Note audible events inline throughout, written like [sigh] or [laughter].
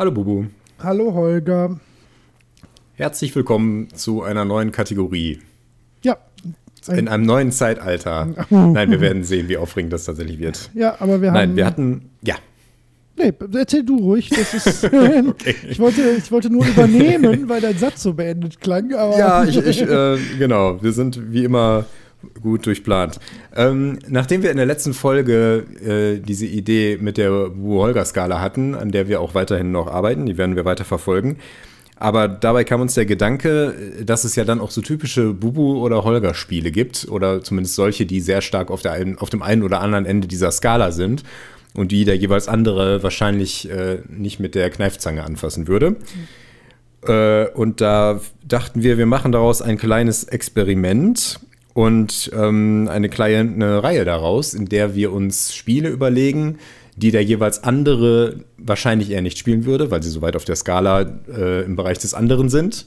Hallo Bubu. Hallo Holger. Herzlich willkommen zu einer neuen Kategorie. Ja. In einem neuen Zeitalter. [laughs] Nein, wir werden sehen, wie aufregend das tatsächlich wird. Ja, aber wir haben. Nein, wir hatten. Ja. Nee, erzähl du ruhig. Das ist, [laughs] okay. ich, wollte, ich wollte nur übernehmen, weil dein Satz so beendet klang. ja, ich, ich äh, genau. Wir sind wie immer gut durchplant. Ähm, nachdem wir in der letzten Folge äh, diese Idee mit der Wu-Holger-Skala hatten, an der wir auch weiterhin noch arbeiten, die werden wir weiter verfolgen. Aber dabei kam uns der Gedanke, dass es ja dann auch so typische Bubu- oder Holger-Spiele gibt, oder zumindest solche, die sehr stark auf, der einen, auf dem einen oder anderen Ende dieser Skala sind und die der jeweils andere wahrscheinlich äh, nicht mit der Kneifzange anfassen würde. Mhm. Äh, und da dachten wir, wir machen daraus ein kleines Experiment und ähm, eine kleine Reihe daraus, in der wir uns Spiele überlegen, die der jeweils andere wahrscheinlich eher nicht spielen würde, weil sie so weit auf der Skala äh, im Bereich des anderen sind.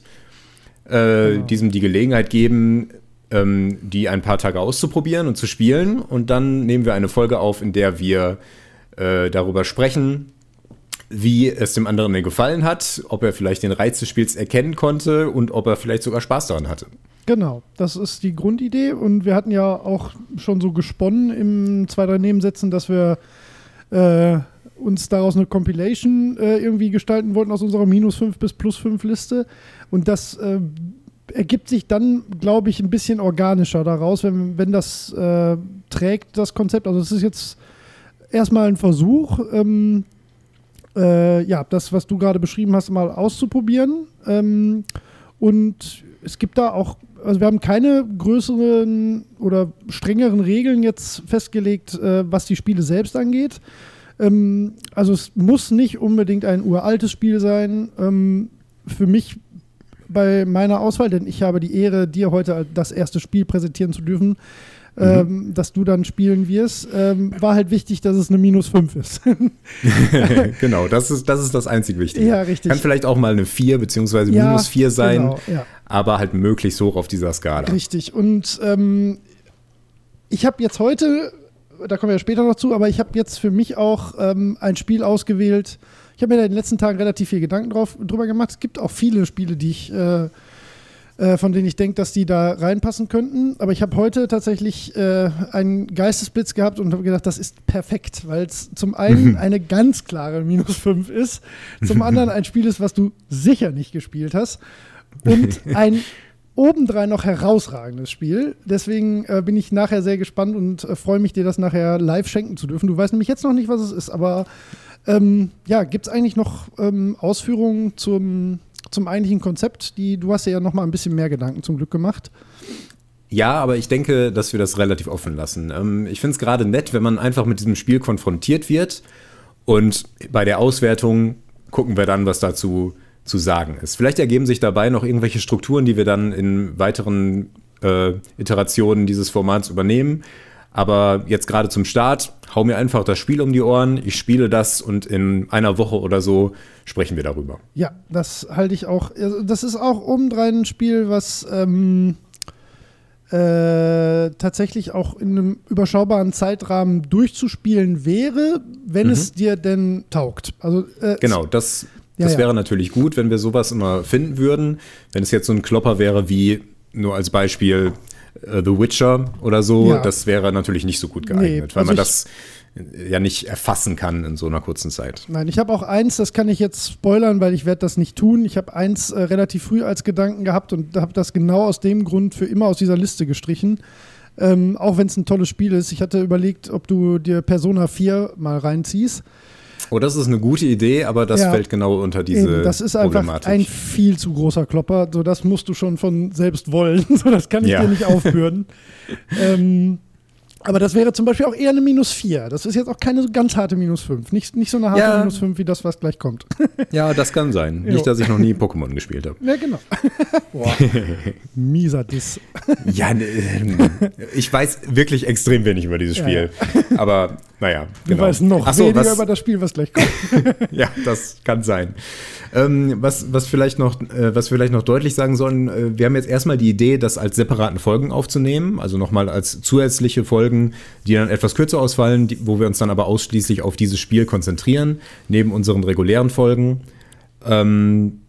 Äh, genau. Diesem die Gelegenheit geben, ähm, die ein paar Tage auszuprobieren und zu spielen. Und dann nehmen wir eine Folge auf, in der wir äh, darüber sprechen, wie es dem anderen gefallen hat, ob er vielleicht den Reiz des Spiels erkennen konnte und ob er vielleicht sogar Spaß daran hatte. Genau, das ist die Grundidee und wir hatten ja auch schon so gesponnen im zwei, drei Nebensätzen, dass wir äh, uns daraus eine Compilation äh, irgendwie gestalten wollten aus unserer minus 5 bis plus 5 Liste und das äh, ergibt sich dann, glaube ich, ein bisschen organischer daraus, wenn, wenn das äh, trägt, das Konzept. Also es ist jetzt erstmal ein Versuch, ähm, äh, ja, das, was du gerade beschrieben hast, mal auszuprobieren. Ähm, und es gibt da auch, also wir haben keine größeren oder strengeren Regeln jetzt festgelegt, äh, was die Spiele selbst angeht. Ähm, also es muss nicht unbedingt ein uraltes Spiel sein. Ähm, für mich bei meiner Auswahl, denn ich habe die Ehre, dir heute das erste Spiel präsentieren zu dürfen, mhm. ähm, das du dann spielen wirst, ähm, war halt wichtig, dass es eine minus 5 ist. [laughs] [laughs] genau, das ist, das ist das einzig Wichtige. Ja, richtig. Kann vielleicht auch mal eine 4 bzw. Ja, minus 4 sein, genau, ja. aber halt möglichst hoch auf dieser Skala. Richtig. Und ähm, ich habe jetzt heute, da kommen wir ja später noch zu, aber ich habe jetzt für mich auch ähm, ein Spiel ausgewählt. Ich habe mir in den letzten Tagen relativ viel Gedanken drauf, drüber gemacht. Es gibt auch viele Spiele, die ich äh, äh, von denen ich denke, dass die da reinpassen könnten. Aber ich habe heute tatsächlich äh, einen Geistesblitz gehabt und habe gedacht, das ist perfekt, weil es zum einen eine ganz klare Minus 5 ist, zum [laughs] anderen ein Spiel ist, was du sicher nicht gespielt hast und [laughs] ein obendrein noch herausragendes Spiel. Deswegen äh, bin ich nachher sehr gespannt und äh, freue mich, dir das nachher live schenken zu dürfen. Du weißt nämlich jetzt noch nicht, was es ist, aber ähm, ja, gibt es eigentlich noch ähm, Ausführungen zum, zum eigentlichen Konzept. Die, du hast ja noch mal ein bisschen mehr Gedanken zum Glück gemacht. Ja, aber ich denke, dass wir das relativ offen lassen. Ähm, ich finde es gerade nett, wenn man einfach mit diesem Spiel konfrontiert wird und bei der Auswertung gucken wir dann, was dazu zu sagen ist. Vielleicht ergeben sich dabei noch irgendwelche Strukturen, die wir dann in weiteren äh, Iterationen dieses Formats übernehmen. Aber jetzt gerade zum Start, hau mir einfach das Spiel um die Ohren, ich spiele das und in einer Woche oder so sprechen wir darüber. Ja, das halte ich auch. Also das ist auch obendrein ein Spiel, was ähm, äh, tatsächlich auch in einem überschaubaren Zeitrahmen durchzuspielen wäre, wenn mhm. es dir denn taugt. Also, äh, genau, das, das ja, wäre ja. natürlich gut, wenn wir sowas immer finden würden. Wenn es jetzt so ein Klopper wäre wie, nur als Beispiel, äh, The Witcher oder so, ja. das wäre natürlich nicht so gut geeignet, nee, weil also man das ja nicht erfassen kann in so einer kurzen Zeit. Nein, ich habe auch eins, das kann ich jetzt spoilern, weil ich werde das nicht tun. Ich habe eins äh, relativ früh als Gedanken gehabt und habe das genau aus dem Grund für immer aus dieser Liste gestrichen. Ähm, auch wenn es ein tolles Spiel ist. Ich hatte überlegt, ob du dir Persona 4 mal reinziehst. Oh, das ist eine gute Idee, aber das ja, fällt genau unter diese eben, Das ist einfach ein viel zu großer Klopper. So, das musst du schon von selbst wollen. [laughs] So, das kann ich ja. dir nicht aufbürden. [laughs] ähm, aber das wäre zum Beispiel auch eher eine Minus 4. Das ist jetzt auch keine ganz harte Minus 5. Nicht, nicht so eine harte ja. Minus 5 wie das, was gleich kommt. ja, das kann sein. [laughs] Nicht, dass ich noch nie Pokémon gespielt habe. Ja, genau. [laughs] Boah. [laughs] Mieser Diss. ja, ne, ich weiß wirklich extrem wenig über dieses Spiel. Ja, Aber naja, genau. Du weißt noch so, weniger was, über das Spiel, was gleich kommt. ja, das kann sein. Ähm, was, was, vielleicht noch, äh, was wir vielleicht noch deutlich sagen sollen, äh, wir haben jetzt erstmal die Idee, das als separaten Folgen aufzunehmen, also nochmal als zusätzliche Folgen, die dann etwas kürzer ausfallen, wo wir uns dann aber ausschließlich auf dieses Spiel konzentrieren, neben unseren regulären Folgen. Ähm,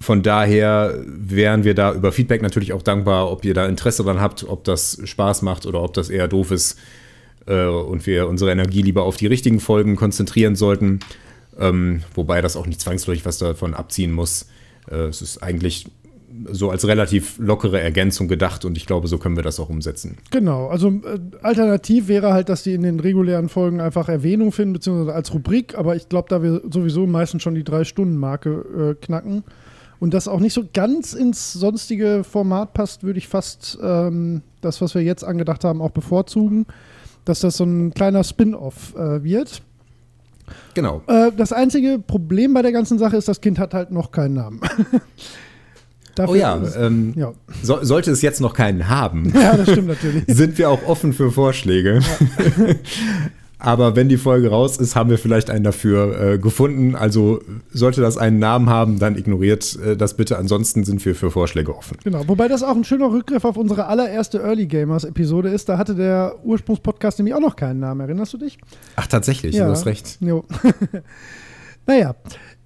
von daher wären wir da über Feedback natürlich auch dankbar, ob ihr da Interesse dran habt, ob das Spaß macht oder ob das eher doof ist äh, und wir unsere Energie lieber auf die richtigen Folgen konzentrieren sollten. Ähm, wobei das auch nicht zwangsläufig was davon abziehen muss. Äh, es ist eigentlich so als relativ lockere Ergänzung gedacht und ich glaube, so können wir das auch umsetzen. Genau, also äh, alternativ wäre halt, dass die in den regulären Folgen einfach Erwähnung finden, beziehungsweise als Rubrik, aber ich glaube, da wir sowieso meistens schon die Drei-Stunden-Marke äh, knacken und das auch nicht so ganz ins sonstige Format passt, würde ich fast ähm, das, was wir jetzt angedacht haben, auch bevorzugen, dass das so ein kleiner Spin-off äh, wird. Genau. Äh, das einzige Problem bei der ganzen Sache ist, das Kind hat halt noch keinen Namen. [laughs] oh ja, ist, ähm, ja. So, sollte es jetzt noch keinen haben, [laughs] ja, das stimmt natürlich. [laughs] sind wir auch offen für Vorschläge. Ja. [laughs] Aber wenn die Folge raus ist, haben wir vielleicht einen dafür äh, gefunden. Also sollte das einen Namen haben, dann ignoriert äh, das bitte. Ansonsten sind wir für Vorschläge offen. Genau, wobei das auch ein schöner Rückgriff auf unsere allererste Early Gamers Episode ist. Da hatte der Ursprungspodcast nämlich auch noch keinen Namen. Erinnerst du dich? Ach, tatsächlich, ja. du hast recht. Jo. naja.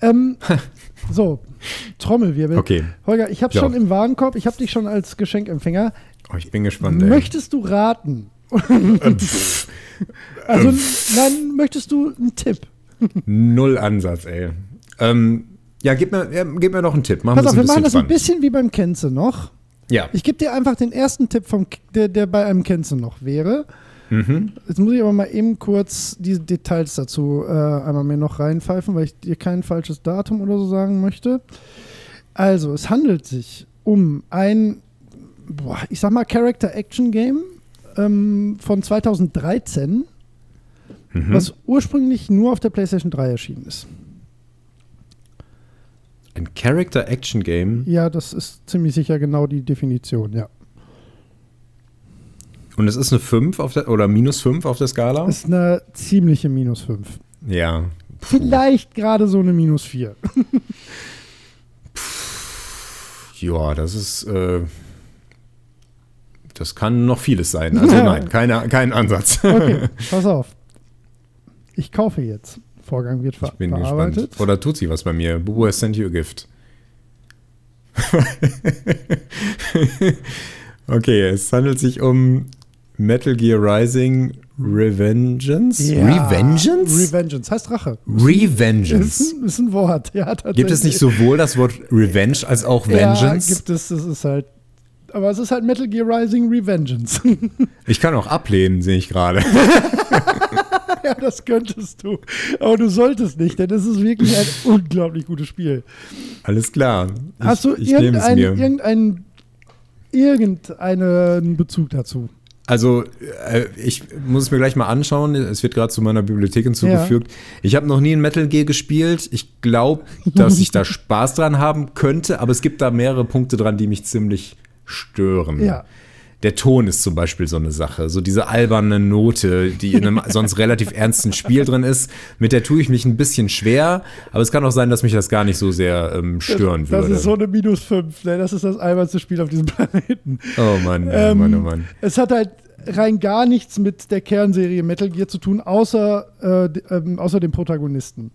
Ähm, [laughs] so, Trommelwirbel. Okay. Holger, ich habe Ja. schon im Warenkorb, ich habe dich schon als Geschenkempfänger. Oh, ich bin gespannt. Ey. Möchtest du raten? [laughs] also, nein, möchtest du einen Tipp? Null Ansatz, ey. Ähm, ja, gib mir, ja, gib mir noch einen Tipp. Machen Pass auf, wir machen das ein spannend. bisschen wie beim Kenze noch. Ja. Ich gebe dir einfach den ersten Tipp, vom, der, der bei einem Kenze noch wäre. Mhm. Jetzt muss ich aber mal eben kurz die Details dazu äh, einmal mir noch reinpfeifen, weil ich dir kein falsches Datum oder so sagen möchte. Also, es handelt sich um ein, boah, ich sag mal, Character-Action-Game ähm, von 2013, Mhm. was ursprünglich nur auf der PlayStation 3 erschienen ist. Ein Character-Action-Game. Ja, das ist ziemlich sicher genau die Definition, ja. Und es ist eine 5 auf der, oder minus 5 auf der Skala? Ist eine ziemliche Minus 5. ja. Puh. Vielleicht gerade so eine Minus 4. Ja, das ist. Äh, das kann noch vieles sein. Also [laughs] nein, keine, kein Ansatz. Okay, [laughs] pass auf. Ich kaufe jetzt. Vorgang wird ver Ich bin bearbeitet. gespannt. Oder tut sie was bei mir? Bubu has sent you a gift. [laughs] okay, es handelt sich um Metal Gear Rising Revengeance? Ja, Revengeance? Revengeance heißt Rache. Ist Revengeance. ein, ist ein Wort, ja. Gibt es nicht sowohl das Wort Revenge als auch Ja, Vengeance? gibt es. Das ist halt. Aber es ist halt Metal Gear Rising Revengeance. [laughs] ich kann auch ablehnen, sehe ich gerade. [laughs] ja, das könntest du. Aber du solltest nicht, denn es ist wirklich ein [laughs] unglaublich gutes Spiel. Alles klar. Ich, Hast du ich es irgendeinen mir. irgendeinen irgendeinen Bezug dazu? Also, äh, ich muss es mir gleich mal anschauen. Es wird gerade zu meiner Bibliothek hinzugefügt. Ich habe noch nie in Metal Gear gespielt. Ich glaube, dass ich da [laughs] Spaß dran haben könnte, aber es gibt da mehrere Punkte dran, die mich ziemlich stören. Ja. Der Ton ist zum Beispiel so eine Sache. So diese alberne Note, die in einem [laughs] sonst relativ ernsten Spiel drin ist, mit der tue ich mich ein bisschen schwer, aber es kann auch sein, dass mich das gar nicht so sehr ähm, stören das, würde. Das ist so eine Minus 5. Ne? Das ist das albernste Spiel auf diesem [laughs] Planeten. oh Mann, oh Ähm, Mann, oh Mann. Es hat halt rein gar nichts mit der Kernserie Metal Gear zu tun, außer, äh, ähm, außer dem Protagonisten.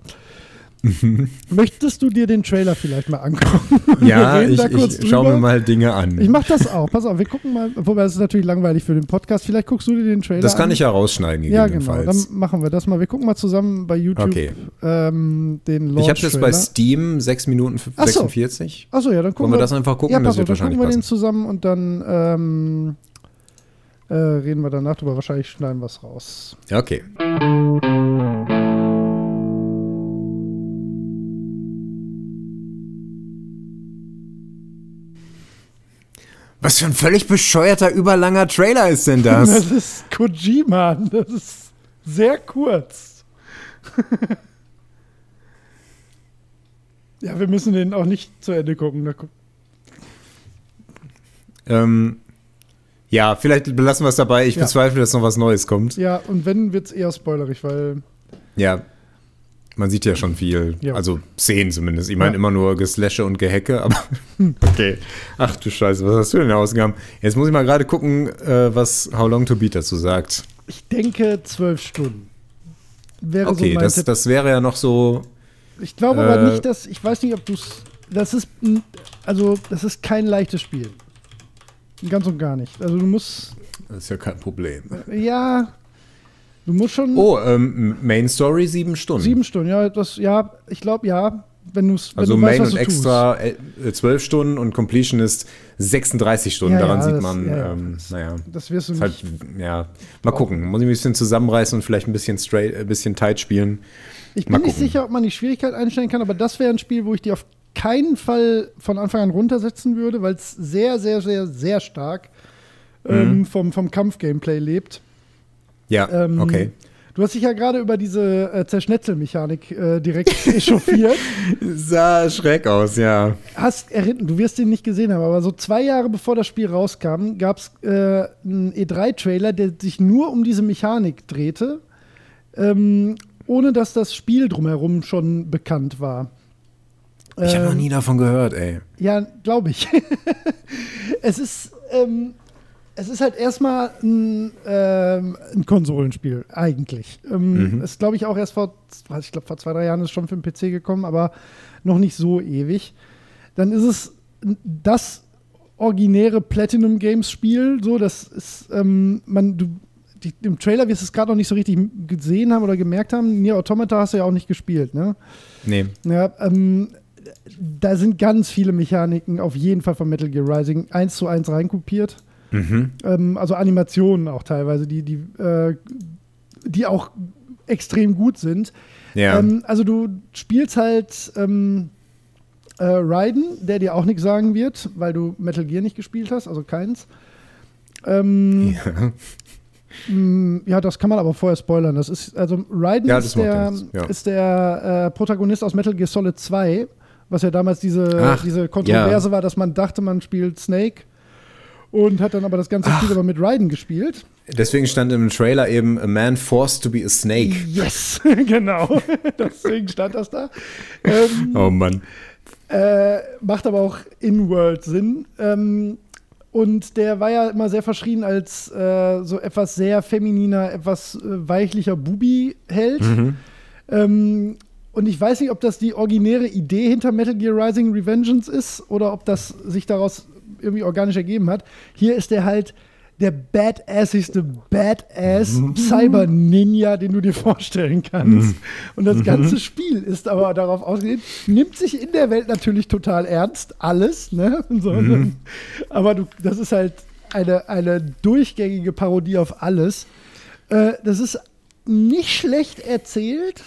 Möchtest du dir den Trailer vielleicht mal angucken? [laughs] Ja, Wir ich, ich schaue mir mal Dinge an. Ich mach das auch. Pass auf, wir gucken mal. Wobei, das ist natürlich langweilig für den Podcast. Vielleicht guckst du dir den Trailer Das an. kann ich ja rausschneiden, Ja, genau. Dann machen wir das mal. Wir gucken mal zusammen bei YouTube Okay. ähm, den Launch ich habe jetzt bei Steam 6 Minuten Ach so. 46. Achso, ja, dann gucken Wollen wir das einfach gucken? Ja, das pass auf, wird dann wahrscheinlich gucken wir den passen. zusammen und dann ähm, äh, reden wir danach drüber. Wahrscheinlich schneiden wir es raus. Okay. Was für ein völlig bescheuerter, überlanger Trailer ist denn das? [laughs] Das ist Kojima. Das ist sehr kurz. [laughs] ja, wir müssen den auch nicht zu Ende gucken. Ähm, ja, vielleicht belassen wir es dabei. Ich Ja. bezweifle, dass noch was Neues kommt. ja, und wenn, wird es eher spoilerig, weil. Ja, man sieht ja schon viel. Ja. Also Szenen zumindest. Ich meine Ja. immer nur Geslashe und Gehecke, aber [laughs] okay. Ach du Scheiße, was hast du denn ausgegangen? Jetzt muss ich mal gerade gucken, äh, was How Long to Beat dazu sagt. Ich denke zwölf Stunden. Wäre Okay, so das, Tipp. das wäre ja noch so Ich glaube äh, aber nicht, dass, ich weiß nicht, ob du es, das ist, also das ist kein leichtes Spiel. Ganz und gar nicht. Also du musst. Das ist ja kein Problem. Ja, du musst schon. Oh, ähm, Main Story sieben Stunden. Sieben Stunden, ja, das, ja, ich glaube, ja wenn, du's, wenn also du Main weißt, und extra äh, zwölf Stunden und Completion ist 36 Stunden. Ja, Daran ja, sieht das- man, ja, ähm, naja. Das wirst du halt, ja, mal gucken. Muss ich ein bisschen zusammenreißen und vielleicht ein bisschen straight, ein bisschen tight spielen. Ich mal bin nicht gucken. sicher, ob man die Schwierigkeit einstellen kann, aber das wäre ein Spiel, wo ich die auf keinen Fall von Anfang an runtersetzen würde, weil es sehr, sehr, sehr, sehr stark ähm, Mhm. vom, vom Kampf-Gameplay lebt. Ja, Ähm, okay. Du hast dich ja gerade über diese äh, Zerschnetzelmechanik äh, direkt [laughs] echauffiert. Sah schräg aus, ja. Hast erinnert, du wirst den nicht gesehen haben, aber so zwei Jahre bevor das Spiel rauskam, gab es äh, einen E3-Trailer, der sich nur um diese Mechanik drehte, ähm, ohne dass das Spiel drumherum schon bekannt war. Ich habe noch Ähm, nie davon gehört, ey. Ja, glaube ich. [laughs] es ist, ähm, es ist halt erstmal ein, ähm, ein Konsolenspiel, eigentlich. Ähm, Mhm. Ist, glaube ich, auch erst vor, ich glaube, vor zwei, drei Jahren ist es schon für den PC gekommen, aber noch nicht so ewig. Dann ist es das originäre Platinum Games Spiel, so, das ist, ähm, man, du, die, im Trailer wirst du es gerade noch nicht so richtig gesehen haben oder gemerkt haben. Nier Automata hast du ja auch nicht gespielt, ne? Nee. Ja, ähm, da sind ganz viele Mechaniken auf jeden Fall von Metal Gear Rising eins zu eins reinkopiert. Mhm. Ähm, also Animationen auch teilweise, die, die, äh, die auch extrem gut sind. Ja. Ähm, also du spielst halt ähm, äh, Raiden, der dir auch nichts sagen wird, weil du Metal Gear nicht gespielt hast, also keins. Ähm, ja. Mm, Ja, das kann man aber vorher spoilern. Das ist, also Raiden Ja, ist, der, ja. ist der äh, Protagonist aus Metal Gear Solid 2, was ja damals diese, Ach, diese Kontroverse war, dass man dachte, man spielt Snake und hat dann aber das ganze Spiel aber mit Raiden gespielt. Deswegen stand im Trailer eben A man forced to be a snake. Yes, [laughs] genau. [laughs] Deswegen stand das da. Ähm, Oh Mann. Äh, macht aber auch in-world Sinn. Ähm, und der war ja immer sehr verschrien als äh, so etwas sehr femininer, etwas äh, weichlicher Bubi-Held. Mhm. Ähm, und ich weiß nicht, ob das die originäre Idee hinter Metal Gear Rising Revengeance ist oder ob das sich daraus irgendwie organisch ergeben hat. Hier ist der halt der badassigste Badass Cyber Ninja, den du dir vorstellen kannst. Und das ganze Spiel ist aber darauf ausgelegt, nimmt sich in der Welt natürlich total ernst, alles, ne? [laughs] So, Aber du, das ist halt eine, eine durchgängige Parodie auf alles. Äh, das ist nicht schlecht erzählt.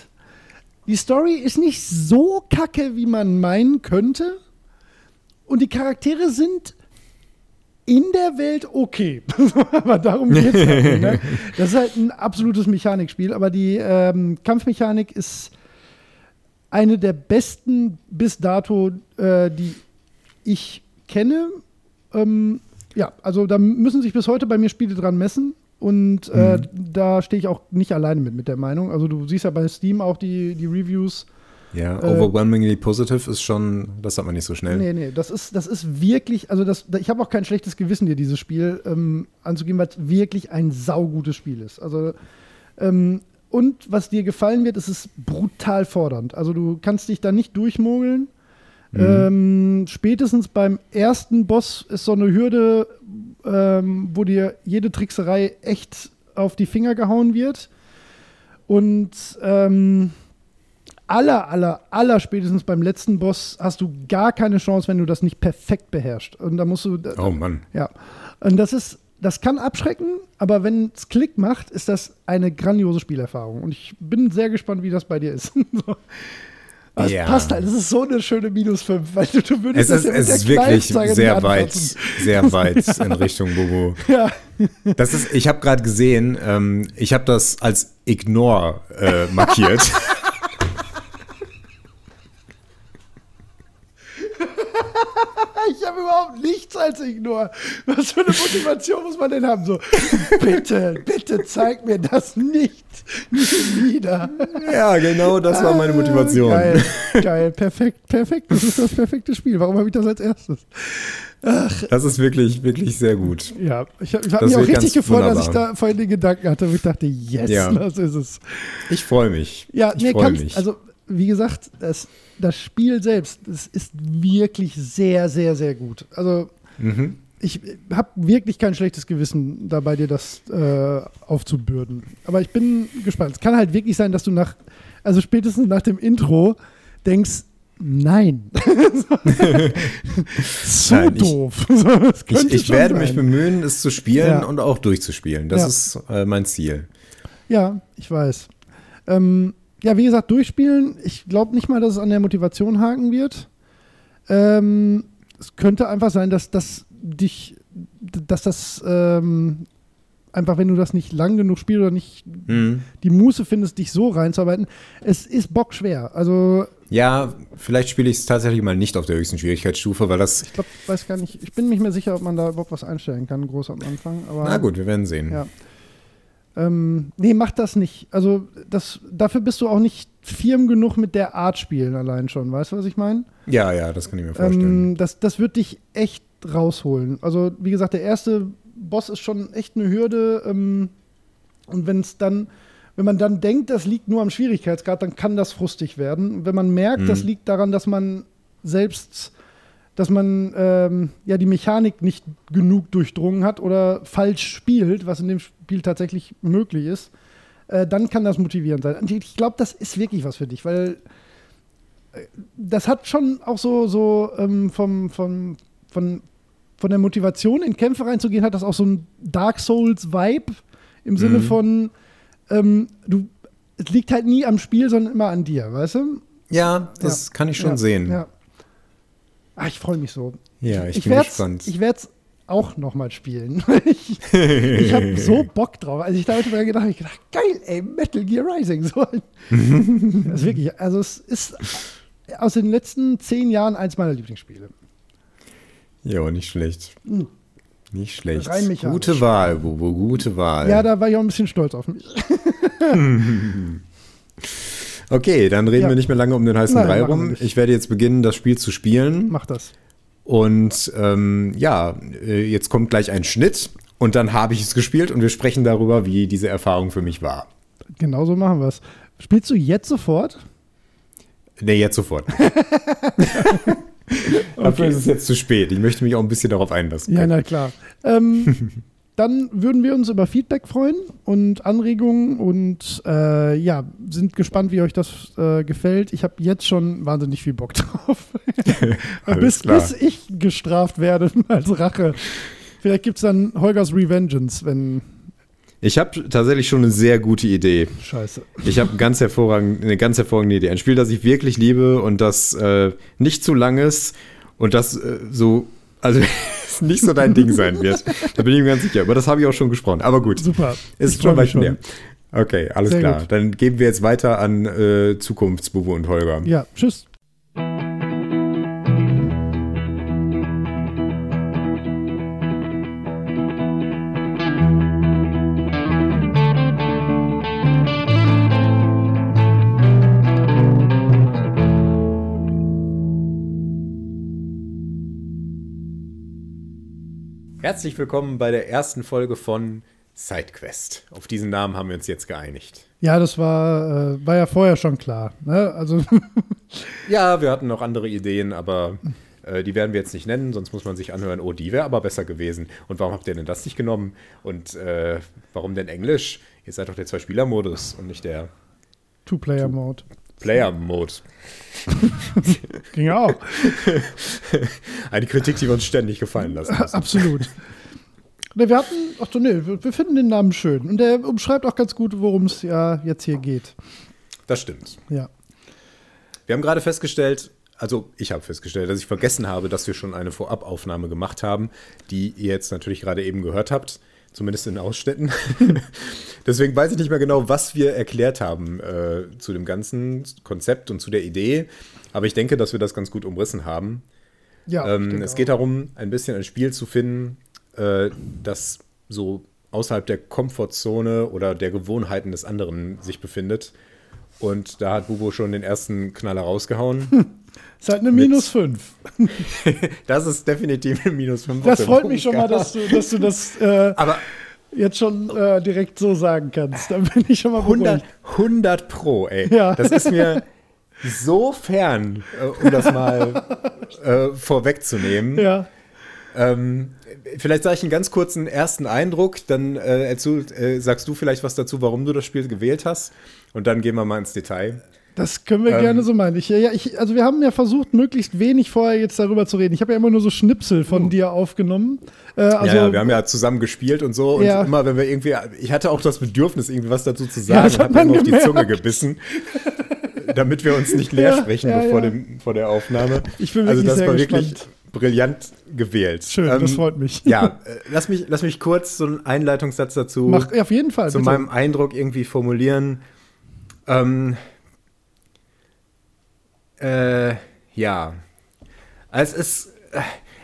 Die Story ist nicht so kacke, wie man meinen könnte. Und die Charaktere sind in der Welt okay. [laughs] aber darum geht es halt nicht, ne? [laughs] Das ist halt ein absolutes Mechanikspiel, aber die ähm, Kampfmechanik ist eine der besten bis dato, äh, die ich kenne. Ähm, ja, also da müssen sich bis heute bei mir Spiele dran messen. Und äh, da stehe ich auch nicht alleine mit, mit der Meinung. Also du siehst ja bei Steam auch die, die Reviews. Ja, Äh, overwhelmingly positive ist schon, das hat man nicht so schnell. Nee, nee, das ist, das ist wirklich, also das, ich habe auch kein schlechtes Gewissen, dir dieses Spiel ähm, anzugeben, weil es wirklich ein saugutes Spiel ist. Also, ähm, und was dir gefallen wird, ist es brutal fordernd. Also du kannst dich da nicht durchmogeln. Ähm, spätestens beim ersten Boss ist so eine Hürde, ähm, wo dir jede Trickserei echt auf die Finger gehauen wird. Und ähm, aller, aller, aller spätestens beim letzten Boss hast du gar keine Chance, wenn du das nicht perfekt beherrschst. Und da musst du. Oh Mann. Ja. Und das ist, das kann abschrecken, aber wenn es Klick macht, ist das eine grandiose Spielerfahrung. Und ich bin sehr gespannt, wie das bei dir ist. [laughs] so. Es Ja. passt halt, es ist so eine schöne Minus 5, weil du, du Es würdest ist, ja es ist wirklich sehr weit, sehr [laughs] weit in Richtung Bobo. Ja. Das ist, ich habe gerade gesehen, ähm, ich habe das als Ignore äh, markiert. [laughs] Ich habe überhaupt nichts als Ignor. Was für eine Motivation muss man denn haben? So, bitte, bitte zeig mir das nicht. Nie wieder. ja, genau, das war meine Motivation. Geil, geil, perfekt, perfekt. Das ist das perfekte Spiel. Warum habe ich das als erstes? Das ist wirklich, wirklich sehr gut. Ja, ich habe hab mich auch richtig gefreut, dass ich wunderbar. da vorhin den Gedanken hatte, wo ich dachte, yes, Ja. das ist es. Ich freue mich. Ja, ich nee, Kampf, mich. also wie gesagt, das, das Spiel selbst, das ist wirklich sehr, sehr, sehr gut. Also Mhm. ich habe wirklich kein schlechtes Gewissen dabei, dir das äh, aufzubürden. Aber ich bin gespannt. Es kann halt wirklich sein, dass du nach, also spätestens nach dem Intro denkst, nein. [laughs] so Nein, ich- doof. [laughs] Ich, ich werde sein. mich bemühen, es zu spielen Ja. und auch durchzuspielen. Das Ja. ist äh, mein Ziel. Ja, ich weiß. Ähm, ja, wie gesagt, durchspielen. Ich glaube nicht mal, dass es an der Motivation haken wird. Ähm, es könnte einfach sein, dass das dich, dass das ähm, einfach, wenn du das nicht lang genug spielst oder nicht Mhm. die Muße findest, dich so reinzuarbeiten, es ist bockschwer. Also Ja, vielleicht spiele ich es tatsächlich mal nicht auf der höchsten Schwierigkeitsstufe, weil das. ich glaube, weiß gar nicht, ich bin nicht mehr sicher, ob man da überhaupt was einstellen kann, groß am Anfang. Aber Na gut, wir werden sehen. Ja. Ähm, nee, mach das nicht. Also das, dafür bist du auch nicht firm genug mit der Art spielen allein schon. Weißt du, was ich meine? Ja, ja, das kann ich mir vorstellen. Ähm, das, das wird dich echt rausholen. Also wie gesagt, der erste Boss ist schon echt eine Hürde. Ähm, und wenn es dann, wenn man dann denkt, das liegt nur am Schwierigkeitsgrad, dann kann das frustig werden. Und wenn man merkt, Mhm. das liegt daran, dass man selbst dass man ähm, ja die Mechanik nicht genug durchdrungen hat oder falsch spielt, was in dem Spiel tatsächlich möglich ist, äh, dann kann das motivierend sein. Und ich glaube, das ist wirklich was für dich, weil äh, das hat schon auch so, so ähm, vom, vom, von, von der Motivation in Kämpfe reinzugehen, hat das auch so ein Dark Souls-Vibe im Sinne Mhm. von, ähm, du, es liegt halt nie am Spiel, sondern immer an dir, weißt du? ja, das ja, kann ich schon ja, sehen. Ja. Ah, ich freue mich so. Ja, ich, ich bin gespannt. Ich werde es auch nochmal spielen. [laughs] ich ich habe so [laughs] Bock drauf. Als ich da heute dran gedacht habe, ich gedacht, geil, ey, Metal Gear Rising. So. [laughs] das ist wirklich, also es ist aus den letzten zehn Jahren eins meiner Lieblingsspiele. ja, nicht schlecht. Mhm. Nicht schlecht. Rein mechanisch. Gute Wahl, Bubu, gute Wahl. Ja, da war ich auch ein bisschen stolz auf mich. Okay, dann reden Ja. wir nicht mehr lange um den heißen Nein, Brei rum. Ich werde jetzt beginnen, das Spiel zu spielen. Mach das. Und ähm, ja, äh, jetzt kommt gleich ein Schnitt und dann habe ich es gespielt und wir sprechen darüber, wie diese Erfahrung für mich war. Genauso machen wir es. Spielst du jetzt sofort? Nee, jetzt sofort. [laughs] Dafür ist es jetzt zu spät. Ich möchte mich auch ein bisschen darauf einlassen. Ja, können. na klar. Ähm, [laughs] dann würden wir uns über Feedback freuen und Anregungen und äh, ja, sind gespannt, wie euch das äh, gefällt. Ich habe jetzt schon wahnsinnig viel Bock [laughs] drauf. [laughs] Bis, bis ich gestraft werde [laughs] als Rache. Vielleicht gibt es dann Holgers Revengeance, wenn. Ich habe tatsächlich schon eine sehr gute Idee. Scheiße. Ich habe ganz eine ganz hervorragende Idee. Ein Spiel, das ich wirklich liebe und das äh, nicht zu lang ist und das äh, so, also [laughs] nicht so dein Ding sein wird. Da bin ich mir ganz sicher. Über das habe ich auch schon gesprochen. Aber gut, Super. ist Ich schon weit mehr. Okay, alles Sehr klar. gut. Dann geben wir jetzt weiter an äh, Zukunftsbubu und Holger. Ja, tschüss. Herzlich willkommen bei der ersten Folge von SideQuest. Auf diesen Namen haben wir uns jetzt geeinigt. Ja, das war, äh, war ja vorher schon klar. Ne? Also, [laughs] Ja, wir hatten noch andere Ideen, aber äh, die werden wir jetzt nicht nennen, sonst muss man sich anhören, oh, die wäre aber besser gewesen. Und warum habt ihr denn das nicht genommen? Und äh, warum denn Englisch? Ihr seid doch der Zwei-Spieler-Modus und nicht der Two-Player-Mode. Player-Mode. [laughs] Ging auch. [laughs] Eine Kritik, die wir uns ständig gefallen lassen müssen. Absolut. Ne, wir hatten, ach so, nee, wir finden den Namen schön. Und der umschreibt auch ganz gut, worum es ja jetzt hier geht. Das stimmt. Ja. Wir haben gerade festgestellt, also ich habe festgestellt, dass ich vergessen habe, dass wir schon eine Vorabaufnahme gemacht haben, die ihr jetzt natürlich gerade eben gehört habt, zumindest in Ausschnitten. [laughs] Deswegen weiß ich nicht mehr genau, was wir erklärt haben äh, zu dem ganzen Konzept und zu der Idee. Aber ich denke, dass wir das ganz gut umrissen haben. Ja, Ähm, es auch. geht darum, ein bisschen ein Spiel zu finden, äh, das so außerhalb der Komfortzone oder der Gewohnheiten des anderen sich befindet. Und da hat Bubo schon den ersten Knaller rausgehauen. [laughs] Ist halt eine Minus 5. [laughs] Das ist definitiv ein Minus 5. Das freut mich schon mal, dass du, dass du das äh, jetzt schon äh, direkt so sagen kannst. Dann bin ich schon mal 100, beruhigt. 100 Pro, ey. Ja. Das ist mir. so fern, äh, um das mal äh, vorwegzunehmen. Ja. Ähm, vielleicht sage ich einen ganz kurzen ersten Eindruck, dann äh, erzähl, äh, sagst du vielleicht was dazu, warum du das Spiel gewählt hast und dann gehen wir mal ins Detail. Das können wir ähm, gerne so meinen. Ich, ja, ich, also wir haben ja versucht, möglichst wenig vorher jetzt darüber zu reden. Ich habe ja immer nur so Schnipsel von uh. dir aufgenommen. Äh, also, ja, ja, wir haben ja zusammen gespielt und so. Und ja. immer, wenn wir irgendwie, ich hatte auch das Bedürfnis, irgendwie was dazu zu sagen, ja, habe immer auf die Zunge gebissen. damit wir uns nicht leer sprechen vor, Dem, vor der Aufnahme. Ich bin also das war wirklich brillant gewählt. Schön, ähm, das freut mich. Ja, äh, lass, mich, lass mich kurz so einen Einleitungssatz dazu Mach, auf jeden Fall, zu bitte. meinem Eindruck irgendwie formulieren. Ähm, äh, ja. Es ist, äh,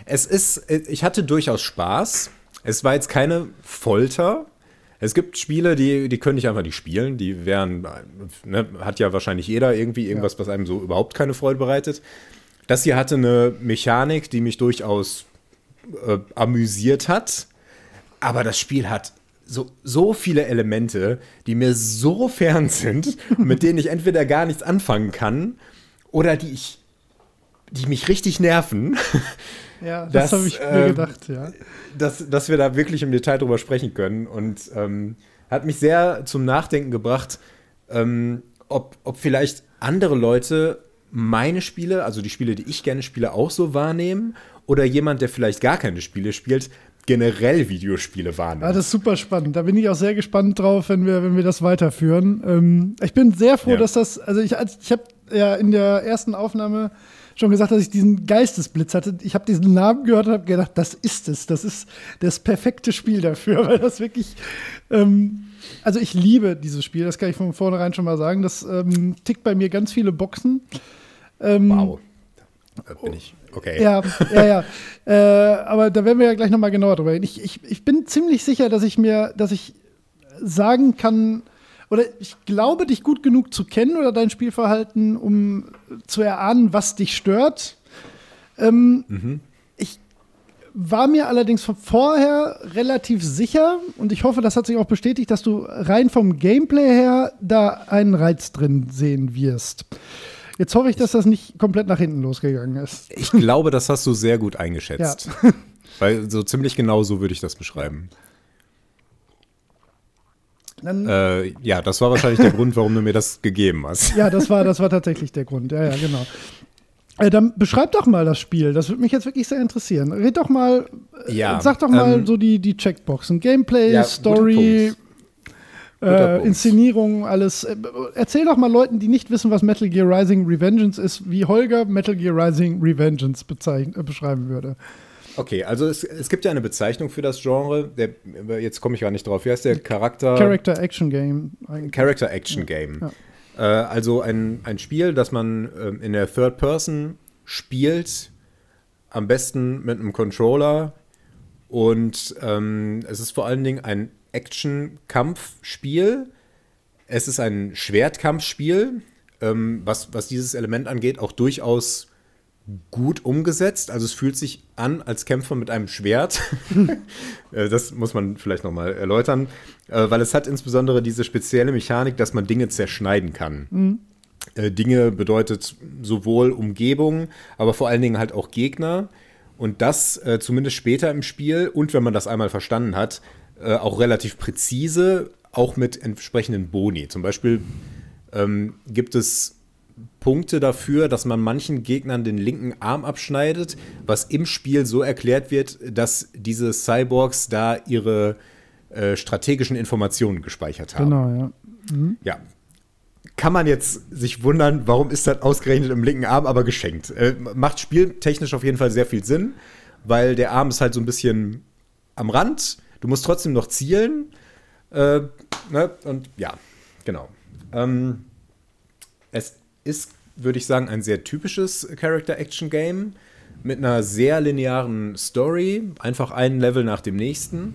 es ist, ich hatte durchaus Spaß. Es war jetzt keine Folter. Es gibt Spiele, die, die können ich einfach nicht spielen. Die wären, ne, hat ja wahrscheinlich jeder irgendwie irgendwas, ja. was einem so überhaupt keine Freude bereitet. Das hier hatte eine Mechanik, die mich durchaus äh, amüsiert hat. Aber das Spiel hat so, so viele Elemente, die mir so fern sind, [laughs] mit denen ich entweder gar nichts anfangen kann oder die ich, die mich richtig nerven. [laughs] Ja, das habe ich mir äh, gedacht, ja. Dass, dass wir da wirklich im Detail drüber sprechen können. Und ähm, hat mich sehr zum Nachdenken gebracht, ähm, ob, ob vielleicht andere Leute meine Spiele, also die Spiele, die ich gerne spiele, auch so wahrnehmen. Oder jemand, der vielleicht gar keine Spiele spielt, generell Videospiele wahrnimmt. Ja, das ist super spannend. Da bin ich auch sehr gespannt drauf, wenn wir, wenn wir das weiterführen. Ähm, ich bin sehr froh, ja. dass das, also ich, ich habe ja in der ersten Aufnahme schon gesagt, dass ich diesen Geistesblitz hatte. Ich habe diesen Namen gehört und habe gedacht, das ist es. Das ist das perfekte Spiel dafür, [laughs] weil das wirklich. Ähm, also ich liebe dieses Spiel, das kann ich von vornherein schon mal sagen. Das ähm, tickt bei mir ganz viele Boxen. Ähm, wow. Da bin ich. Okay. Ja, ja, ja. [laughs] äh, aber da werden wir ja gleich nochmal genauer drüber reden. Ich, ich, ich bin ziemlich sicher, dass ich mir, dass ich sagen kann, oder ich glaube, dich gut genug zu kennen oder dein Spielverhalten, um zu erahnen, was dich stört. Ähm, mhm. Ich war mir allerdings von vorher relativ sicher und ich hoffe, das hat sich auch bestätigt, dass du rein vom Gameplay her da einen Reiz drin sehen wirst. Jetzt hoffe ich, dass das nicht komplett nach hinten losgegangen ist. Ich glaube, das hast du sehr gut eingeschätzt. [laughs] Ja. Weil so ziemlich genau so würde ich das beschreiben. Äh, ja, das war wahrscheinlich der Grund, warum du mir das gegeben hast. Ja, das war, das war tatsächlich der Grund. Ja, ja, genau. Äh, dann beschreib doch mal das Spiel. Das würde mich jetzt wirklich sehr interessieren. Red doch mal, äh, ja, sag doch mal ähm, so die, die Checkboxen. Gameplay, ja, Story, äh, Inszenierung, alles. Äh, erzähl doch mal Leuten, die nicht wissen, was Metal Gear Rising Revengeance ist, wie Holger Metal Gear Rising Revengeance äh, beschreiben würde. Okay, also es, es gibt ja eine Bezeichnung für das Genre. Der, jetzt komme ich gar nicht drauf. Wie heißt der Charakter? Character Action Game. Eigentlich. Character Action Game. Ja. Äh, also ein, ein Spiel, das man äh, in der Third Person spielt, am besten mit einem Controller. Und ähm, es ist vor allen Dingen ein Action-Kampfspiel. Es ist ein Schwertkampfspiel, ähm, was, was dieses Element angeht, auch durchaus gut umgesetzt. Also es fühlt sich an als Kämpfer mit einem Schwert. [laughs] Äh, das muss man vielleicht nochmal erläutern, äh, weil es hat insbesondere diese spezielle Mechanik, dass man Dinge zerschneiden kann. Mhm. Äh, Dinge bedeutet sowohl Umgebung, aber vor allen Dingen halt auch Gegner. Und das zumindest später im Spiel und wenn man das einmal verstanden hat, auch relativ präzise, auch mit entsprechenden Boni. Zum Beispiel ähm, gibt es Punkte dafür, dass man manchen Gegnern den linken Arm abschneidet, was im Spiel so erklärt wird, dass diese Cyborgs da ihre äh, strategischen Informationen gespeichert haben. Genau, ja. Mhm. Ja. Kann man jetzt sich wundern, warum ist das ausgerechnet im linken Arm aber geschenkt? Äh, macht spieltechnisch auf jeden Fall sehr viel Sinn, weil der Arm ist halt so ein bisschen am Rand. Du musst trotzdem noch zielen. Äh, ne? Und ja, genau. Ähm, es ist, würde ich sagen, ein sehr typisches Character-Action-Game mit einer sehr linearen Story, einfach ein Level nach dem nächsten.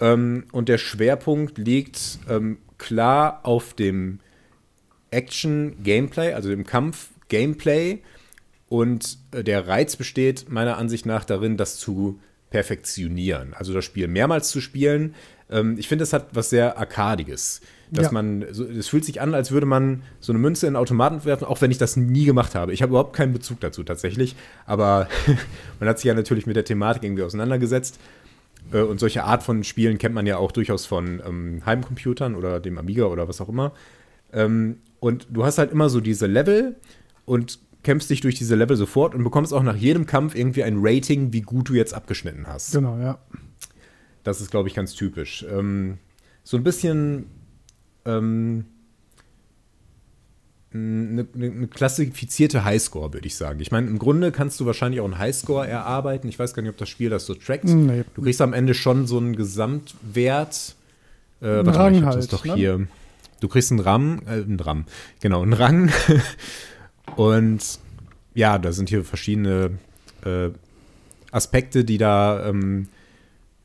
Ähm, und der Schwerpunkt liegt ähm, klar auf dem Action-Gameplay, also dem Kampf-Gameplay. Und äh, der Reiz besteht meiner Ansicht nach darin, das zu perfektionieren. Also das Spiel mehrmals zu spielen, Ähm, ich finde, es hat was sehr Arkadiges. Dass Ja. man, so, es fühlt sich an, als würde man so eine Münze in einen Automaten werfen, auch wenn ich das nie gemacht habe. Ich habe überhaupt keinen Bezug dazu tatsächlich, aber [laughs] man hat sich ja natürlich mit der Thematik irgendwie auseinandergesetzt. Äh, Und solche Art von Spielen kennt man ja auch durchaus von ähm, Heimcomputern oder dem Amiga oder was auch immer. Ähm, und du hast halt immer so diese Level und kämpfst dich durch diese Level sofort und bekommst auch nach jedem Kampf irgendwie ein Rating, wie gut du jetzt abgeschnitten hast. Genau, ja. Das ist, glaube ich, ganz typisch. Ähm, so ein bisschen ähm, eine, eine klassifizierte Highscore, würde ich sagen. Ich meine, im Grunde kannst du wahrscheinlich auch einen Highscore erarbeiten. Ich weiß gar nicht, ob das Spiel das so trackt. Nee. Du kriegst am Ende schon so einen Gesamtwert. Äh, warte mal, Rang ich hab das halt, doch ne? hier. Du kriegst einen RAM, äh, einen RAM, genau, einen Rang. [laughs] Und ja, da sind hier verschiedene äh, Aspekte, die da ähm,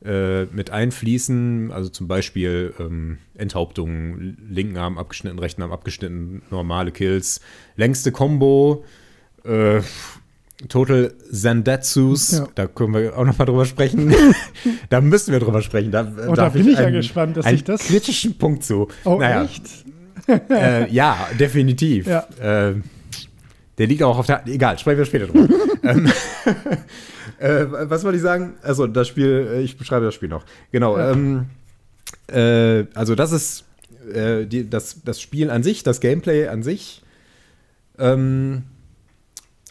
äh, mit einfließen. Also zum Beispiel ähm, Enthauptung, linken Arm abgeschnitten, rechten Arm abgeschnitten, normale Kills, längste Combo, äh, Total Zandatsus, Ja. da können wir auch noch mal drüber sprechen. [laughs] da müssen wir drüber sprechen. Da, Oh, da bin ich ja einen- gespannt, dass ich das- kritischen Punkt zu. Oh, naja, echt? äh, ja, definitiv. Ja. Äh, der liegt auch auf der. Egal, sprechen wir später drüber. [laughs] ähm, äh, was wollte ich sagen? Also, das Spiel, äh, ich beschreibe das Spiel noch. Genau. Ja. Ähm, äh, also, das ist äh, die, das, das Spiel an sich, das Gameplay an sich. Ähm,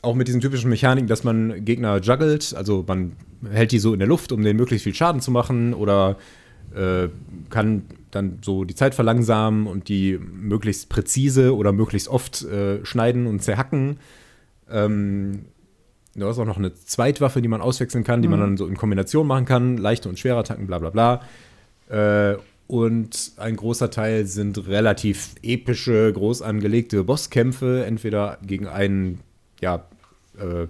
auch mit diesen typischen Mechaniken, dass man Gegner juggelt, also man hält die so in der Luft, um denen möglichst viel Schaden zu machen oder äh, kann dann so die Zeit verlangsamen und die möglichst präzise oder möglichst oft äh, schneiden und zerhacken. Ähm, du hast auch noch eine Zweitwaffe, die man auswechseln kann, die man dann so in Kombination machen kann, leichte und schwere Attacken, bla bla bla. Äh, und ein großer Teil sind relativ epische, groß angelegte Bosskämpfe, entweder gegen einen, ja, äh,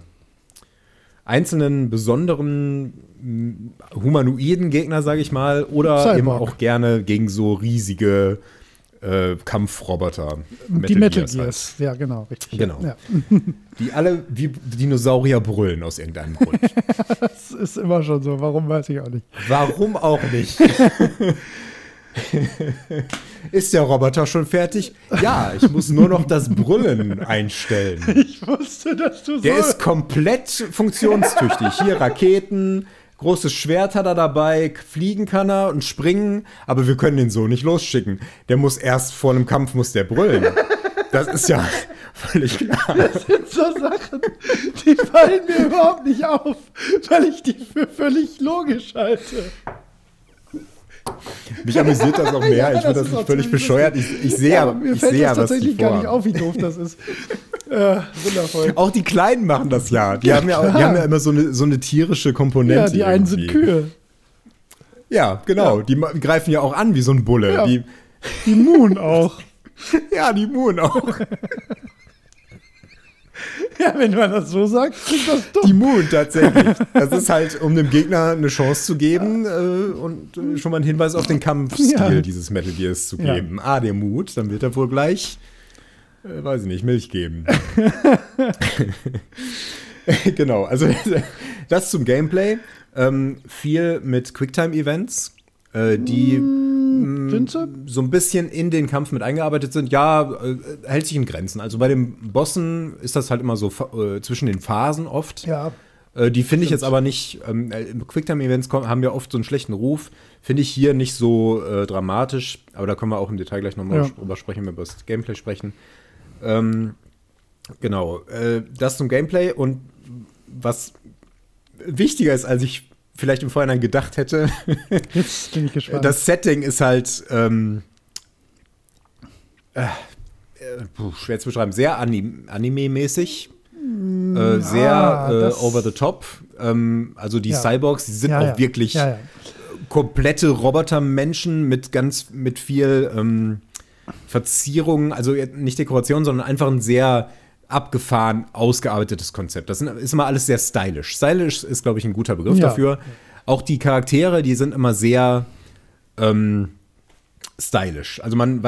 einzelnen besonderen m, humanoiden Gegner, sage ich mal, oder Cyborg. eben auch gerne gegen so riesige äh, Kampfroboter. die Metal Gears Gears. Ja, genau, richtig. Genau. Ja. [laughs] Die alle wie Dinosaurier brüllen aus irgendeinem Grund. [laughs] Das ist immer schon so. Warum weiß ich auch nicht. Warum auch nicht? [laughs] Ist der Roboter schon fertig? Ja, ich muss nur noch das Brüllen einstellen. Ich wusste, dass du Der so. ist komplett funktionstüchtig. Hier Raketen, großes Schwert hat er dabei, fliegen kann er und springen, aber wir können den so nicht losschicken. Der muss erst vor einem Kampf muss der brüllen. Das ist ja [laughs] völlig klar. sind so Sachen, die fallen mir überhaupt nicht auf, weil ich die für völlig logisch halte. Mich amüsiert das [laughs] auch mehr. Ja, ich finde das das nicht völlig bescheuert. Ich, ich sehe Ja, ja, aber mir ich fällt das ja, tatsächlich gar nicht auf, wie doof das ist. Äh, wundervoll. Auch die Kleinen machen das ja. Die, haben, ja auch, die haben ja immer so eine, so eine tierische Komponente. Ja, die einen sind irgendwie. Kühe. Ja, genau. Die greifen ja auch an wie so ein Bulle. Ja. Die, Die Moon auch. [laughs] ja, die Moon auch. [laughs] [laughs] Ja, wenn man das so sagt, klingt das dumm. Die Moon tatsächlich. Das ist halt, um dem Gegner eine Chance zu geben äh, und äh, schon mal einen Hinweis auf den Kampfstil Ja. dieses Metal Gears zu Ja. geben. Ah, der Mut, dann wird er wohl gleich, äh, weiß ich nicht, Milch geben. [laughs] [laughs] genau, also das zum Gameplay. Ähm, viel mit Quicktime-Events, äh, die Sind sie? so ein bisschen in den Kampf mit eingearbeitet sind. Ja, äh, hält sich in Grenzen. Also bei den Bossen ist das halt immer so äh, zwischen den Phasen oft. Ja. Äh, die finde ich jetzt aber nicht, ähm, äh, Quicktime-Events haben ja oft so einen schlechten Ruf. Finde ich hier nicht so dramatisch, aber da können wir auch im Detail gleich nochmal Ja. drüber sprechen, wenn wir über das Gameplay sprechen. Ähm, genau, das zum Gameplay und was wichtiger ist, als ich vielleicht im Vorhinein gedacht hätte, [laughs] Jetzt bin ich gespannt. das Setting ist halt ähm, äh, äh, puh, schwer zu beschreiben, sehr anim Anime-mäßig. Äh, sehr ah, äh, over the top. Ähm, also die Ja. Cyborgs, die sind Ja, auch ja. wirklich komplette Robotermenschen mit ganz mit viel ähm, Verzierungen, also nicht Dekoration, sondern einfach ein sehr abgefahren, ausgearbeitetes Konzept. Das ist immer alles sehr stylisch. Stylisch ist, glaube ich, ein guter Begriff Ja. dafür. Auch die Charaktere, die sind immer sehr ähm, stylisch. Also man,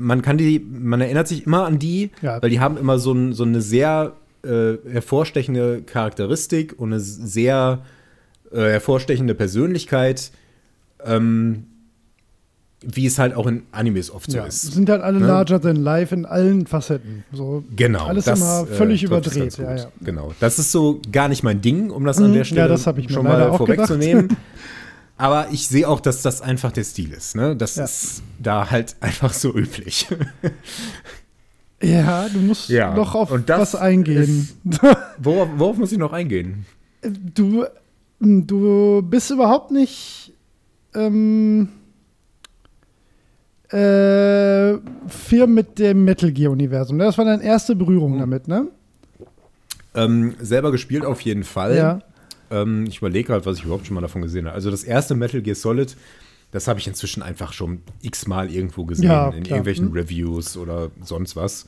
man kann die, man erinnert sich immer an die, Ja. weil die haben immer so, ein, so eine sehr äh, hervorstechende Charakteristik und eine sehr äh, hervorstechende Persönlichkeit. Ähm, wie es halt auch in Animes oft so ja, ist. sind halt alle Ne? larger than life in allen Facetten. So Genau. alles das, immer äh, völlig trifft's überdreht. Ja, ja. Genau. Das ist so gar nicht mein Ding, um das an Mhm, der ja, Stelle das hab ich mir schon mal vorwegzunehmen. [laughs] Aber ich sehe auch, dass das einfach der Stil ist. Ne? Das Ja. ist da halt [laughs] einfach so üblich. [laughs] Ja, du musst Ja, noch auf und das was eingehen. worauf, worauf muss ich noch eingehen? Du, du bist überhaupt nicht ähm, äh, firm mit dem Metal Gear-Universum. Das war deine erste Berührung Mhm. damit, ne? Ähm, selber gespielt auf jeden Fall. Ja. Ähm, ich überlege halt, was ich überhaupt schon mal davon gesehen habe. Also das erste Metal Gear Solid, das habe ich inzwischen einfach schon x-mal irgendwo gesehen, Ja, in irgendwelchen Hm. Reviews oder sonst was.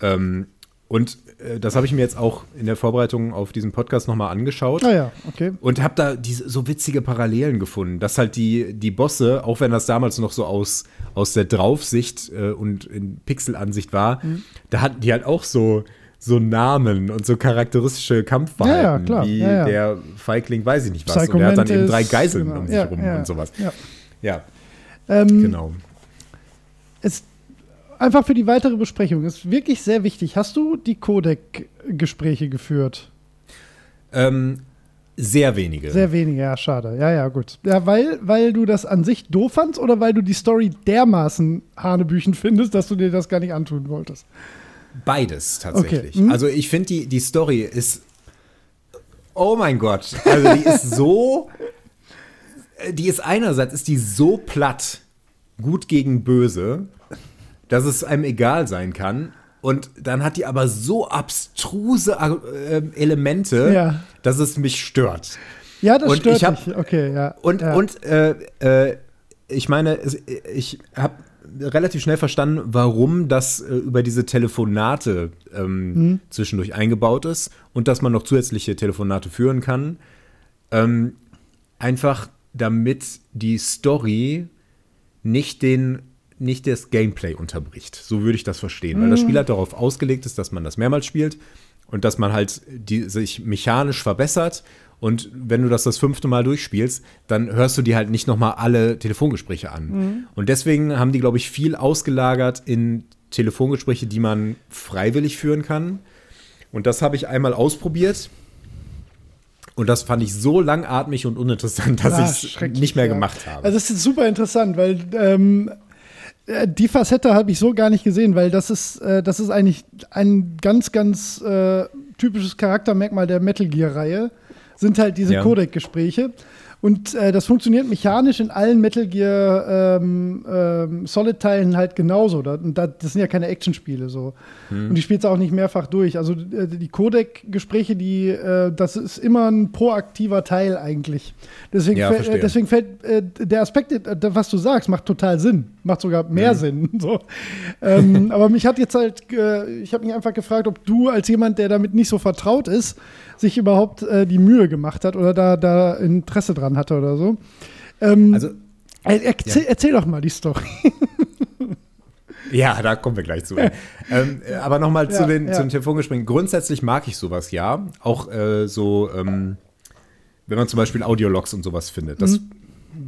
Ähm, und äh, das habe ich mir jetzt auch in der Vorbereitung auf diesen Podcast nochmal angeschaut. Ah ja, okay. Und habe da diese so witzige Parallelen gefunden, dass halt die, die Bosse, auch wenn das damals noch so aus, aus der Draufsicht äh, und in Pixelansicht war, Mhm. da hatten die halt auch so, so Namen und so charakteristische Kampfverhalten, Ja, ja, klar. wie Ja, der Feigling, weiß ich nicht was. Psycho und er hat dann eben drei Geiseln genau. um sich rum und sowas. Ja. Ja, Ähm, genau. Es, einfach für die weitere Besprechung ist wirklich sehr wichtig. Hast du die Codec-Gespräche geführt? Ähm, sehr wenige. Sehr wenige, ja, schade. Ja, ja, gut. Ja, weil, weil du das an sich doof fandst oder weil du die Story dermaßen Hanebüchen findest, dass du dir das gar nicht antun wolltest? Beides tatsächlich. Okay. Hm? Also ich finde, die, die Story ist. Oh mein Gott. Also die ist so. Die ist einerseits ist die so platt, gut gegen böse, dass es einem egal sein kann. Und dann hat die aber so abstruse äh, Elemente, Ja. dass es mich stört. Ja, das Und stört ich hab- mich. Okay, ja. Und, ja. und äh, äh, ich meine, ich habe relativ schnell verstanden, warum das äh, über diese Telefonate ähm, Mhm. zwischendurch eingebaut ist und dass man noch zusätzliche Telefonate führen kann. Ähm, einfach damit die Story nicht den nicht das Gameplay unterbricht. So würde ich das verstehen. Weil das Spiel halt darauf ausgelegt ist, dass man das mehrmals spielt und dass man halt die, sich mechanisch verbessert. Und wenn du das das fünfte Mal durchspielst, dann hörst du dir halt nicht nochmal alle Telefongespräche an. Und deswegen haben die, glaube ich, viel ausgelagert in Telefongespräche, die man freiwillig führen kann. Und das habe ich einmal ausprobiert. Und das fand ich so langatmig und uninteressant, [laughs] dass Ah, ich es nicht mehr ja. gemacht habe. Also, das ist super interessant, weil ähm, äh, die Facette habe ich so gar nicht gesehen, weil das ist, äh, das ist eigentlich ein ganz, ganz äh, typisches Charaktermerkmal der Metal Gear-Reihe, sind halt diese Ja. Codec-Gespräche. Und äh, das funktioniert mechanisch in allen Metal Gear ähm, ähm, Solid-Teilen halt genauso. Da, da, das sind ja keine Actionspiele so. Hm. Und die spielst du auch nicht mehrfach durch. Also äh, die Codec-Gespräche, die, äh, das ist immer ein proaktiver Teil eigentlich. Deswegen, Ja, fäll- deswegen fällt äh, der Aspekt, äh, was du sagst, macht total Sinn. Macht sogar mehr Mhm. Sinn. So. ähm, [laughs] aber mich hat jetzt halt, äh, ich habe mich einfach gefragt, ob du als jemand, der damit nicht so vertraut ist, sich überhaupt äh, die Mühe gemacht hat oder da, da Interesse dran hatte oder so. Ähm, Also, er, erzähl, erzähl doch mal die Story. [laughs] Ja, da kommen wir gleich zu. ähm, äh, aber nochmal Ja, zu, den, ja. zu den Telefongesprächen. Grundsätzlich mag ich sowas, ja. Auch äh, so, ähm, wenn man zum Beispiel Audiologs und sowas findet. Das, Mhm.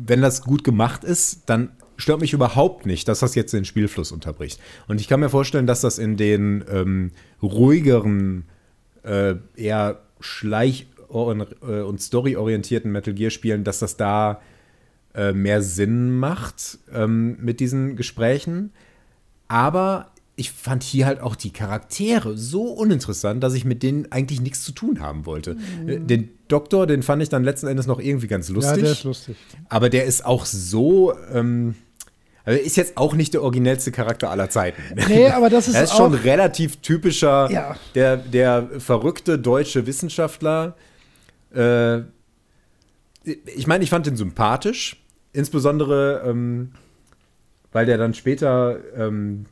Wenn das gut gemacht ist, dann stört mich überhaupt nicht, dass das jetzt den Spielfluss unterbricht. Und ich kann mir vorstellen, dass das in den ähm, ruhigeren, äh, eher schleich- und, äh, und storyorientierten Metal Gear-Spielen, dass das da äh, mehr Sinn macht ähm, mit diesen Gesprächen. Aber ich fand hier halt auch die Charaktere so uninteressant, dass ich mit denen eigentlich nichts zu tun haben wollte. Äh, Den Doktor, den fand ich dann letzten Endes noch irgendwie ganz lustig. Ja, der ist lustig. aber der ist auch so. Ähm, ist jetzt auch nicht der originellste Charakter aller Zeiten. Nee, aber das [laughs] ist, er ist schon relativ typischer, Ja. der, der verrückte deutsche Wissenschaftler. Äh, ich meine, ich fand ihn sympathisch, insbesondere, ähm, weil der dann später, ähm,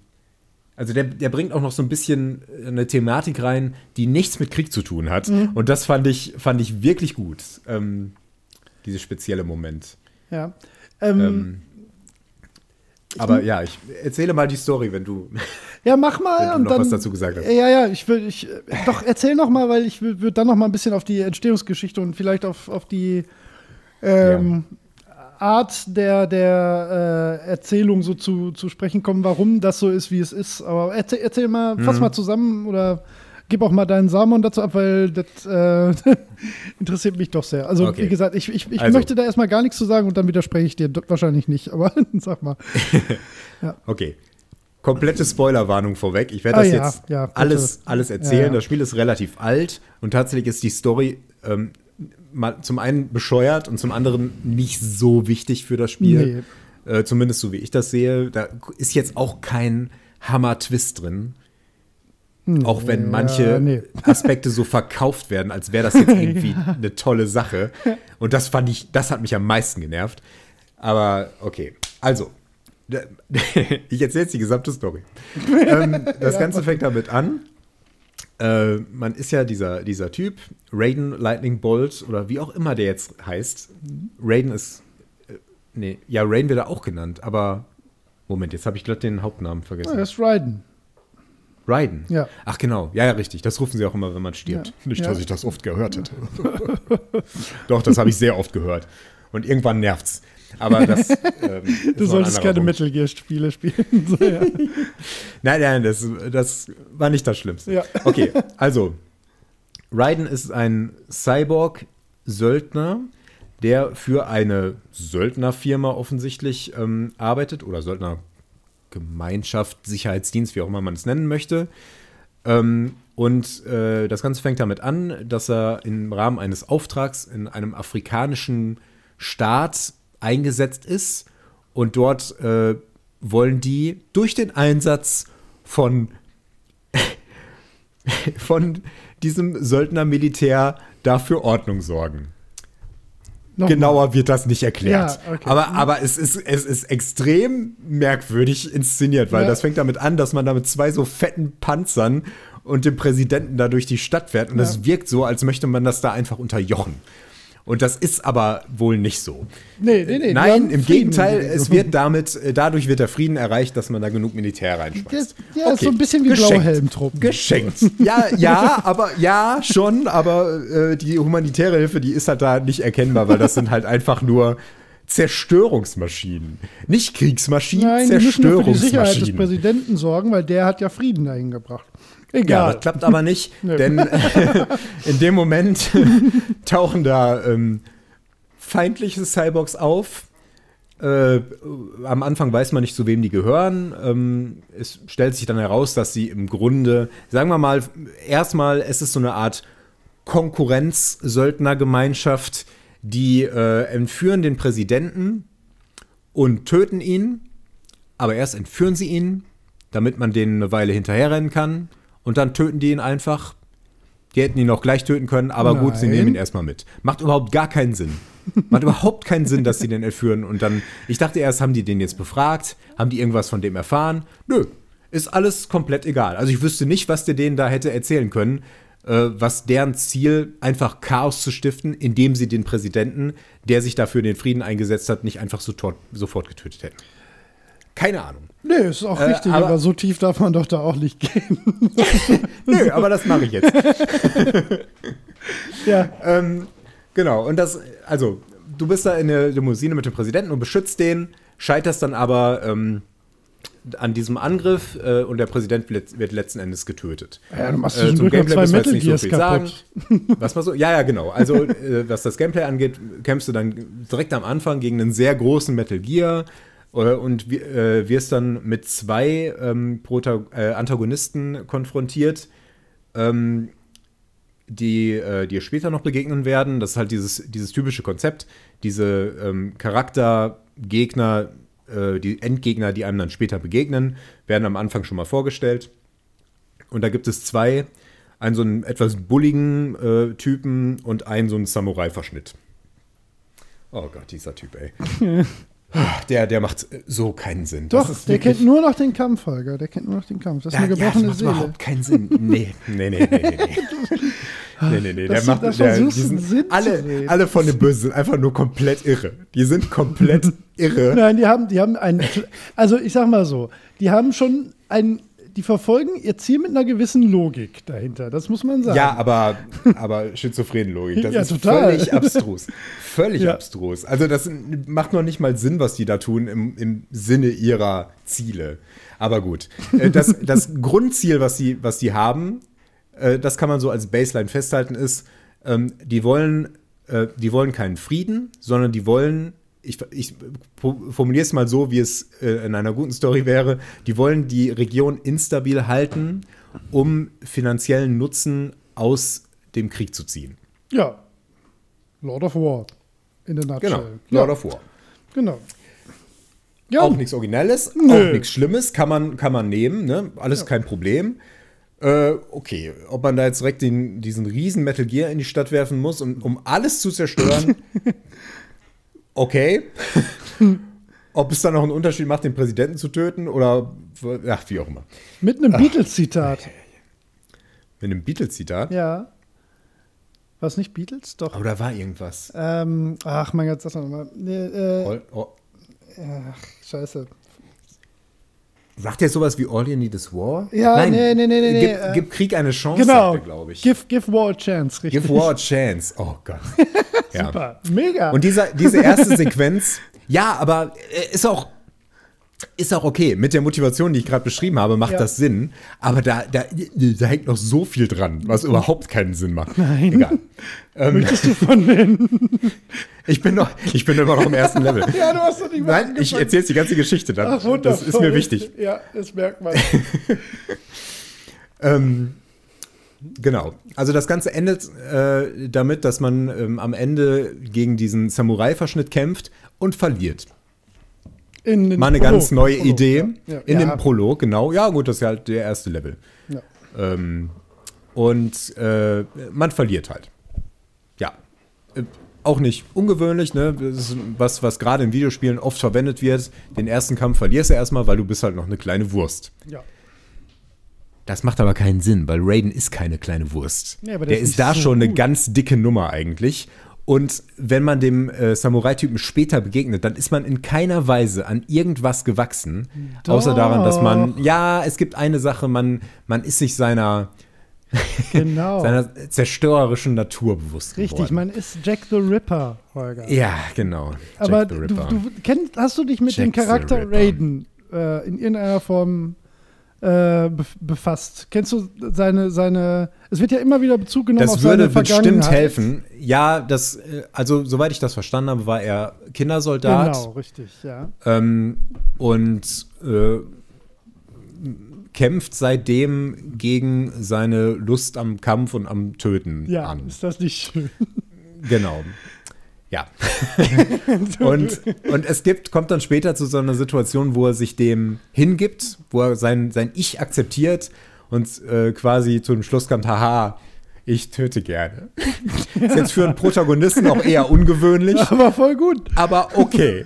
also der, der bringt auch noch so ein bisschen eine Thematik rein, die nichts mit Krieg zu tun hat. Mhm. Und das fand ich, fand ich wirklich gut, ähm, dieses spezielle Moment. Ja. Ähm, Ähm, aber ja, ich erzähle mal die Story, wenn du, ja, mach mal wenn du noch dann. was dazu gesagt hast. Ja, ja, ich will, ich, äh, doch, erzähl noch mal, weil ich würde dann noch mal ein bisschen auf die Entstehungsgeschichte und vielleicht auf, auf die ähm, Art der, der äh, Erzählung so zu, zu sprechen kommen, warum das so ist, wie es ist. Aber erzähl, erzähl mal, fass Mhm. mal zusammen oder gib auch mal deinen Samen dazu ab, weil das äh, [laughs] interessiert mich doch sehr. Also, Okay. wie gesagt, ich, ich, ich Also. möchte da erstmal gar nichts zu sagen und dann widerspreche ich dir wahrscheinlich nicht. Aber [laughs] sag mal. [laughs] Okay. Komplette Spoilerwarnung vorweg. Ich werde Ah, das ja, jetzt ja, alles, alles erzählen. Ja, ja. Das Spiel ist relativ alt und tatsächlich ist die Story ähm, mal zum einen bescheuert und zum anderen nicht so wichtig für das Spiel. Äh, zumindest so wie ich das sehe. Da ist jetzt auch kein Hammer-Twist drin. Auch wenn manche ja, nee. [laughs] Aspekte so verkauft werden, als wäre das jetzt irgendwie [laughs] eine tolle Sache. Und das fand ich, das hat mich am meisten genervt. Aber okay, also, [laughs] ich erzähle jetzt die gesamte Story. ähm, das Ganze fängt damit an. Äh, man ist ja dieser, dieser Typ, Raiden Lightning Bolt oder wie auch immer der jetzt heißt. Raiden ist, äh, nee, ja, Raiden wird er auch genannt, aber Moment, jetzt habe ich glatt den Hauptnamen vergessen. Ja, das ist Raiden. Raiden. Ja. Ach genau, ja, ja, richtig. Das rufen sie auch immer, wenn man stirbt. Ja. Nicht, Ja. dass ich das oft gehört hätte. [laughs] Doch, das habe ich sehr oft gehört. Und irgendwann nervt's. Aber das. [laughs] Ähm, Du solltest keine Punkt. Metal Gear Spiele spielen. So, ja. [laughs] Nein, nein, das, das war nicht das Schlimmste. Ja. Okay, also, Raiden ist ein Cyborg-Söldner, der für eine Söldnerfirma offensichtlich ähm, arbeitet oder Söldnergemeinschaft, Sicherheitsdienst, wie auch immer man es nennen möchte. Ähm, und äh, das Ganze fängt damit an, dass er im Rahmen eines Auftrags in einem afrikanischen Staat eingesetzt ist und dort äh, wollen die durch den Einsatz von [laughs] von diesem Söldnermilitär dafür Ordnung sorgen. Nochmal. Genauer wird das nicht erklärt. Ja, okay. aber, aber es, ist, es ist extrem merkwürdig inszeniert, weil Ja. das fängt damit an, dass man da mit zwei so fetten Panzern und dem Präsidenten da durch die Stadt fährt. Und Ja. es wirkt so, als möchte man das da einfach unterjochen. Und das ist aber wohl nicht so. Nee, nee, nee. Nein, im Frieden Gegenteil, es [laughs] wird damit, äh, dadurch wird der Frieden erreicht, dass man da genug Militär reinschmeißt. Ja, ist so ein bisschen wie Geschenkt. Blauhelmtruppen. Geschenkt. Ja, ja, aber ja, schon, aber äh, die humanitäre Hilfe, die ist halt da nicht erkennbar, weil das sind halt einfach nur Zerstörungsmaschinen. Nicht Kriegsmaschinen, Nein, die müssen für die Sicherheit des Zerstörungsmaschinen. Präsidenten sorgen, weil der hat ja Frieden dahin gebracht. Ja, Egal. das klappt aber nicht, [laughs] denn in dem Moment [laughs] tauchen da ähm, feindliche Cyborgs auf. Äh, am Anfang weiß man nicht, zu wem die gehören. Ähm, es stellt sich dann heraus, dass sie im Grunde, sagen wir mal, erstmal, es ist so eine Art Konkurrenz-Söldnergemeinschaft, die äh, entführen den Präsidenten und töten ihn. Aber erst entführen sie ihn, damit man denen eine Weile hinterherrennen kann. Und dann töten die ihn einfach. Die hätten ihn auch gleich töten können, aber gut, sie Nein. nehmen ihn erstmal mit. Macht überhaupt gar keinen Sinn. Macht überhaupt keinen Sinn, dass sie den entführen. Und dann, ich dachte erst, haben die den jetzt befragt? Haben die irgendwas von dem erfahren? Nö, ist alles komplett egal. Also ich wüsste nicht, was der denen da hätte erzählen können, äh, was deren Ziel, einfach Chaos zu stiften, indem sie den Präsidenten, der sich dafür den Frieden eingesetzt hat, nicht einfach so tot, sofort getötet hätten. Keine Ahnung. Nee, ist auch Äh, richtig, aber- aber, so tief darf man doch da auch nicht gehen. [laughs] Nö, aber das mache ich jetzt. [laughs] ja, ähm, genau, und das, also, du bist da in der Limousine mit dem Präsidenten und beschützt den, scheiterst dann aber ähm, an diesem Angriff äh, und der Präsident wird, letzten Endes getötet. ja du machst Äh, noch zwei müssen wir jetzt nicht so viel kaputt. [laughs] Was mal so? Ja, ja, genau. Also, äh, was das Gameplay angeht, kämpfst du dann direkt am Anfang gegen einen sehr großen Metal Gear und äh, wirst dann mit zwei ähm, äh, Antagonisten konfrontiert, ähm, die äh, dir später noch begegnen werden. Das ist halt dieses, dieses typische Konzept, diese ähm, Charaktergegner, äh, die Endgegner, die einem dann später begegnen, werden am Anfang schon mal vorgestellt. Und da gibt es zwei, einen so einen etwas bulligen äh, Typen und einen so einen Samurai-Verschnitt. Oh Gott, dieser Typ, ey. [laughs] Der, der macht so keinen Sinn. Das Doch, der wirklich- kennt nur noch den Kampf, Holger. Der kennt nur noch den Kampf. Das ist ja, eine ja, das gebrochene macht Seele. überhaupt keinen Sinn. Nee, nee, nee, nee, nee. nee. [laughs] Nee, nee, nee. Der macht, der, die sind einen Sinn alle, alle von den Bösen sind einfach nur komplett irre. Die sind komplett [laughs] irre. Nein, die haben, die haben ein, also ich sag mal so, die haben schon ein, die verfolgen ihr Ziel mit einer gewissen Logik dahinter. Das muss man sagen. Ja, aber, aber Schizophrenenlogik, das Ja, ist total. völlig abstrus. Völlig Ja. abstrus. Also das macht noch nicht mal Sinn, was die da tun im, im Sinne ihrer Ziele. Aber gut. Äh, Das, das [laughs] Grundziel, was sie, was die haben, äh, das kann man so als Baseline festhalten, ist, ähm, die wollen, äh, die wollen keinen Frieden, sondern die wollen, ich, ich formuliere es mal so, wie es äh, in einer guten Story wäre, die wollen die Region instabil halten, um finanziellen Nutzen aus dem Krieg zu ziehen. Ja. Lord of War. In der Nutshell. Genau, Ja, Lord of War. genau. Ja, Auch nichts Originelles, Nö. auch nichts Schlimmes, kann man, kann man nehmen, ne? alles kein Problem. Äh, okay, ob man da jetzt direkt den, diesen riesen Metal Gear in die Stadt werfen muss, um, um alles zu zerstören, [laughs] okay. [laughs] Ob es dann noch einen Unterschied macht, den Präsidenten zu töten oder, ach, wie auch immer. mit einem Beatles-Zitat. [laughs] Mit einem Beatles-Zitat. Ja. War es nicht Beatles? Doch. Aber da war irgendwas. Ähm, ach mein Gott, sag doch nochmal. Nee, äh, oh, ach, scheiße. Sagt er sowas wie All You Need Is War? Ja, nee, nee, nee, nee, nee, Gib, äh, gib Krieg eine Chance, Genau. glaube ich. Give, give War a chance, richtig. Give War a Chance. Oh Gott. [laughs] ja. Super. Mega. Und dieser, diese erste Sequenz, ja, aber äh, ist auch, ist auch okay. Mit der Motivation, die ich gerade beschrieben habe, macht Ja. das Sinn. Aber da, da, da hängt noch so viel dran, was überhaupt keinen Sinn macht. Nein. Egal. Ähm, Möchtest du von denen? [laughs] ich, bin noch, ich bin immer noch im ersten Level. [laughs] ja, du hast doch nicht mal Nein, ich erzähle jetzt die ganze Geschichte dann. Ach, wundervoll. das ist mir wichtig. Ja, das merkt man. [laughs] Ähm, genau. Also das Ganze endet äh, damit, dass man ähm, am Ende gegen diesen Samurai-Verschnitt kämpft und verliert. In den Mal eine Prolog. ganz neue Prolog, Idee. Ja. Ja. In ja. dem Prolog, genau. Ja, gut, das ist halt der erste Level. Ja. Ähm, und äh, man verliert halt. Ja. Äh, auch nicht ungewöhnlich, ne? Das ist was, was gerade in Videospielen oft verwendet wird. Den ersten Kampf verlierst du erstmal, weil du bist halt noch eine kleine Wurst. ja. Das macht aber keinen Sinn, weil Raiden ist keine kleine Wurst. Aber der der ist ist da so schon eine gut. ganz dicke Nummer eigentlich. Und wenn man dem äh, Samurai-Typen später begegnet, dann ist man in keiner Weise an irgendwas gewachsen. Außer daran, dass man, ja, es gibt eine Sache, man, man ist sich seiner, [laughs] Genau. seiner zerstörerischen Natur bewusst Richtig, geworden. man ist Jack the Ripper, Holger. Ja, genau. Jack Aber the du, Ripper. du kennst, hast du dich mit dem Jack the Charakter. Raiden äh, in irgendeiner Form äh, bef- befasst? Kennst du seine, seine, es wird ja immer wieder Bezug genommen Das auf würde seine bestimmt Vergangenheit. helfen. Ja, das, äh, also soweit ich das verstanden habe, war er Kindersoldat. Genau, richtig, ja. Ähm, und äh, kämpft seitdem gegen seine Lust am Kampf und am Töten Ja, an. ist das nicht schön? Genau. Ja. [laughs] und, und es gibt, kommt dann später zu so einer Situation, wo er sich dem hingibt, wo er sein, sein Ich akzeptiert und äh, quasi zu dem Schluss kommt, haha, ich töte gerne. Ist jetzt für einen Protagonisten auch eher ungewöhnlich, [laughs] Aber voll gut. aber okay.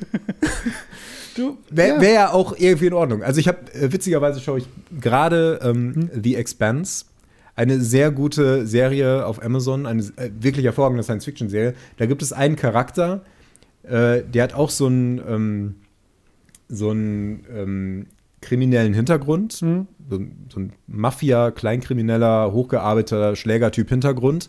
Du, Wäre ja. wär auch irgendwie in Ordnung. Also ich habe, äh, witzigerweise schaue ich gerade ähm, The Expanse, eine sehr gute Serie auf Amazon, eine äh, wirklich hervorragende Science-Fiction-Serie. Da gibt es einen Charakter, äh, der hat auch so einen, ähm, so einen ähm, kriminellen Hintergrund, Mhm. so, so ein Mafia, Kleinkrimineller, hochgearbeiteter Schlägertyp Hintergrund.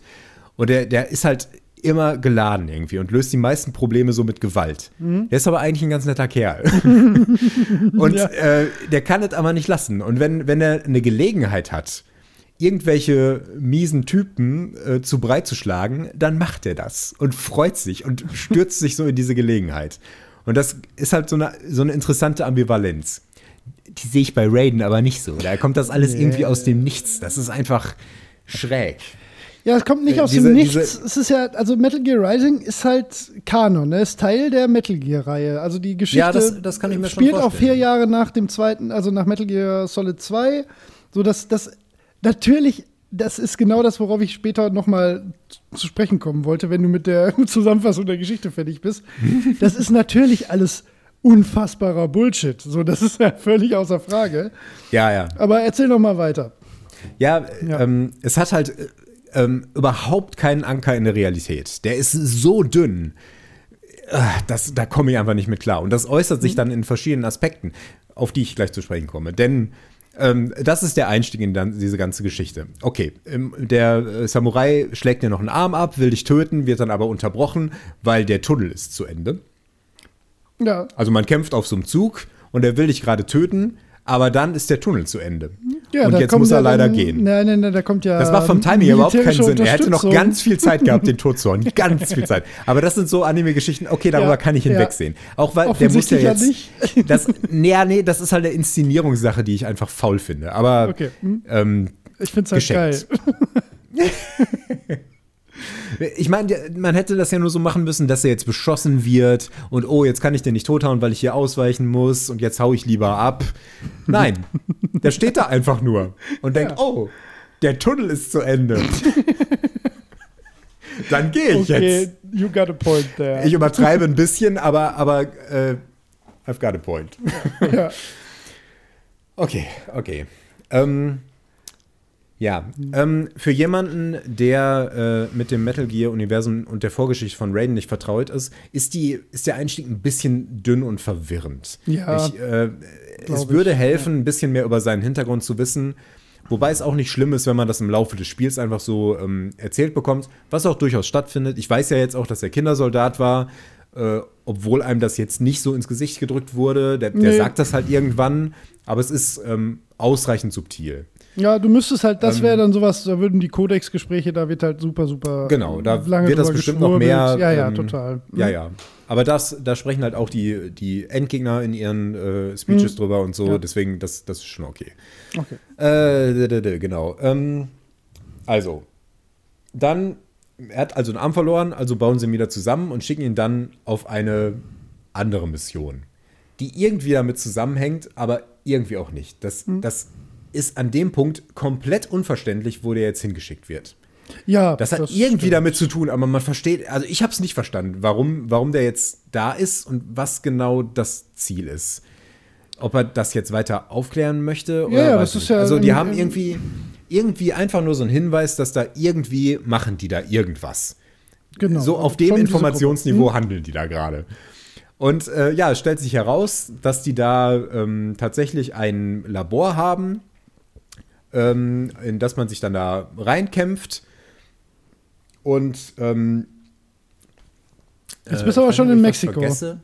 Und der, der ist halt immer geladen irgendwie und löst die meisten Probleme so mit Gewalt. Der ist aber eigentlich ein ganz netter Kerl. [laughs] und Ja. äh, der kann es aber nicht lassen. Und wenn, wenn er eine Gelegenheit hat, irgendwelche miesen Typen äh, zu breit zu schlagen, dann macht er das und freut sich und stürzt sich so in diese Gelegenheit. Und das ist halt so eine, so eine interessante Ambivalenz. Die sehe ich bei Raiden aber nicht so. Da kommt das alles Nee. irgendwie aus dem Nichts. Das ist einfach schräg. Ja, es kommt nicht Äh, aus diese- dem Nichts. es ist ja, also Metal Gear Rising ist halt Kanon, ne? ist Teil der Metal Gear-Reihe. Also die Geschichte Ja, das- das kann ich mir schon spielt auch vier Jahre nach dem zweiten, also nach Metal Gear Solid 2. So dass das natürlich, das ist genau das, worauf ich später nochmal zu sprechen kommen wollte, wenn du mit der [laughs] Zusammenfassung der Geschichte fertig bist. Das ist natürlich alles unfassbarer Bullshit. So, das ist ja völlig außer Frage. Ja, ja. Aber erzähl noch mal weiter. Ja, Ja. Ähm, es hat halt äh, ähm, überhaupt keinen Anker in der Realität. Der ist so dünn. Äh, Das, da komme ich einfach nicht mit klar. Und das äußert sich dann in verschiedenen Aspekten, auf die ich gleich zu sprechen komme. Denn Ähm, das ist der Einstieg in diese ganze Geschichte. Okay, ähm, der äh, Samurai schlägt dir noch einen Arm ab, will dich töten, wird dann aber unterbrochen, weil der Tunnel ist zu Ende. Ja. Also man kämpft auf so einem Zug und er will dich gerade töten, aber dann ist der Tunnel zu Ende. ja und jetzt muss er ja leider dann, gehen. Nein, nein, nein, da kommt ja. Das macht vom Timing überhaupt keinen Sinn. Er hätte noch ganz viel Zeit gehabt, den Tod zu hauen. [laughs] Ganz viel Zeit. Aber das sind so Anime-Geschichten, okay, darüber Ja, kann ich ja. hinwegsehen. Auch weil der muss ja ja jetzt. nicht. Das, [laughs] nee, nee, das ist halt eine Inszenierungssache, die ich einfach faul finde. Aber Okay. hm. ähm, Ich finde es halt geschenkt. geil. [laughs] Ich meine, man hätte das ja nur so machen müssen, dass er jetzt beschossen wird und oh, jetzt kann ich den nicht tothauen, weil ich hier ausweichen muss und jetzt hau ich lieber ab. Nein, [laughs] der steht da einfach nur und denkt, oh, der Tunnel ist zu Ende. [laughs] Dann gehe ich Okay, jetzt. you got a point there. Ich übertreibe ein bisschen, aber, aber äh, I've got a point. ja. [laughs] Okay, okay. Ähm, ja, ähm, für jemanden, der äh, mit dem Metal Gear-Universum und der Vorgeschichte von Raiden nicht vertraut ist, ist, die, ist der Einstieg ein bisschen dünn und verwirrend. Ja, ich, äh, es würde ich, helfen, ein bisschen mehr über seinen Hintergrund zu wissen. Wobei es auch nicht schlimm ist, wenn man das im Laufe des Spiels einfach so ähm, erzählt bekommt, was auch durchaus stattfindet. Ich weiß ja jetzt auch, dass er Kindersoldat war, äh, obwohl einem das jetzt nicht so ins Gesicht gedrückt wurde. Der, der Nee. sagt das halt irgendwann, aber es ist ähm, ausreichend subtil. Ja, du müsstest halt, das Ähm, wäre dann sowas, da würden die Codex-Gespräche, da wird halt super, super. Genau, da lange wird das bestimmt noch mehr. Ja, ja, ähm, total. Ja, ja. Aber das, da sprechen halt auch die, die Endgegner in ihren äh, Speeches drüber und so. Mhm. Ja. Deswegen, das, das ist schon okay. Okay. Äh, genau. Ähm, also, dann, er hat also einen Arm verloren, also bauen sie ihn wieder zusammen und schicken ihn dann auf eine andere Mission, die irgendwie damit zusammenhängt, aber irgendwie auch nicht. Das, Hm. das ist an dem Punkt komplett unverständlich, wo der jetzt hingeschickt wird. Ja, Das hat irgendwie stimmt. damit zu tun, aber man versteht, also ich habe es nicht verstanden, warum, warum der jetzt da ist und was genau das Ziel ist. Ob er das jetzt weiter aufklären möchte oder Ja, das ist ja Also die im- haben irgendwie, irgendwie einfach nur so einen Hinweis, dass da irgendwie machen die da irgendwas. Genau. So auf dem Informationsniveau Gruppe. handeln die da gerade. Und äh, ja, es stellt sich heraus, dass die da ähm, tatsächlich ein Labor haben, ähm, in das man sich dann da reinkämpft. Und ähm, Jetzt bist du aber schon in Mexiko. Vergesse,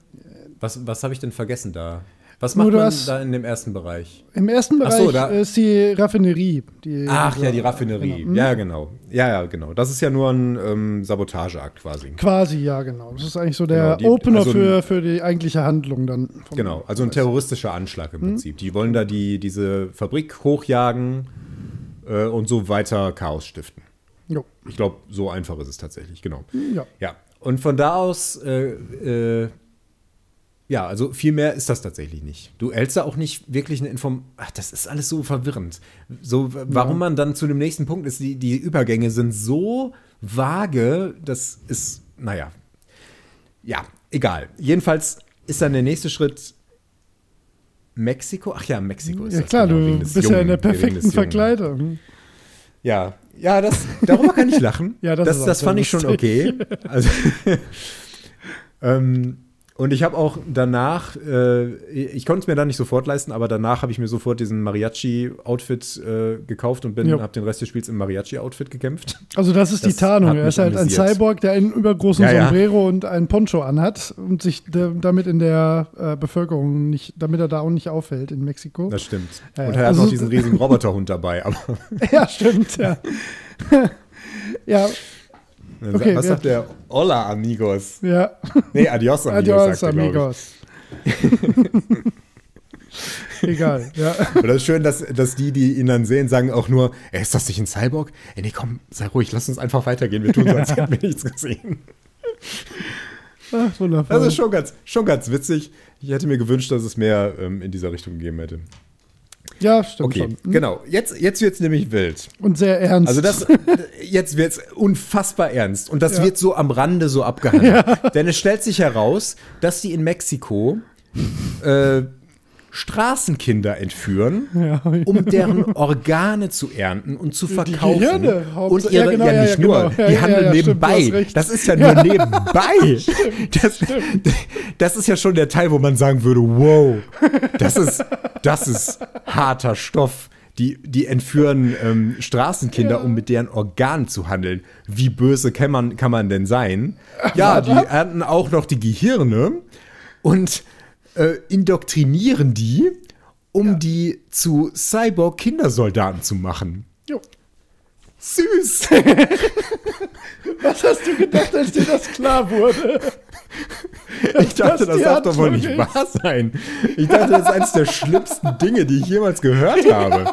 was was habe ich denn vergessen da? Was Nur macht du man da in dem ersten Bereich? Im ersten Bereich so, ist die Raffinerie. Die, Ach diese- ja, die Raffinerie. Genau. Ja, genau. Ja, ja, genau. Das ist ja nur ein ähm, Sabotageakt quasi. Quasi, ja, genau. Das ist eigentlich so der Genau, die- Opener also für, für die eigentliche Handlung dann. Genau, also ein terroristischer Anschlag Mhm. im Prinzip. Die wollen da die, diese Fabrik hochjagen äh, und so weiter Chaos stiften. Jo. Ich glaube, so einfach ist es tatsächlich, genau. Ja. Ja, und von da aus, äh, äh, ja, also viel mehr ist das tatsächlich nicht. Du erhältst da auch nicht wirklich eine Inform. Ach, das ist alles so verwirrend. So, warum man dann zu dem nächsten Punkt ist, die, die Übergänge sind so vage, das ist, naja. Ja, egal. Jedenfalls ist dann der nächste Schritt Mexiko. Ach ja, Mexiko ist Ja, das. klar, genau, du bist ja in Jungen, der perfekten Jungen. Verkleidung. Ja, ja, das, darüber kann ich lachen. [laughs] Ja, das das, das, fand ich schon okay. Also, [laughs] ähm, und ich habe auch danach, äh, ich konnte es mir dann nicht sofort leisten, aber danach habe ich mir sofort diesen Mariachi-Outfit äh, gekauft und bin, Ja. habe den Rest des Spiels im Mariachi-Outfit gekämpft. Also das ist die Das Tarnung. hat Er ist halt ein amüsiert. Cyborg, der einen übergroßen Ja, ja. Sombrero und ein Poncho anhat und sich da- damit in der äh, Bevölkerung nicht, damit er da auch nicht auffällt in Mexiko. Das stimmt. Ja, ja. Und er hat Also- noch diesen riesigen Roboterhund dabei. Aber [laughs] ja, stimmt, ja. [laughs] ja, Okay, was wir- sagt der? Hola, amigos. ja. Nee, adios, [laughs] amigos. Adios, sagt er, amigos. [laughs] Egal, ja. Das ist schön, dass, dass die, die ihn dann sehen, sagen auch nur, ey, ist das nicht ein Cyborg? Ey, nee, komm, sei ruhig, lass uns einfach weitergehen. Wir tun so, als hätten wir nichts gesehen. Ach, wundervoll. Das ist schon ganz, schon ganz witzig. Ich hätte mir gewünscht, dass es mehr ähm, in dieser Richtung gegeben hätte. Ja, stimmt Okay, schon. Hm? genau. Jetzt, jetzt wird es nämlich wild. Und sehr ernst. Also das, [laughs] jetzt wird es unfassbar ernst. Und das Ja. wird so am Rande so abgehandelt. [laughs] Denn es stellt sich heraus, dass die in Mexiko äh, Straßenkinder entführen, [laughs] Ja. um deren Organe zu ernten und zu verkaufen. Gehirne, und ihre, ja, genau, ja, nicht ja, nur, genau. Die handeln stimmt, nebenbei. recht. das ist ja nur [laughs] nebenbei. das, das ist ja schon der Teil, wo man sagen würde, wow, das ist, das ist harter Stoff. Die, die entführen ähm, Straßenkinder, um mit deren Organen zu handeln. Wie böse kann man, kann man denn sein? Ja, die ernten auch noch die Gehirne und äh, indoktrinieren die, um die zu Cyborg-Kindersoldaten zu machen. Jo. Süß! [laughs] Was hast du gedacht, als dir das klar wurde? [laughs] Ich dachte, das darf doch wohl nicht wahr sein. Ich dachte, das ist eines der schlimmsten Dinge, die ich jemals gehört habe.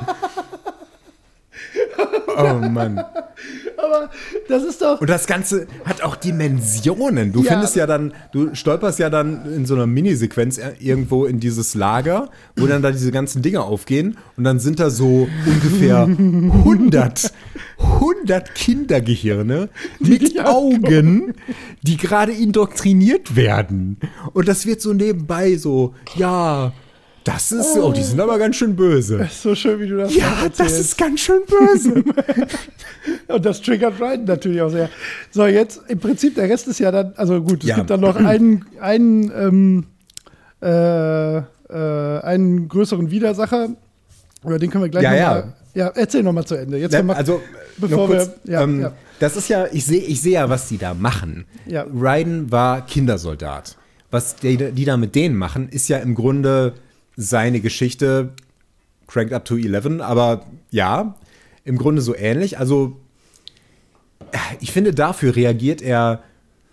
[laughs] Oh Mann. Aber das ist doch. Und das Ganze hat auch Dimensionen. Du Ja. findest ja dann, du stolperst ja dann in so einer Minisequenz irgendwo in dieses Lager, wo dann da diese ganzen Dinge aufgehen und dann sind da so ungefähr [laughs] 100, 100 Kindergehirne mit [laughs] Ja, Augen, die gerade indoktriniert werden. Und das wird so nebenbei so, ja, das ist, oh, die sind aber ganz schön böse. ist so schön, wie du das Ja, erzählst. das ist ganz schön böse. [laughs] Und das triggert Ryan natürlich auch sehr. So, jetzt im Prinzip, der Rest ist ja dann, also gut, es Ja. gibt dann noch einen, einen, ähm, äh, äh, einen größeren Widersacher. Über den können wir gleich Ja, ja. mal. Ja, erzähl noch mal zu Ende. Jetzt Ne, mach- also, bevor kurz, wir- ja, ähm, ja. das ist ja, ich sehe ich sehe ja, was die da machen. Ja. Ryden war Kindersoldat. Was die, die da mit denen machen, ist ja im Grunde seine Geschichte cranked up to 11, aber ja, im Grunde so ähnlich. Also, ich finde, dafür reagiert er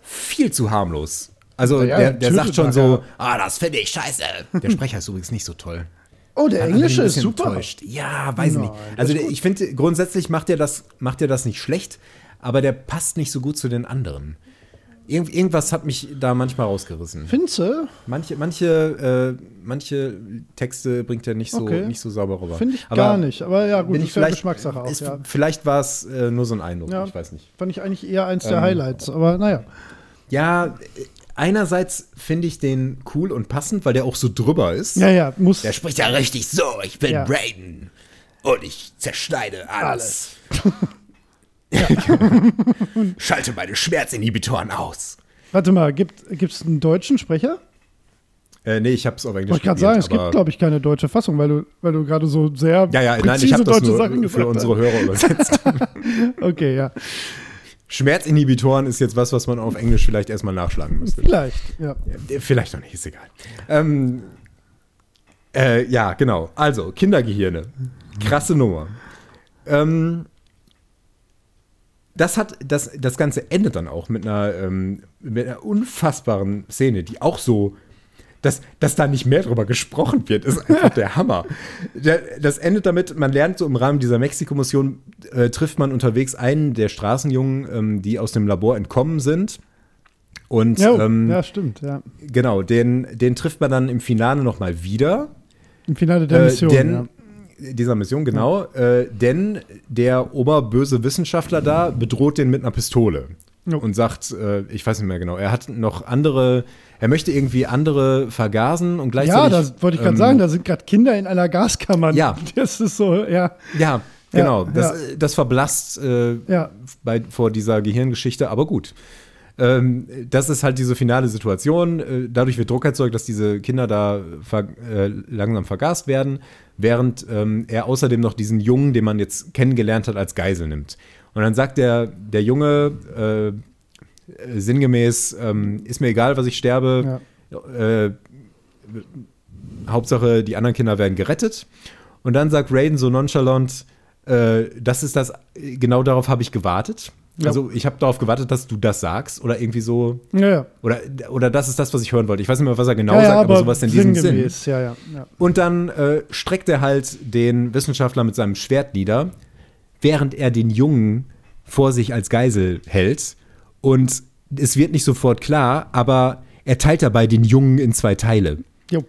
viel zu harmlos. Also, Ja, der, der sagt schon so, ah, das finde ich scheiße. Der Sprecher ist übrigens nicht so toll. oh, der Hat Englische ist super. enttäuscht. Ja, weiß ich Nein, nicht. Also der, ich finde, grundsätzlich macht er das, macht er das nicht schlecht, aber der passt nicht so gut zu den anderen. Irgend, irgendwas hat mich da manchmal rausgerissen. Finze? Manche, manche, äh, manche Texte bringt er nicht so, Okay. nicht so sauber rüber. Finde ich Aber gar nicht. Aber ja, gut, ist ja vielleicht, Geschmackssache auch. ist, Ja. Vielleicht war es äh, nur so ein Eindruck, Ja. ich weiß nicht. Fand ich eigentlich eher eins der Ähm, Highlights. Aber naja. Ja, einerseits finde ich den cool und passend, weil der auch so drüber ist. Ja, ja, muss. Der spricht ja richtig so, ich bin Ja. Raiden und ich zerschneide alles. [laughs] [laughs] Schalte meine Schmerzinhibitoren aus. Warte mal, gibt es einen deutschen Sprecher? Äh, nee, ich hab's auf Englisch Wollte ich gerade sagen, es gibt, glaube ich, keine deutsche Fassung, weil du, weil du gerade so sehr Ja, ja, nein, ich habe das deutsche nur Sachen für unsere Hörer übersetzt. [laughs] Okay, ja. Schmerzinhibitoren ist jetzt was, was man auf Englisch vielleicht erstmal nachschlagen müsste. Vielleicht, ja. Ja, Vielleicht noch nicht, ist egal. Ähm, äh, ja, genau. Also, Kindergehirne. Krasse Nummer. Ähm, das hat, das, das Ganze endet dann auch mit einer, ähm, mit einer unfassbaren Szene, die auch so, dass, dass da nicht mehr drüber gesprochen wird, ist einfach der Hammer. [laughs] Das endet damit, man lernt so im Rahmen dieser Mexiko-Mission, äh, trifft man unterwegs einen der Straßenjungen, ähm, die aus dem Labor entkommen sind. Und Ja, ähm, ja, stimmt, ja. Genau, den, den trifft man dann im Finale nochmal wieder. Im Finale der Äh, Mission. denn, ja. Dieser Mission, genau. Äh, denn der oberböse Wissenschaftler da bedroht den mit einer Pistole. Jo. Und sagt, äh, ich weiß nicht mehr genau, er hat noch andere, er möchte irgendwie andere vergasen und gleichzeitig. Ja, das wollte ich gerade ähm, sagen, da sind gerade Kinder in einer Gaskammer. Ja. [laughs] Das ist so, ja. Ja, genau. Ja, das, das verblasst äh, Ja. bei, vor dieser Gehirngeschichte, aber gut. Ähm, das ist halt diese finale Situation. Äh, dadurch wird Druck erzeugt, dass diese Kinder da ver äh, langsam vergast werden, während ähm, er außerdem noch diesen Jungen, den man jetzt kennengelernt hat, als Geisel nimmt. Und dann sagt der, der Junge äh, äh, sinngemäß, ähm, ist mir egal, was ich sterbe, äh, Hauptsache die anderen Kinder werden gerettet. Und dann sagt Raiden so nonchalant, äh, das ist das, genau darauf habe ich gewartet. Ja. Also ich habe darauf gewartet, dass du das sagst oder irgendwie so. Ja, ja. Oder, oder das ist das, was ich hören wollte. Ich weiß nicht mehr, was er genau sagt, aber, sowas in diesem Sinn. sinngemäß, Ja, ja, ja. Und dann äh, streckt er halt den Wissenschaftler mit seinem Schwert nieder, während er den Jungen vor sich als Geisel hält. Und es wird nicht sofort klar, aber er teilt dabei den Jungen in zwei Teile. Jo.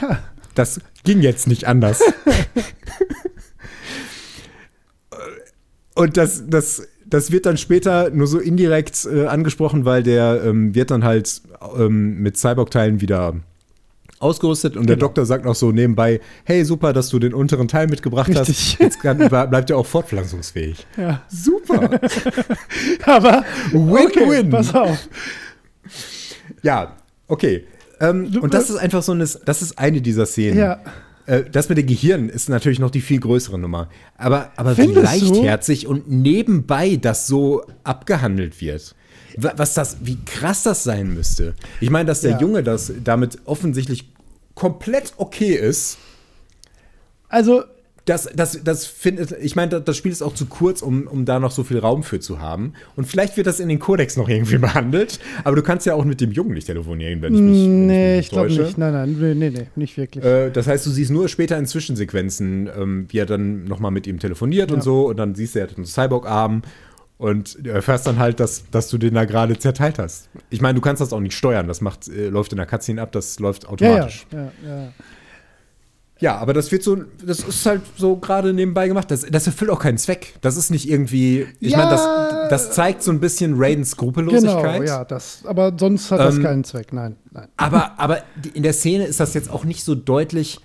Ja, Das ging jetzt nicht anders. [laughs] Und das, das, das wird dann später nur so indirekt äh, angesprochen, weil der ähm, wird dann halt ähm, mit Cyborg-Teilen wieder ausgerüstet und der Genau. Doktor sagt auch so nebenbei, hey, super, dass du den unteren Teil mitgebracht Richtig. hast. [laughs] Jetzt kann, bleibt er auch fortpflanzungsfähig. Ja. Super. [laughs] Aber Win-win. Okay, pass auf. ja, okay. Ähm, und das ist einfach so eine, das ist eine dieser Szenen. Ja. Äh, Das mit dem Gehirn ist natürlich noch die viel größere Nummer. Aber, aber wie Findest du? leichtherzig und nebenbei das so abgehandelt wird. Wa- Was das, wie krass das sein müsste. Ich meine, dass der Ja. Junge das damit offensichtlich komplett okay ist. Also, Das, das, das findet, ich meine, das- Spiel ist auch zu kurz, um, um da noch so viel Raum für zu haben. Und vielleicht wird das in den Kodex noch irgendwie [laughs] behandelt. Aber du kannst ja auch mit dem Jungen nicht telefonieren, wenn ich mich, ich nee, mich ich glaube nicht. Nein, nein, nee, nee, nicht wirklich. Äh, das heißt, du siehst nur später in Zwischensequenzen, ähm, wie er dann nochmal mit ihm telefoniert und Ja. so. Und dann siehst du, er hat einen Cyborg-Arm. Und du erfährst dann halt, dass, dass du den da gerade zerteilt hast. Ich meine, du kannst das auch nicht steuern. Das macht, äh, läuft in der Cutscene ab, das läuft ja, ja, automatisch. ja, ja. Ja, aber das wird so, das ist halt so gerade nebenbei gemacht. Das, das erfüllt auch keinen Zweck. Das ist nicht irgendwie, ich Ja. meine, das, das zeigt so ein bisschen Raidens Skrupellosigkeit. Genau, ja, das. Aber sonst hat das Ähm, keinen Zweck. Nein, nein. Aber, aber in der Szene ist das jetzt auch nicht so deutlich,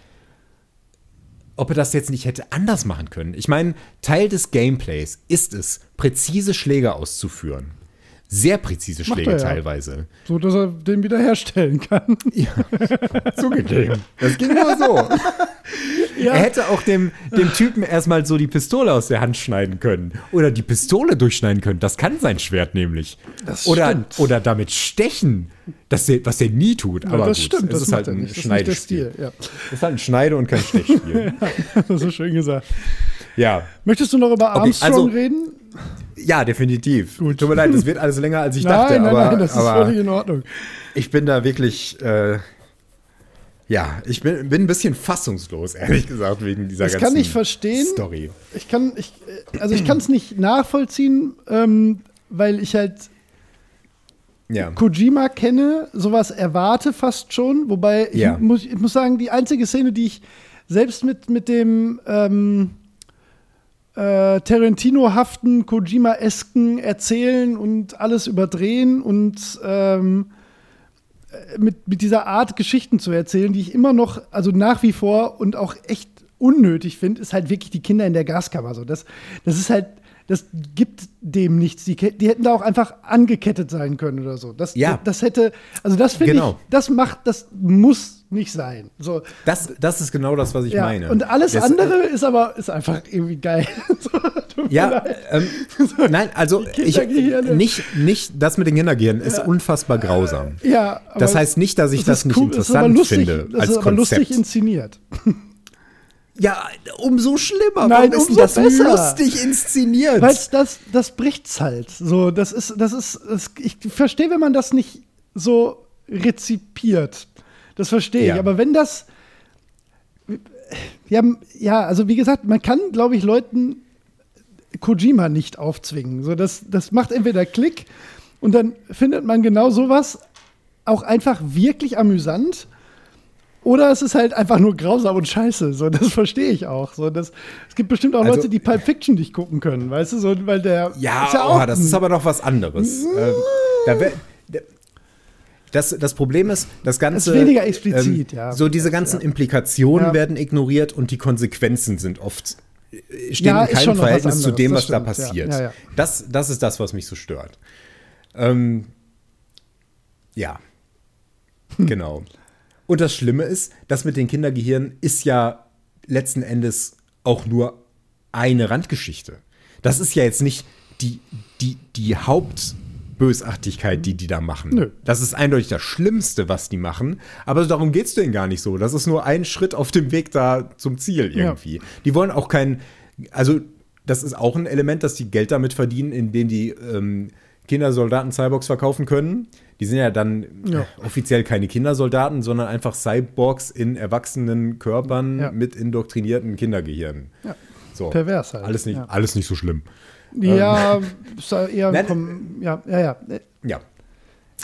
ob er das jetzt nicht hätte anders machen können. Ich meine, Teil des Gameplays ist es, präzise Schläge auszuführen. Sehr präzise Schläge er ja. teilweise. So, dass er den wiederherstellen kann. [laughs] Zugegeben. Das ging nur so. [laughs] ja. Er hätte auch dem, dem Typen erstmal so die Pistole aus der Hand schneiden können. Oder die Pistole durchschneiden können. Das kann sein Schwert nämlich. Das oder, stimmt. oder damit stechen. Das, der- was der nie tut. Ja, Aber das gut, stimmt, das ist halt er ein. Das Schneidespiel. Ja, Das ist halt ein Schneide- und kein Stechspiel. [laughs] das ist so schön gesagt. Ja. Möchtest du noch über Okay, Armstrong also- reden? Ja, definitiv. Tut mir leid, es wird alles länger, als ich nein, dachte. nein, aber, nein, das ist völlig in Ordnung. ich bin da wirklich. Äh, ja, ich bin, bin ein bisschen fassungslos, ehrlich gesagt, wegen dieser Das ganzen kann ich verstehen. Story. Ich kann, ich, äh, also ich kann es nicht nachvollziehen, ähm, weil ich halt Ja. Kojima kenne, sowas erwarte fast schon. Wobei ich, Ja. muss, ich muss sagen, die einzige Szene, die ich selbst mit, mit dem ähm, äh, Tarantino-haften, Kojima-esken Erzählen und alles überdrehen und ähm, äh, mit, mit dieser Art Geschichten zu erzählen, die ich immer noch, also nach wie vor und auch echt unnötig finde, ist halt wirklich die Kinder in der Gaskammer. So, das, das ist halt, das gibt dem nichts. Die, die hätten da auch einfach angekettet sein können oder so. Das, Ja. das hätte, also das finde Genau. ich, das macht, das muss nicht sein. So, Das, das ist genau das, was ich ja. meine. Und alles Das- andere ist aber ist einfach irgendwie geil. [laughs] so, Ja, ähm, [laughs] nein, also ich, nicht, nicht das mit den Kindergehirnen ist unfassbar grausam. ja, Das heißt nicht, dass ich das ist nicht cool, interessant lustig, finde Das als ist aber lustig Konzept. inszeniert. [laughs] Ja, umso schlimmer. Nein, Warum ist denn umso das besser. lustig inszeniert? Weil das, das bricht's halt. So, das ist, das ist, das, ich verstehe, wenn man das nicht so rezipiert. Das verstehe Ja. ich. Aber wenn das, ja, ja, also wie gesagt, man kann, glaube ich, Leuten Kojima nicht aufzwingen. So, das, das macht entweder Klick und dann findet man genau sowas auch einfach wirklich amüsant. Oder es ist halt einfach nur grausam und scheiße. So, das verstehe ich auch. So, das, es gibt bestimmt auch Also- Leute, die Pulp Fiction nicht gucken können, weißt du, so, weil der Ja, ist ja oh, das ist aber noch was anderes. ähm, da das, das Problem ist, das Ganze. ähm, Ist weniger explizit, ja. So diese ganzen Implikationen Ja. werden ignoriert und die Konsequenzen sind oft äh, stehen Ja, in keinem Verhältnis zu anderes, dem, das was da stimmt, ja. passiert. Ja, ja. Das, das ist das, was mich so stört. Ähm, ja, Hm. genau. Und das Schlimme ist, das mit den Kindergehirnen ist ja letzten Endes auch nur eine Randgeschichte. Das ist ja jetzt nicht die, die, die Hauptbösartigkeit, die die da machen. Nö. Das ist eindeutig das Schlimmste, was die machen. Aber darum geht es denen gar nicht so. Das ist nur ein Schritt auf dem Weg da zum Ziel Ja. irgendwie. Die wollen auch kein, also das ist auch ein Element, dass die Geld damit verdienen, indem die ähm, Kindersoldaten Cyborgs verkaufen können. Die sind ja dann Ja. äh, offiziell keine Kindersoldaten, sondern einfach Cyborgs in erwachsenen Körpern Ja. mit indoktrinierten Kindergehirnen. Ja. So. Pervers halt. Alles nicht, Ja. alles nicht so schlimm. Ja, [laughs] ist ja eher ein Kom ja, ja, ja. Ja.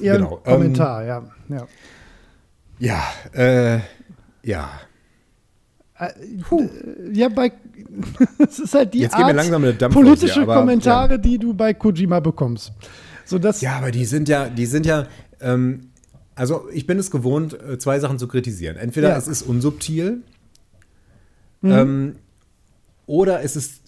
Eher Genau, ein Kommentar, ja. ja. Ja, äh, ja. Äh, ja, bei [laughs] es ist halt die Jetzt gehen wir Art politische hier, aber, Kommentare, ja. die du bei Kojima bekommst. So dass Ja, aber die sind ja, die sind ja, ähm, also ich bin es gewohnt, äh, zwei Sachen zu kritisieren. Entweder Ja. es ist unsubtil Mhm. ähm, oder es ist,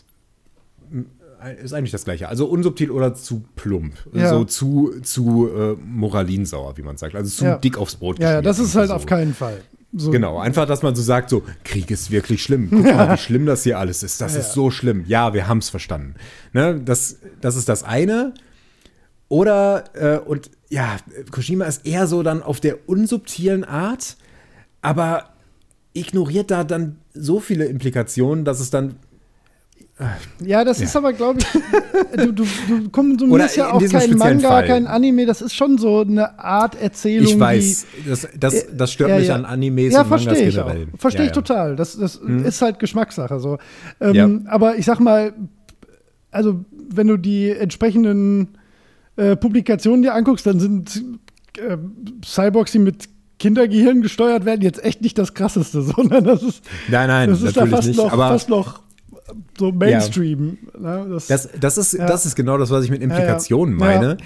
ist eigentlich das Gleiche. Also unsubtil oder zu plump. Ja. So zu, zu äh, moralinsauer, wie man sagt. Also zu Ja. dick aufs Brot ja, ja, das ist halt so. auf keinen Fall. So, Genau, einfach, dass man so sagt, so, Krieg ist wirklich schlimm. Guck mal, wie schlimm das hier alles ist. Das ist so schlimm. Ja, wir haben es verstanden. Ne? Das, das ist das eine. Oder, äh, und ja, Kojima ist eher so dann auf der unsubtilen Art, aber ignoriert da dann so viele Implikationen, dass es dann Ja, das Ja. ist aber, glaube ich, [laughs] du, du, du konsumierst ja auch kein Manga, Fall. kein Anime, das ist schon so eine Art Erzählung. Ich weiß, die, das, das, das stört Ja, mich ja. an Animes ja, und Mangas verstehe ich auch. generell. Verstehe ja, ich total. Das, das ist halt Geschmackssache. So. Ähm. Aber ich sag mal, also wenn du die entsprechenden äh, Publikationen dir anguckst, dann sind äh, Cyborgs, die mit Kindergehirn gesteuert werden, jetzt echt nicht das krasseste, [laughs] sondern das ist, Nein, nein, das ist da fast nicht. noch, fast noch so Mainstream. Ne? Das, Das, das, ist, Ja. das ist genau das, was ich mit Implikationen Ja, ja. meine.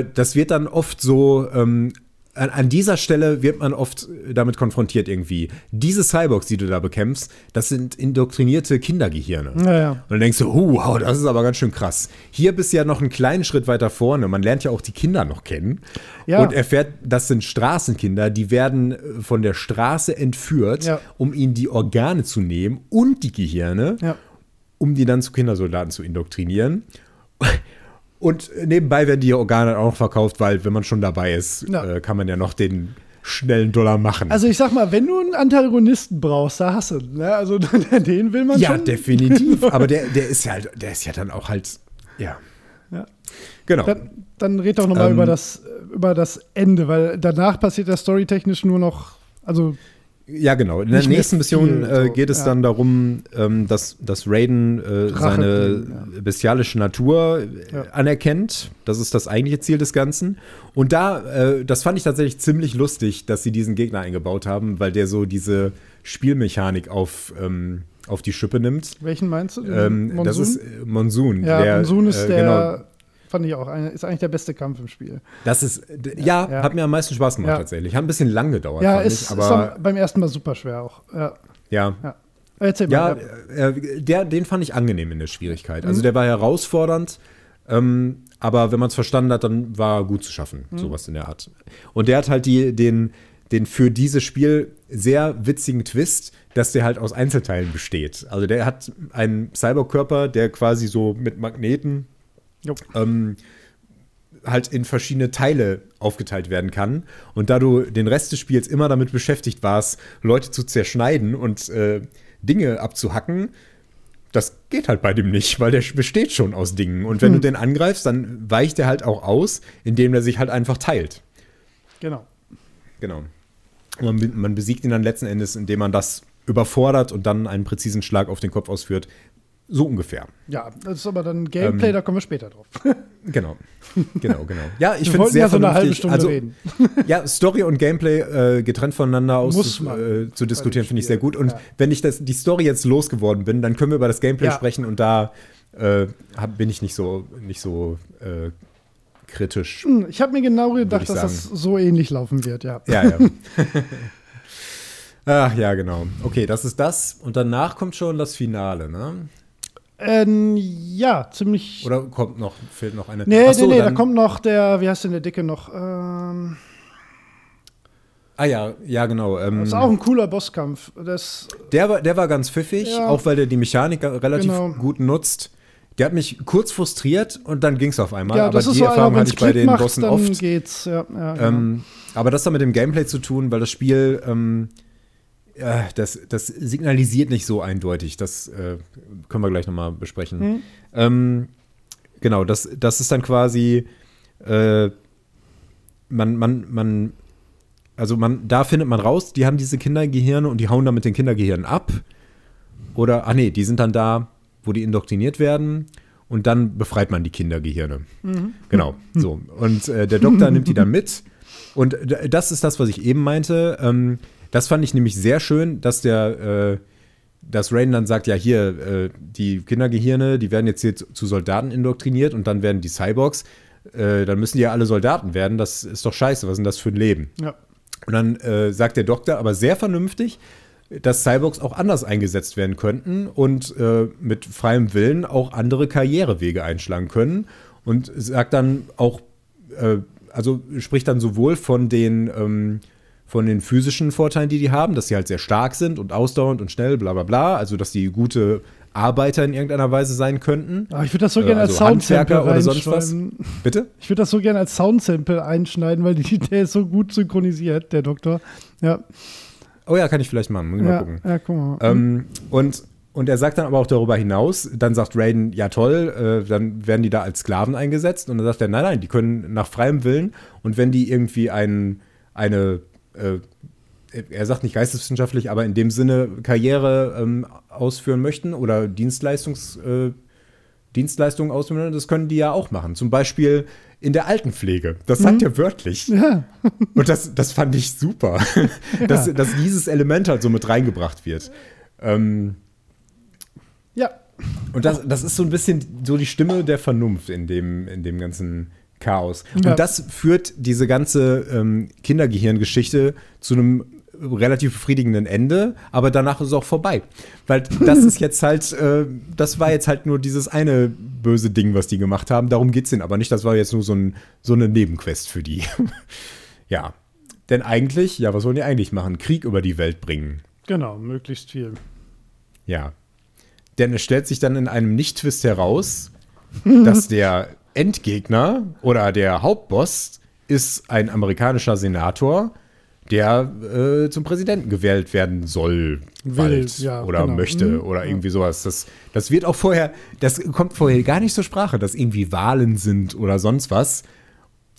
Äh, das wird dann oft so, ähm, an, an dieser Stelle wird man oft damit konfrontiert irgendwie. Diese Cyborgs, die du da bekämpfst, das sind indoktrinierte Kindergehirne. Ja, ja. Und dann denkst du, wow, das ist aber ganz schön krass. Hier bist du ja noch einen kleinen Schritt weiter vorne. Man lernt ja auch die Kinder noch kennen. Ja. Und erfährt, das sind Straßenkinder, die werden äh, von der Straße entführt, Ja. um ihnen die Organe zu nehmen und die Gehirne ja. Um die dann zu Kindersoldaten zu indoktrinieren. Und nebenbei werden die Organe auch noch verkauft, weil wenn man schon dabei ist, Ja. äh, kann man ja noch den schnellen Dollar machen. Also ich sag mal, wenn du einen Antagonisten brauchst, da hast du ne? Also [laughs] den will man ja, schon. definitiv. [laughs] Aber der, der ist ja halt, der ist ja dann auch halt, ja. Ja. Genau. Dann, dann red doch noch mal Ähm, über, das, über das Ende, weil danach passiert ja storytechnisch nur noch, also Ja, genau. In der nächsten Mission äh, geht es ja. dann darum, ähm, dass, dass Raiden äh, seine bringen, bestialische Natur äh, Ja. anerkennt. Das ist das eigentliche Ziel des Ganzen. Und da, äh, das fand ich tatsächlich ziemlich lustig, dass sie diesen Gegner eingebaut haben, weil der so diese Spielmechanik auf, ähm, auf die Schippe nimmt. welchen meinst du? Ähm, das ist äh, Monsoon. ja, der, Monsoon ist äh, der, Genau, fand ich auch, ist eigentlich der beste Kampf im Spiel. das ist, ja, Ja. hat mir am meisten Spaß gemacht Ja. tatsächlich. Hat ein bisschen lang gedauert, Ja, fand ist, ich, ist aber am- beim ersten Mal super schwer auch. Ja, ja. ja. Erzähl Ja, mal. äh, der, den fand ich angenehm in der Schwierigkeit. Mhm. Also der war herausfordernd, ähm, aber wenn man es verstanden hat, dann war gut zu schaffen, Mhm. sowas in der Art. Und der hat halt die, den, den für dieses Spiel sehr witzigen Twist, dass der halt aus Einzelteilen besteht. Also der hat einen Cyberkörper, der quasi so mit Magneten. Ähm, halt in verschiedene Teile aufgeteilt werden kann. Und da du den Rest des Spiels immer damit beschäftigt warst, Leute zu zerschneiden und äh, Dinge abzuhacken, das geht halt bei dem nicht, weil der besteht schon aus Dingen. Und wenn Hm. du den angreifst, dann weicht er halt auch aus, indem er sich halt einfach teilt. Genau. Genau. Und man, man besiegt ihn dann letzten Endes, indem man das überfordert und dann einen präzisen Schlag auf den Kopf ausführt. So ungefähr. Ja, das ist aber dann Gameplay, Ähm, da kommen wir später drauf. [laughs] Genau. Genau, genau. Ja, ich finde es sehr ja so eine halbe. Stunde also, reden. [laughs] Ja, Story und Gameplay äh, getrennt voneinander aus äh, zu diskutieren, finde ich sehr gut. Und ja. wenn ich das, die Story jetzt losgeworden bin, dann können wir über das Gameplay Ja. sprechen und da äh, hab, bin ich nicht so, nicht so äh, kritisch. Hm, Ich habe mir genau gedacht, dass das so ähnlich laufen wird, ja. Ja, ja. [laughs] Ach ja, genau. Okay, das ist das. Und danach kommt schon das Finale, ne? Ähm, ja, ziemlich. Oder kommt noch, fehlt noch eine. nee, Ach so, nee, nee, da kommt noch der, wie heißt denn der Dicke noch? Ähm, Ah ja, ja, genau. Ähm, das ist auch ein cooler Bosskampf. Das, Der war, der war ganz pfiffig, Ja. auch weil der die Mechanik relativ Genau. gut nutzt. Der hat mich kurz frustriert und dann ging es auf einmal. ja, aber die so Erfahrung hatte ich bei den macht, Bossen oft. Ja, ja, genau. Ähm, aber das hat mit dem Gameplay zu tun, weil das Spiel, ähm, äh, das, das signalisiert nicht so eindeutig. Das äh, können wir gleich nochmal besprechen. Hm. Ähm, genau, das, das ist dann quasi, äh, man, man, man, also man, da findet man raus, die haben diese Kindergehirne und die hauen dann mit den Kindergehirnen ab. Oder, ah nee, die sind dann da, wo die indoktriniert werden und dann befreit man die Kindergehirne. Mhm. Genau, so. Und äh, der Doktor nimmt die dann mit. Und d- das ist das, was ich eben meinte. Ähm, das fand ich nämlich sehr schön, dass der, äh, dass Rain dann sagt, ja hier, äh, die Kindergehirne, die werden jetzt hier zu, Soldaten indoktriniert und dann werden die Cyborgs, äh, dann müssen die ja alle Soldaten werden, das ist doch scheiße, was ist denn das für ein Leben? Ja. Und dann äh, sagt der Doktor aber sehr vernünftig, dass Cyborgs auch anders eingesetzt werden könnten und äh, mit freiem Willen auch andere Karrierewege einschlagen können. Und sagt dann auch, äh, also spricht dann sowohl von den, ähm, von den physischen Vorteilen, die die haben, dass sie halt sehr stark sind und ausdauernd und schnell, bla bla bla, also dass die gute Arbeiter in irgendeiner Weise sein könnten. Ah, ich würde das so Äh, gerne als also Soundsample Handwerker oder sonst was. Bitte? Ich würde das so gerne als Soundsample einschneiden, weil die, [laughs] der ist so gut synchronisiert, der Doktor. Ja, Oh ja, kann ich vielleicht machen, muss ich mal ja, gucken. ja guck mal. Ähm, und, und er sagt dann aber auch darüber hinaus, dann sagt Raiden, ja toll, äh, dann werden die da als Sklaven eingesetzt. Und dann sagt er, nein, nein, die können nach freiem Willen. Und wenn die irgendwie ein, eine, äh, er sagt nicht geisteswissenschaftlich, aber in dem Sinne Karriere ähm, ausführen möchten oder Dienstleistungs, äh, Dienstleistungen ausführen, das können die ja auch machen. Zum Beispiel in der Altenpflege. Das sagt er wörtlich. ja, [laughs] Und das, das fand ich super, dass, dass dieses Element halt so mit reingebracht wird. Ähm, ja, und das, das ist so ein bisschen so die Stimme der Vernunft in dem, in dem ganzen Chaos. Ja. Und das führt diese ganze ähm, Kindergehirngeschichte zu einem relativ befriedigenden Ende, aber danach ist es auch vorbei. Weil [laughs] das ist jetzt halt, äh, das war jetzt halt nur dieses eine böse Ding, was die gemacht haben. Darum geht es denen aber nicht. Das war jetzt nur so, ein, so eine Nebenquest für die. [laughs] ja. Denn eigentlich, ja, was wollen die eigentlich machen? Krieg über die Welt bringen. genau, möglichst viel. Ja. Denn es stellt sich dann in einem Nicht-Twist heraus, [laughs] dass der Endgegner oder der Hauptboss ist ein amerikanischer Senator, der äh, zum Präsidenten gewählt werden soll, Will, bald ja, oder genau. möchte Mhm, oder irgendwie sowas. Das, das wird auch vorher, das kommt vorher gar nicht zur Sprache, dass irgendwie Wahlen sind oder sonst was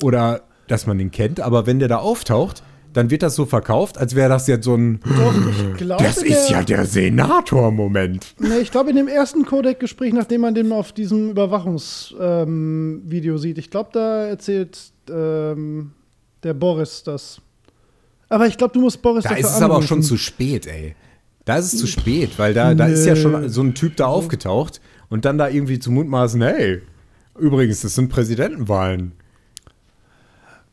oder dass man den kennt. Aber wenn der da auftaucht, dann wird das so verkauft, als wäre das jetzt so ein Doch, ich glaube, das ist ja der Senator-Moment. Nee, ich glaube, in dem ersten Codec-Gespräch, nachdem man den auf diesem Überwachungsvideo ähm, sieht, ich glaube, da erzählt ähm, der Boris das. Aber ich glaube, du musst Boris Da dafür ist es aber auch anrufen. schon zu spät, ey. Da ist es zu spät, weil da, da ist ja Nö. schon so ein Typ da aufgetaucht und dann da irgendwie zu mutmaßen, hey, übrigens, das sind Präsidentenwahlen.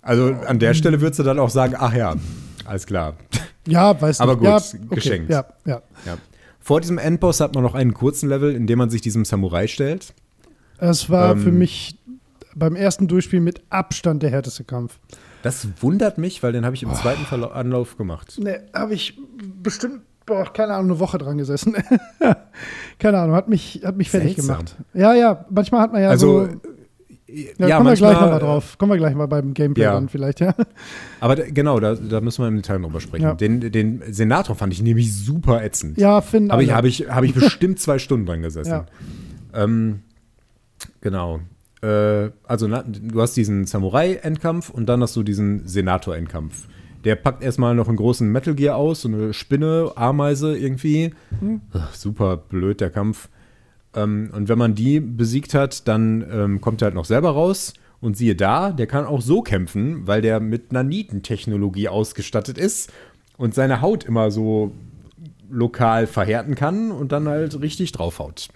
Also an der Stelle würdest du dann auch sagen, ach ja, alles klar. Ja, weiß nicht. Aber gut, ja, okay. geschenkt. Ja, ja. Ja. Vor diesem Endboss hat man noch einen kurzen Level, in dem man sich diesem Samurai stellt. Es war Ähm, für mich beim ersten Durchspiel mit Abstand der härteste Kampf. Das wundert mich, weil den habe ich im zweiten Verla Anlauf gemacht. Ne, habe ich bestimmt, boah, keine Ahnung, eine Woche dran gesessen. [laughs] keine Ahnung, hat mich, hat mich fertig Seltsam. gemacht. Ja, ja, manchmal hat man ja Also, so. Ja, kommen wir gleich nochmal drauf. Kommen wir gleich mal beim Gameplay Ja. dann vielleicht, ja. Aber genau, da, da müssen wir im Detail drüber sprechen. Ja. Den, den Senator fand ich nämlich super ätzend. Ja, finde Habe ich, hab ich, hab ich bestimmt zwei Stunden dran gesessen. Ja. Ähm, genau. Äh, also na, du hast diesen Samurai-Endkampf und dann hast du diesen Senator-Endkampf. Der packt erstmal noch einen großen Metal Gear aus, so eine Spinne, Ameise irgendwie. Hm. Ach, super blöd, der Kampf. Ähm, und wenn man die besiegt hat, dann ähm, kommt er halt noch selber raus. Und siehe da, der kann auch so kämpfen, weil der mit Nanitentechnologie ausgestattet ist und seine Haut immer so lokal verhärten kann und dann halt richtig draufhaut.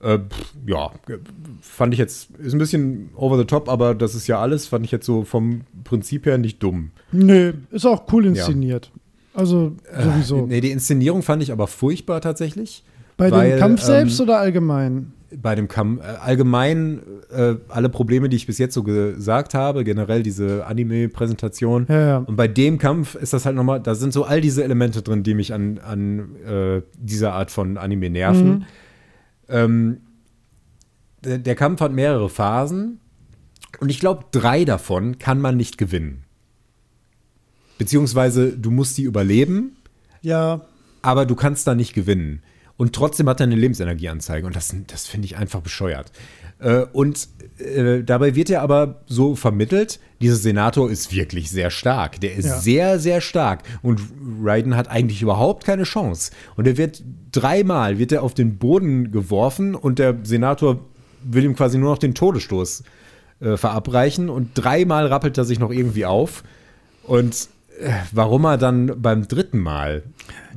Äh, pff, ja, äh, fand ich jetzt, ist ein bisschen over the top, aber das ist ja alles, fand ich jetzt so vom Prinzip her nicht dumm. Nö, ist auch cool inszeniert. Also sowieso. Nee, die Inszenierung fand ich aber furchtbar tatsächlich. Bei weil, dem Kampf ähm, selbst oder allgemein? bei dem Kampf, äh, allgemein äh, alle Probleme, die ich bis jetzt so gesagt habe, generell diese Anime-Präsentation. Ja, ja. Und bei dem Kampf ist das halt nochmal, da sind so all diese Elemente drin, die mich an, an äh, dieser Art von Anime nerven. Mhm. Ähm, der, der Kampf hat mehrere Phasen und ich glaube, drei davon kann man nicht gewinnen. Beziehungsweise du musst die überleben, Ja, aber du kannst da nicht gewinnen. Und trotzdem hat er eine Lebensenergieanzeige und das, das finde ich einfach bescheuert. Äh, und äh, dabei wird er aber so vermittelt, dieser Senator ist wirklich sehr stark. Der ist Ja. sehr, sehr stark. Und Raiden hat eigentlich überhaupt keine Chance. Und er wird dreimal wird er auf den Boden geworfen und der Senator will ihm quasi nur noch den Todesstoß äh, verabreichen und dreimal rappelt er sich noch irgendwie auf. Und warum er dann beim dritten Mal,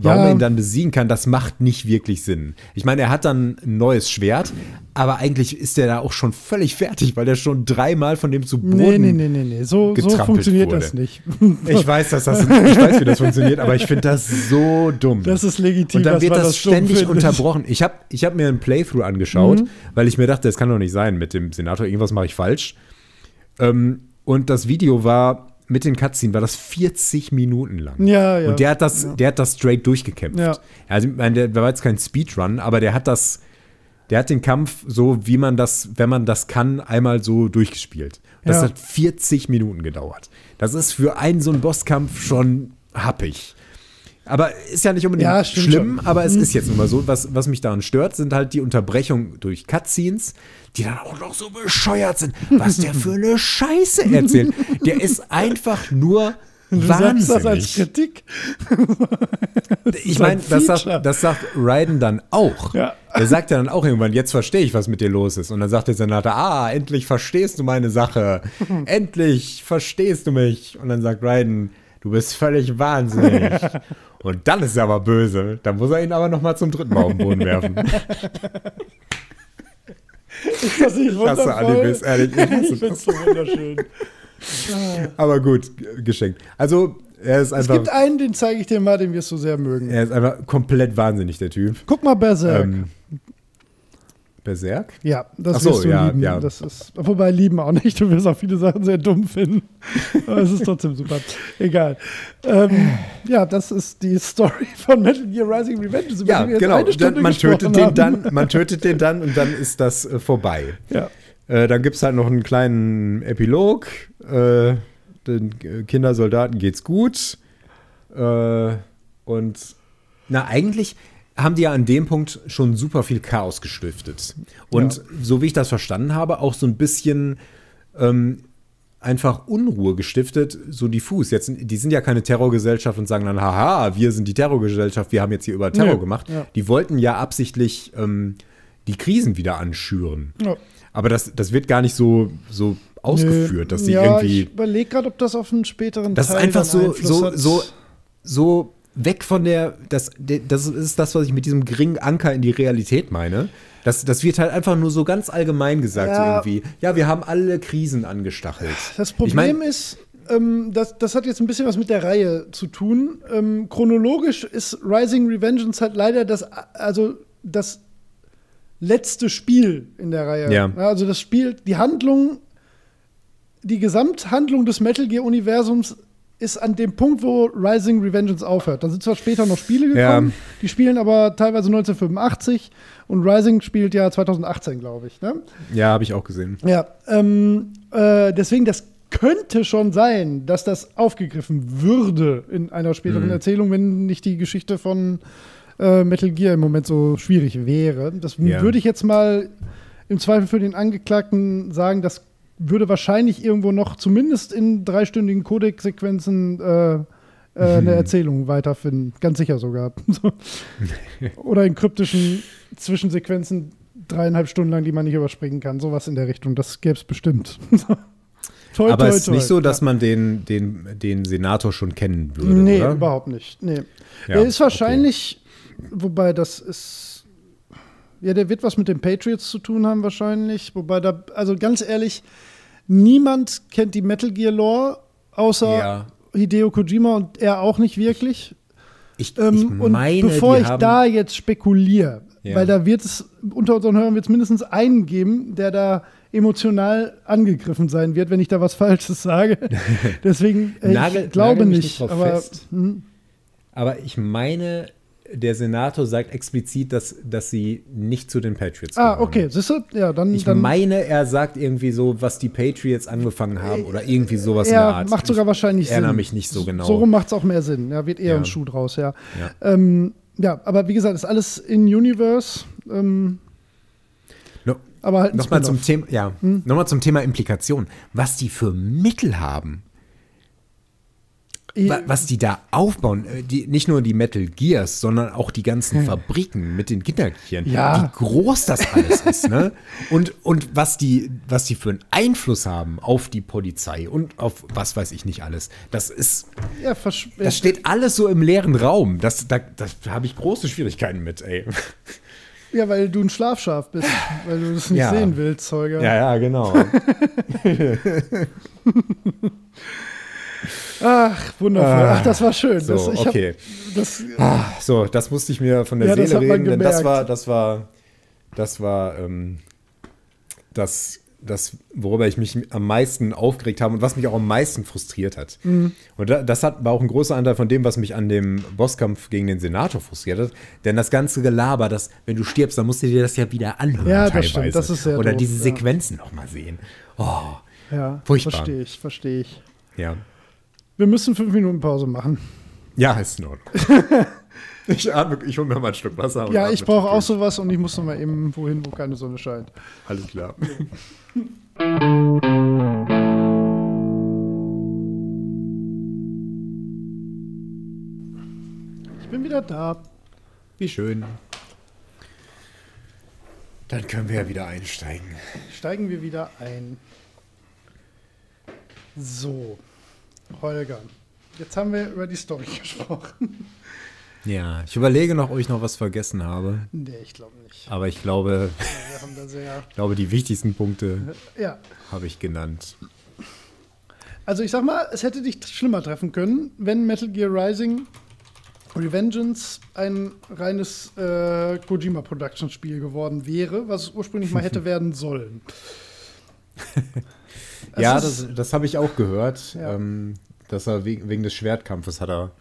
warum Ja. er ihn dann besiegen kann, das macht nicht wirklich Sinn. Ich meine, er hat dann ein neues Schwert, aber eigentlich ist er da auch schon völlig fertig, weil er schon dreimal von dem zu Boden. Nee, nee, nee, nee, nee. So, so funktioniert wurde. das nicht. Ich weiß, dass das, ich weiß, wie das funktioniert, aber ich finde das so dumm. Das ist legitim. Und dann wird das dumm ständig unterbrochen. Ich habe ich hab mir ein Playthrough angeschaut, Mhm. weil ich mir dachte, das kann doch nicht sein mit dem Senator, irgendwas mache ich falsch. Ähm, und das Video war mit den Cutscenes war das 40 Minuten lang. Ja, ja. Und der hat das, der hat das straight durchgekämpft. Ja. Also ich meine, der war jetzt kein Speedrun, aber der hat das, der hat den Kampf so, wie man das, wenn man das kann, einmal so durchgespielt. Das Ja. hat 40 Minuten gedauert. Das ist für einen so einen Bosskampf schon happig. Aber ist ja nicht unbedingt Ja, schlimm, schon. Mhm. aber es ist jetzt nun mal so. Was, was mich daran stört, sind halt die Unterbrechungen durch Cutscenes, die dann auch noch so bescheuert sind. Was der für eine Scheiße erzählt. Der ist einfach nur Du sagst das als wahnsinnig. Kritik. [laughs] Ich ist meine, ein das sagt, das sagt Raiden dann auch. Ja. Er sagt ja dann auch irgendwann, jetzt verstehe ich, was mit dir los ist. Und dann sagt der Senator, ah, endlich verstehst du meine Sache. [laughs] endlich verstehst du mich. Und dann sagt Raiden, du bist völlig wahnsinnig. [laughs] Und dann ist er aber böse. Dann muss er ihn aber noch mal zum dritten Mal auf den Boden werfen. [laughs] Ist das nicht [laughs] Ich hasse wundervoll? Animes, ehrlich. Ich Ich finde das. es so wunderschön. Aber gut, geschenkt. Also, er ist Es einfach, gibt einen, den zeige ich dir mal, den wirst du sehr mögen. er ist einfach komplett wahnsinnig, der Typ. Guck mal Berserk. Ähm, Berserk? ja, das Ach so, wirst du ja, lieben. ja. Das ist, wobei lieben auch nicht. Du wirst auch viele Sachen sehr dumm finden. [laughs] Aber es ist trotzdem super. Egal. Ähm, ja, das ist die Story von Metal Gear Rising Revenge. über Ja, genau. Dann, man tötet den dann, man tötet den dann und dann ist das äh, vorbei. Ja. Äh, dann gibt es halt noch einen kleinen Epilog. Äh, den äh, Kindersoldaten geht's gut. Äh, und na, eigentlich haben die ja an dem Punkt schon super viel Chaos gestiftet. Und Ja. so wie ich das verstanden habe, auch so ein bisschen ähm, einfach Unruhe gestiftet, so diffus. Jetzt, die sind ja keine Terrorgesellschaft und sagen dann, haha, wir sind die Terrorgesellschaft, wir haben jetzt hier über Terror Nö, gemacht. ja. Die wollten ja absichtlich ähm, die Krisen wieder anschüren. Ja. Aber das, das wird gar nicht so, so ausgeführt, dass sie ja, irgendwie. Ich überlege gerade, ob das auf einen späteren Das ist Teil einfach dann so, so, so, so weg von der. Das, das ist das, was ich mit diesem geringen Anker in die Realität meine. Das, das wird halt einfach nur so ganz allgemein gesagt, Ja. so irgendwie. Ja, wir haben alle Krisen angestachelt. Das Ich Problem mein- ist, ähm, das, das hat jetzt ein bisschen was mit der Reihe zu tun. Ähm, chronologisch ist Rising Revengeance halt leider das, also das letzte Spiel in der Reihe. Ja. Also das Spiel, die Handlung, die Gesamthandlung des Metal Gear Universums ist an dem Punkt, wo Rising Revengeance aufhört. Da sind zwar später noch Spiele Ja. gekommen, die spielen aber teilweise 1985 und Rising spielt ja 2018, glaube ich. Ne? Ja, habe ich auch gesehen. Ja, ähm, äh, deswegen, das könnte schon sein, dass das aufgegriffen würde in einer späteren Mhm. Erzählung, wenn nicht die Geschichte von äh, Metal Gear im Moment so schwierig wäre. Das Ja. würde ich jetzt mal im Zweifel für den Angeklagten sagen, das würde wahrscheinlich irgendwo noch zumindest in dreistündigen Codec-Sequenzen äh, äh, eine [laughs] Erzählung weiterfinden. Ganz sicher sogar. So. [laughs] Oder in kryptischen Zwischensequenzen dreieinhalb Stunden lang, die man nicht überspringen kann. Sowas in der Richtung. Das gäbe es bestimmt. [laughs] toi, Aber es ist nicht so, dass Ja. man den, den, den Senator schon kennen würde, Nee, oder? überhaupt nicht. Nee. Ja, der ist wahrscheinlich, wobei das ist. Ja, der wird was mit den Patriots zu tun haben, wahrscheinlich. Wobei da, also ganz ehrlich, niemand kennt die Metal Gear Lore, außer Ja. Hideo Kojima und er auch nicht wirklich. Ich, Ähm, ich und meine, bevor ich da jetzt spekuliere, Ja. weil da wird es, unter unseren Hörern wird es mindestens einen geben, der da emotional angegriffen sein wird, wenn ich da was Falsches sage. [laughs] Deswegen, äh, Nagel- ich glaube nagel mich nicht. nicht aber hm, Aber ich meine, der Senator sagt explizit, dass, dass sie nicht zu den Patriots ah, gehören. okay, siehst du? Ja, dann. Ich dann meine, er sagt irgendwie so, was die Patriots angefangen haben oder irgendwie sowas in der ja, Art. macht sogar wahrscheinlich ich erinnere Sinn. mich nicht so genau. So rum macht es auch mehr Sinn. Ja, wird eher Ja. ein Schuh draus, ja. Ja. Ähm, ja, aber wie gesagt, ist alles in Universe. Ähm, No, aber halt Nochmal zum. Thema, ja, Hm? nochmal zum Thema Implikation. Was die für Mittel haben. Wa- was die da aufbauen, äh, die, nicht nur die Metal Gears, sondern auch die ganzen Fabriken mit den Kindertieren, Ja. wie groß das alles ist, ne? Und, und was, die, was die für einen Einfluss haben auf die Polizei und auf was weiß ich nicht alles. Das ist, Ja, versch- das steht alles so im leeren Raum. Das, da, das habe ich große Schwierigkeiten mit, ey. ja, weil du ein Schlafschaf bist, weil du das nicht Ja. sehen willst, Zeuge. Ja, ja, genau. [laughs] [laughs] Ach, wundervoll. Ach, das war schön. so, das, ich hab- okay. Das, Ah, so, das musste ich mir von der Ja, Seele reden, denn das war, das war, das war ähm, das, das, worüber ich mich am meisten aufgeregt habe und was mich auch am meisten frustriert hat. Mhm. Und da, das hat, war auch ein großer Anteil von dem, was mich an dem Bosskampf gegen den Senator frustriert hat. Denn das ganze Gelaber, das, wenn du stirbst, dann musst du dir das ja wieder anhören. Ja, das teilweise. stimmt. Das ist sehr Oder doof, diese ja. Sequenzen nochmal sehen. Oh, ja, Furchtbar. verstehe ich, verstehe ich. ja. Wir müssen fünf Minuten Pause machen. Ja, ist in Ordnung. [laughs] ich atme, ich hole mir mal ein Stück Wasser. Ja, ich brauche auch sowas und ich muss noch mal eben wohin, wo keine Sonne scheint. Alles klar. Ich bin wieder da. Wie schön. Dann können wir ja wieder einsteigen. Steigen wir wieder ein. So, Holger. Jetzt haben wir über die Story [laughs] gesprochen. Ja, ich überlege noch, ob ich noch was vergessen habe. Nee, ich glaube nicht. Aber ich glaube, [laughs] sehr. ich glaube, die wichtigsten Punkte Ja. habe ich genannt. Also ich sag mal, es hätte dich schlimmer treffen können, wenn Metal Gear Rising Revengeance ein reines äh, Kojima Productions Spiel geworden wäre, was es ursprünglich mal hätte [laughs] werden sollen. Es ja, ist- das, das habe ich auch gehört. Ja. Ähm, dass er wegen, wegen des Schwertkampfes hat er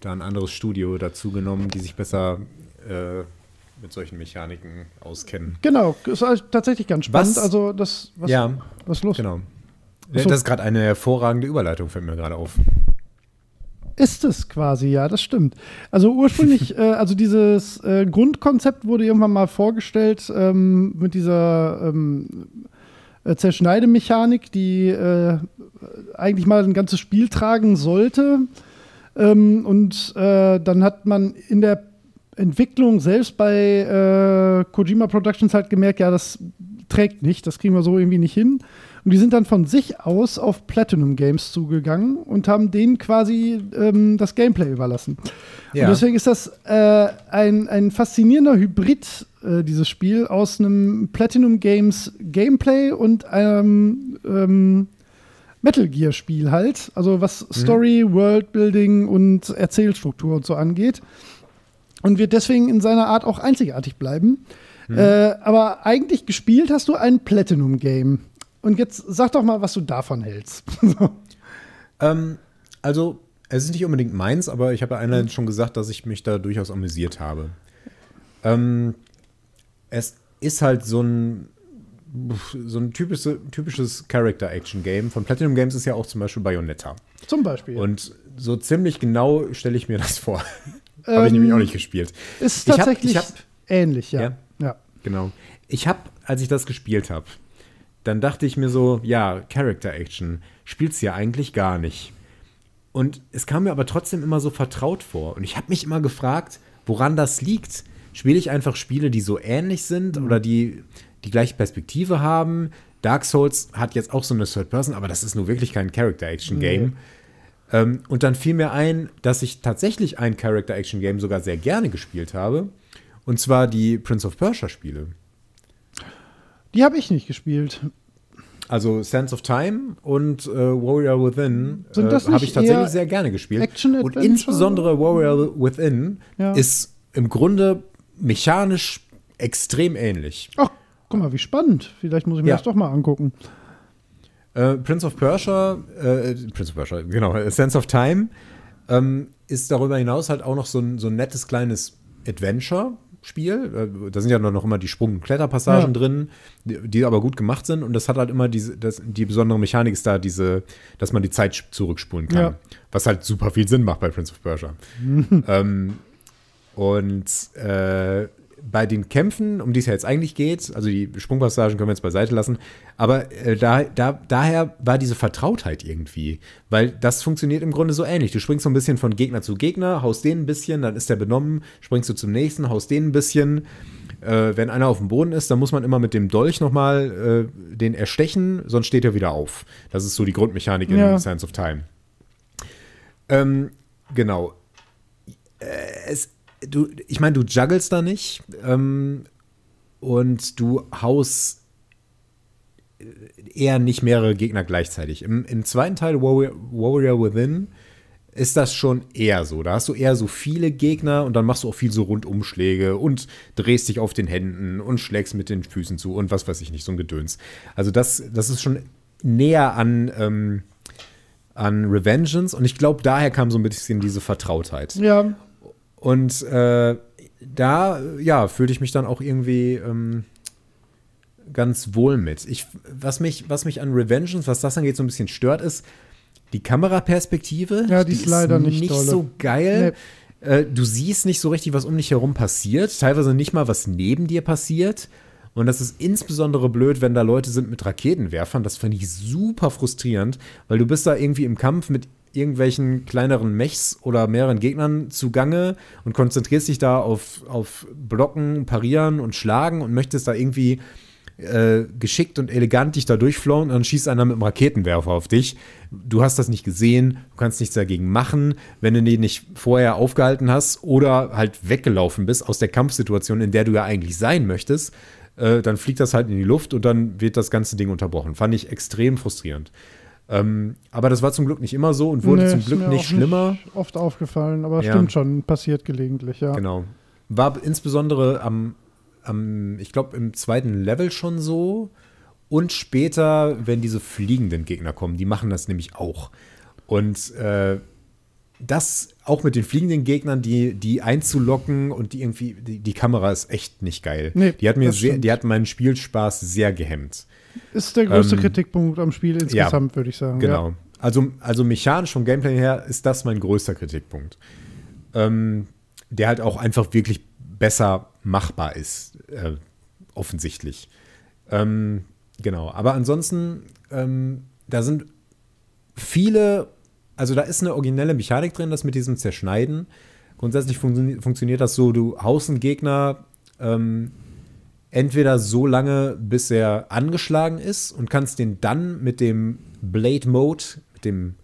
da ein anderes Studio dazu genommen, die sich besser äh, mit solchen Mechaniken auskennen. Genau, ist tatsächlich ganz spannend. Was- Also das, was, ja, was ist los? genau. So. Das ist gerade eine hervorragende Überleitung, fällt mir gerade auf. Ist es quasi, ja, das stimmt. Also ursprünglich, [laughs] äh, also dieses äh, Grundkonzept wurde irgendwann mal vorgestellt ähm, mit dieser ähm, äh, Zerschneidemechanik, die äh, eigentlich mal ein ganzes Spiel tragen sollte. Ähm, und äh, dann hat man in der Entwicklung selbst bei äh, Kojima Productions halt gemerkt, ja, das trägt nicht, das kriegen wir so irgendwie nicht hin. Und die sind dann von sich aus auf Platinum Games zugegangen und haben denen quasi ähm, das Gameplay überlassen. Ja. Und deswegen ist das äh, ein, ein faszinierender Hybrid, äh, dieses Spiel, aus einem Platinum Games Gameplay und einem ähm, Metal Gear Spiel halt. Also was Story, Worldbuilding und Erzählstruktur und so angeht. Und wird deswegen in seiner Art auch einzigartig bleiben. Äh, aber eigentlich gespielt hast du ein Platinum Game. Und jetzt sag doch mal, was du davon hältst. [laughs] Ähm, also, es ist nicht unbedingt meins, aber ich habe ja einleitend schon gesagt, dass ich mich da durchaus amüsiert habe. Ähm, es ist halt so ein so ein typische, typisches Character-Action-Game. Von Platinum Games ist ja auch zum Beispiel Bayonetta. Zum Beispiel. Und so ziemlich genau stelle ich mir das vor. [laughs] habe ich nämlich auch nicht gespielt. ist ich hab- tatsächlich ich hab- ähnlich, ja. Ja? ja. Genau. Ich habe, als ich das gespielt habe, dann dachte ich mir so, ja, Character Action spielt's ja eigentlich gar nicht. Und es kam mir aber trotzdem immer so vertraut vor. Und ich habe mich immer gefragt, woran das liegt. Spiele ich einfach Spiele, die so ähnlich sind oder die die gleiche Perspektive haben? Dark Souls hat jetzt auch so eine Third Person, aber das ist nur wirklich kein Character Action Game. Ähm, und dann fiel mir ein, dass ich tatsächlich ein Character Action Game sogar sehr gerne gespielt habe. Und zwar die Prince of Persia Spiele. Die habe ich nicht gespielt. Also Sense of Time und äh, Warrior Within äh, habe ich tatsächlich sehr gerne gespielt. Action und insbesondere Warrior Within Ja. ist im Grunde mechanisch extrem ähnlich. Ach, guck mal, wie spannend. Vielleicht muss ich mir Ja. das doch mal angucken. Äh, Prince of Persia, äh, Prince of Persia, genau, Sense of Time ähm, ist darüber hinaus halt auch noch so ein, so ein nettes kleines Adventure-Spiel. Äh, da sind ja noch immer die Sprung- und Kletterpassagen Ja. drin, die, die aber gut gemacht sind. Und das hat halt immer diese, das, die besondere Mechanik ist da, diese, dass man die Zeit zurückspulen kann. Ja. Was halt super viel Sinn macht bei Prince of Persia. [laughs] ähm, und äh, bei den Kämpfen, um die es ja jetzt eigentlich geht, also die Sprungpassagen können wir jetzt beiseite lassen, aber äh, da, da, daher war diese Vertrautheit irgendwie, weil das funktioniert im Grunde so ähnlich. Du springst so ein bisschen von Gegner zu Gegner, haust den ein bisschen, dann ist der benommen, springst du zum nächsten, haust den ein bisschen. Äh, wenn einer auf dem Boden ist, dann muss man immer mit dem Dolch nochmal äh, den erstechen, sonst steht er wieder auf. Das ist so die Grundmechanik in Ja. Sands of Time. Ähm, genau. Äh, es, du, ich meine, du juggelst da nicht ähm, und du haust eher nicht mehrere Gegner gleichzeitig. Im, im zweiten Teil, Warrior, Warrior Within, ist das schon eher so. Da hast du eher so viele Gegner und dann machst du auch viel so Rundumschläge und drehst dich auf den Händen und schlägst mit den Füßen zu und was weiß ich nicht, so ein Gedöns. Also das, das ist schon näher an, ähm, an Revengeance und ich glaube, daher kam so ein bisschen diese Vertrautheit. Ja, Und äh, da, ja, fühlte ich mich dann auch irgendwie ähm, ganz wohl mit. Ich, was, mich, was mich an Revengeance, was das angeht, so ein bisschen stört, ist die Kameraperspektive. Ja, die ist leider nicht dolle. so geil. Äh, du siehst nicht so richtig, was um dich herum passiert. Teilweise nicht mal, was neben dir passiert. Und das ist insbesondere blöd, wenn da Leute sind mit Raketenwerfern. Das fand ich super frustrierend, weil du bist da irgendwie im Kampf mit irgendwelchen kleineren Mechs oder mehreren Gegnern zugange und konzentrierst dich da auf, auf Blocken, Parieren und Schlagen und möchtest da irgendwie äh, geschickt und elegant dich da durchflohen und dann schießt einer mit einem Raketenwerfer auf dich. Du hast das nicht gesehen, du kannst nichts dagegen machen, wenn du den nicht vorher aufgehalten hast oder halt weggelaufen bist aus der Kampfsituation, in der du ja eigentlich sein möchtest, äh, dann fliegt das halt in die Luft und dann wird das ganze Ding unterbrochen. Fand ich extrem frustrierend. Ähm, aber das war zum Glück nicht immer so und wurde Nee, zum Glück nicht schlimmer. oft aufgefallen, aber Ja. stimmt schon, passiert gelegentlich, ja. Genau. War insbesondere am, am ich glaube, im zweiten Level schon so. Und später, wenn diese fliegenden Gegner kommen, die machen das nämlich auch. Und äh, das auch mit den fliegenden Gegnern, die, die einzulocken und die irgendwie, die, die Kamera ist echt nicht geil. Nee, die hat mir sehr, stimmt. die hat meinen Spielspaß sehr gehemmt. Ist der größte Ähm, Kritikpunkt am Spiel insgesamt, würde ich sagen. Genau. Also, also mechanisch vom Gameplay her ist das mein größter Kritikpunkt. Ähm, der halt auch einfach wirklich besser machbar ist, äh, offensichtlich. Ähm, genau. Aber ansonsten, ähm, da sind viele, also da ist eine originelle Mechanik drin, das mit diesem Zerschneiden. Grundsätzlich funktio funktioniert das so, du haust einen Gegner ähm, entweder so lange, bis er angeschlagen ist und kannst den dann mit dem Blade Mode, mit dem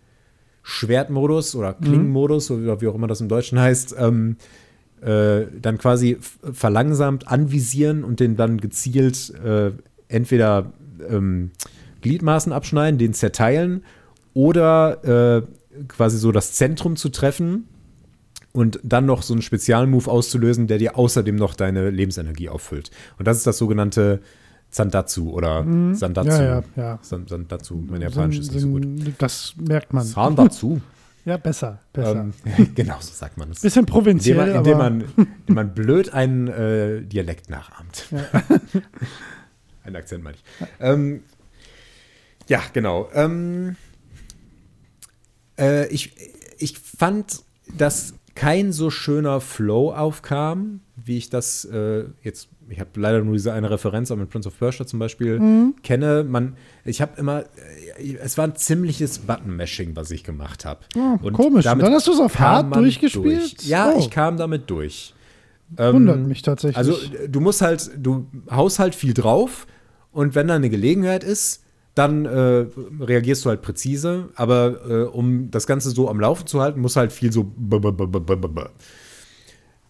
Schwertmodus oder Klingenmodus, oder wie auch immer das im Deutschen heißt, ähm, äh, dann quasi verlangsamt anvisieren und den dann gezielt äh, entweder ähm, Gliedmaßen abschneiden, den zerteilen oder äh, quasi so das Zentrum zu treffen und dann noch so einen Spezialmove auszulösen, der dir außerdem noch deine Lebensenergie auffüllt. Und das ist das sogenannte Zandatsu oder Sandatsu. Ja, ja, ja. San Sandatsu, mein Japanisch ist nicht so gut. Das merkt man. Sandatsu. [laughs] Ja, besser, besser. ähm, [laughs] genau, so sagt man es. Bisschen Indem provinziell, man, indem, man, indem man blöd einen äh, Dialekt nachahmt. [laughs] Ein Akzent meine ich. Ähm, ja, genau. Ähm, äh, ich, ich fand, dass kein so schöner Flow aufkam, wie ich das äh, jetzt, ich habe leider nur diese eine Referenz, aber mit Prince of Persia zum Beispiel Mhm. kenne. Man, ich habe immer, äh, es war ein ziemliches Button-Mashing, was ich gemacht habe. Oh, komisch. Und dann hast du es auf hart durchgespielt? Durch. Ja, Oh. ich kam damit durch. Ähm, wundert mich tatsächlich. Also du musst halt, du haust halt viel drauf und wenn da eine Gelegenheit ist, dann äh, reagierst du halt präzise, aber äh, um das Ganze so am Laufen zu halten, muss halt viel so.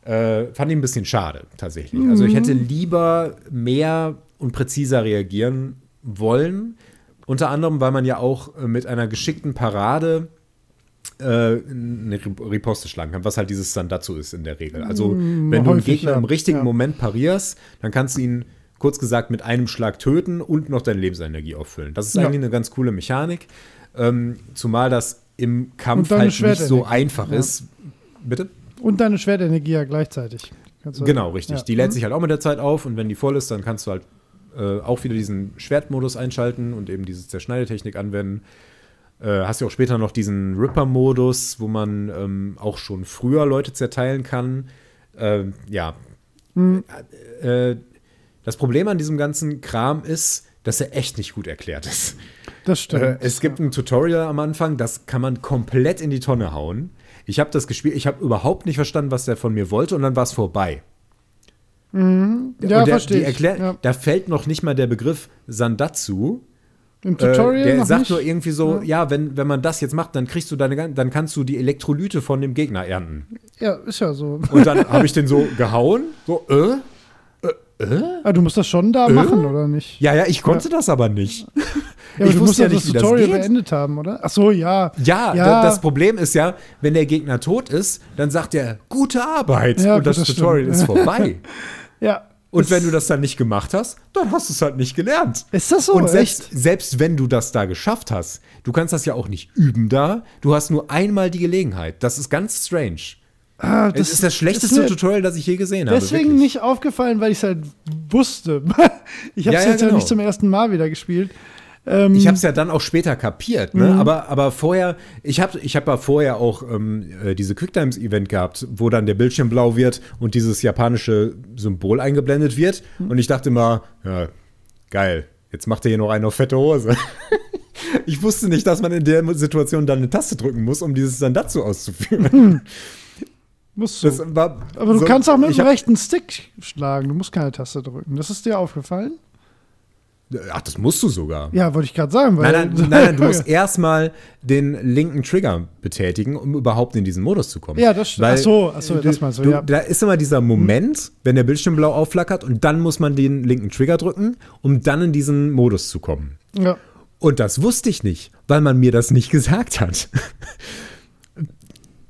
Äh, fand ich ein bisschen schade, tatsächlich. Also ich hätte lieber mehr und präziser reagieren wollen. Unter anderem, weil man ja auch äh, mit einer geschickten Parade äh, eine Rip- Riposte schlagen kann, was halt dieses Sandatsu ist in der Regel. Also, wenn du einen häufig, Gegner im richtigen Ja. Moment parierst, dann kannst du ihn kurz gesagt mit einem Schlag töten und noch deine Lebensenergie auffüllen. Das ist Ja. eigentlich eine ganz coole Mechanik, ähm, zumal das im Kampf halt nicht so einfach Ja. ist. Bitte? Und deine Schwertenergie ja gleichzeitig. Kannst Genau, richtig. Ja. Die lädt sich halt auch mit der Zeit auf und wenn die voll ist, dann kannst du halt äh, auch wieder diesen Schwertmodus einschalten und eben diese Zerschneidetechnik anwenden. Äh, hast ja auch später noch diesen Ripper-Modus, wo man ähm, auch schon früher Leute zerteilen kann. Ähm, ja, Äh, das Problem an diesem ganzen Kram ist, dass er echt nicht gut erklärt ist. Das stimmt. Äh, es gibt ein Tutorial am Anfang, das kann man komplett in die Tonne hauen. Ich habe das gespielt, ich habe überhaupt nicht verstanden, was der von mir wollte und dann war es vorbei. ja, und der, verstehe ja. Da fällt noch nicht mal der Begriff Sandatsu. Im Äh, Tutorial der noch sagt nicht? nur irgendwie so, ja, wenn, wenn man das jetzt macht, dann kriegst du deine, dann kannst du die Elektrolyte von dem Gegner ernten. Ja, ist ja so. Und dann [laughs] habe ich den so gehauen, so, äh? Ah, du musst das schon da machen, oder nicht? Ja, ja, ich konnte das aber nicht. Ja, [laughs] aber ich du wusste musst ja ja nicht, das wie das Tutorial geht. beendet haben, oder? Ach so, ja. Ja, Ja. Da, das Problem ist ja, wenn der Gegner tot ist, dann sagt er, gute Arbeit. Ja, und das, das Tutorial stimmt. ist vorbei. [laughs] Ja. Und wenn du das dann nicht gemacht hast, dann hast du es halt nicht gelernt. Ist das so? und selbst, Echt? selbst wenn du das da geschafft hast, du kannst das ja auch nicht üben da. Du hast nur einmal die Gelegenheit. Das ist ganz strange. Ah, Das ist das schlechteste mir Tutorial, das ich je gesehen habe. Deswegen wirklich. nicht aufgefallen, weil ich es halt wusste. [laughs] ich habe Ja, es ja, jetzt ja genau. nicht zum ersten Mal wieder gespielt. Ähm, Ich habe es ja dann auch später kapiert, ne? Mhm. aber, aber vorher, ich habe ich hab ja vorher auch ähm, äh, diese Quicktimes-Event gehabt, wo dann der Bildschirm blau wird und dieses japanische Symbol eingeblendet wird. Mhm. Und ich dachte immer, ja, geil, jetzt macht er hier noch einen auf fette Hose. [laughs] ich wusste nicht, dass man in der Situation dann eine Taste drücken muss, um dieses dann dazu auszuführen. Musst du. War. Aber du so- kannst auch mit dem rechten Stick schlagen. Du musst keine Taste drücken. Das ist dir aufgefallen? Ach, das musst du sogar. Ja, wollte ich gerade sagen. Nein, nein, [laughs] nein, nein, du musst erstmal den linken Trigger betätigen, um überhaupt in diesen Modus zu kommen. Ja, das stimmt. Ach so, ach so, du, das meinst du, du, ja. Da ist immer dieser Moment, wenn der Bildschirm blau aufflackert und dann muss man den linken Trigger drücken, um dann in diesen Modus zu kommen. ja. Und das wusste ich nicht, weil man mir das nicht [laughs] gesagt hat.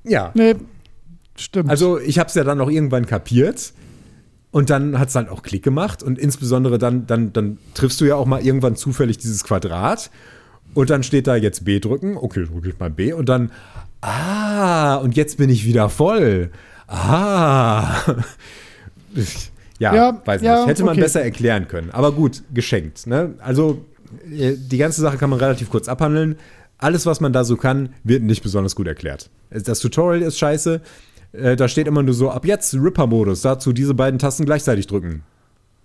ja, Nee, stimmt. also ich habe es ja dann auch irgendwann kapiert. Und dann hat es halt auch Klick gemacht und insbesondere dann, dann, dann triffst du ja auch mal irgendwann zufällig dieses Quadrat und dann steht da jetzt B drücken. Okay, drücke ich mal B und dann, ah, und jetzt bin ich wieder voll. Ah. [laughs] Ja, Ja, weiß ja, nicht. Hätte man okay. besser erklären können. Aber gut, geschenkt. Ne? Also, äh, die ganze Sache kann man relativ kurz abhandeln. Alles, was man da so kann, wird nicht besonders gut erklärt. Das Tutorial ist scheiße. Äh, Da steht immer nur so, ab jetzt Ripper-Modus, dazu diese beiden Tasten gleichzeitig drücken.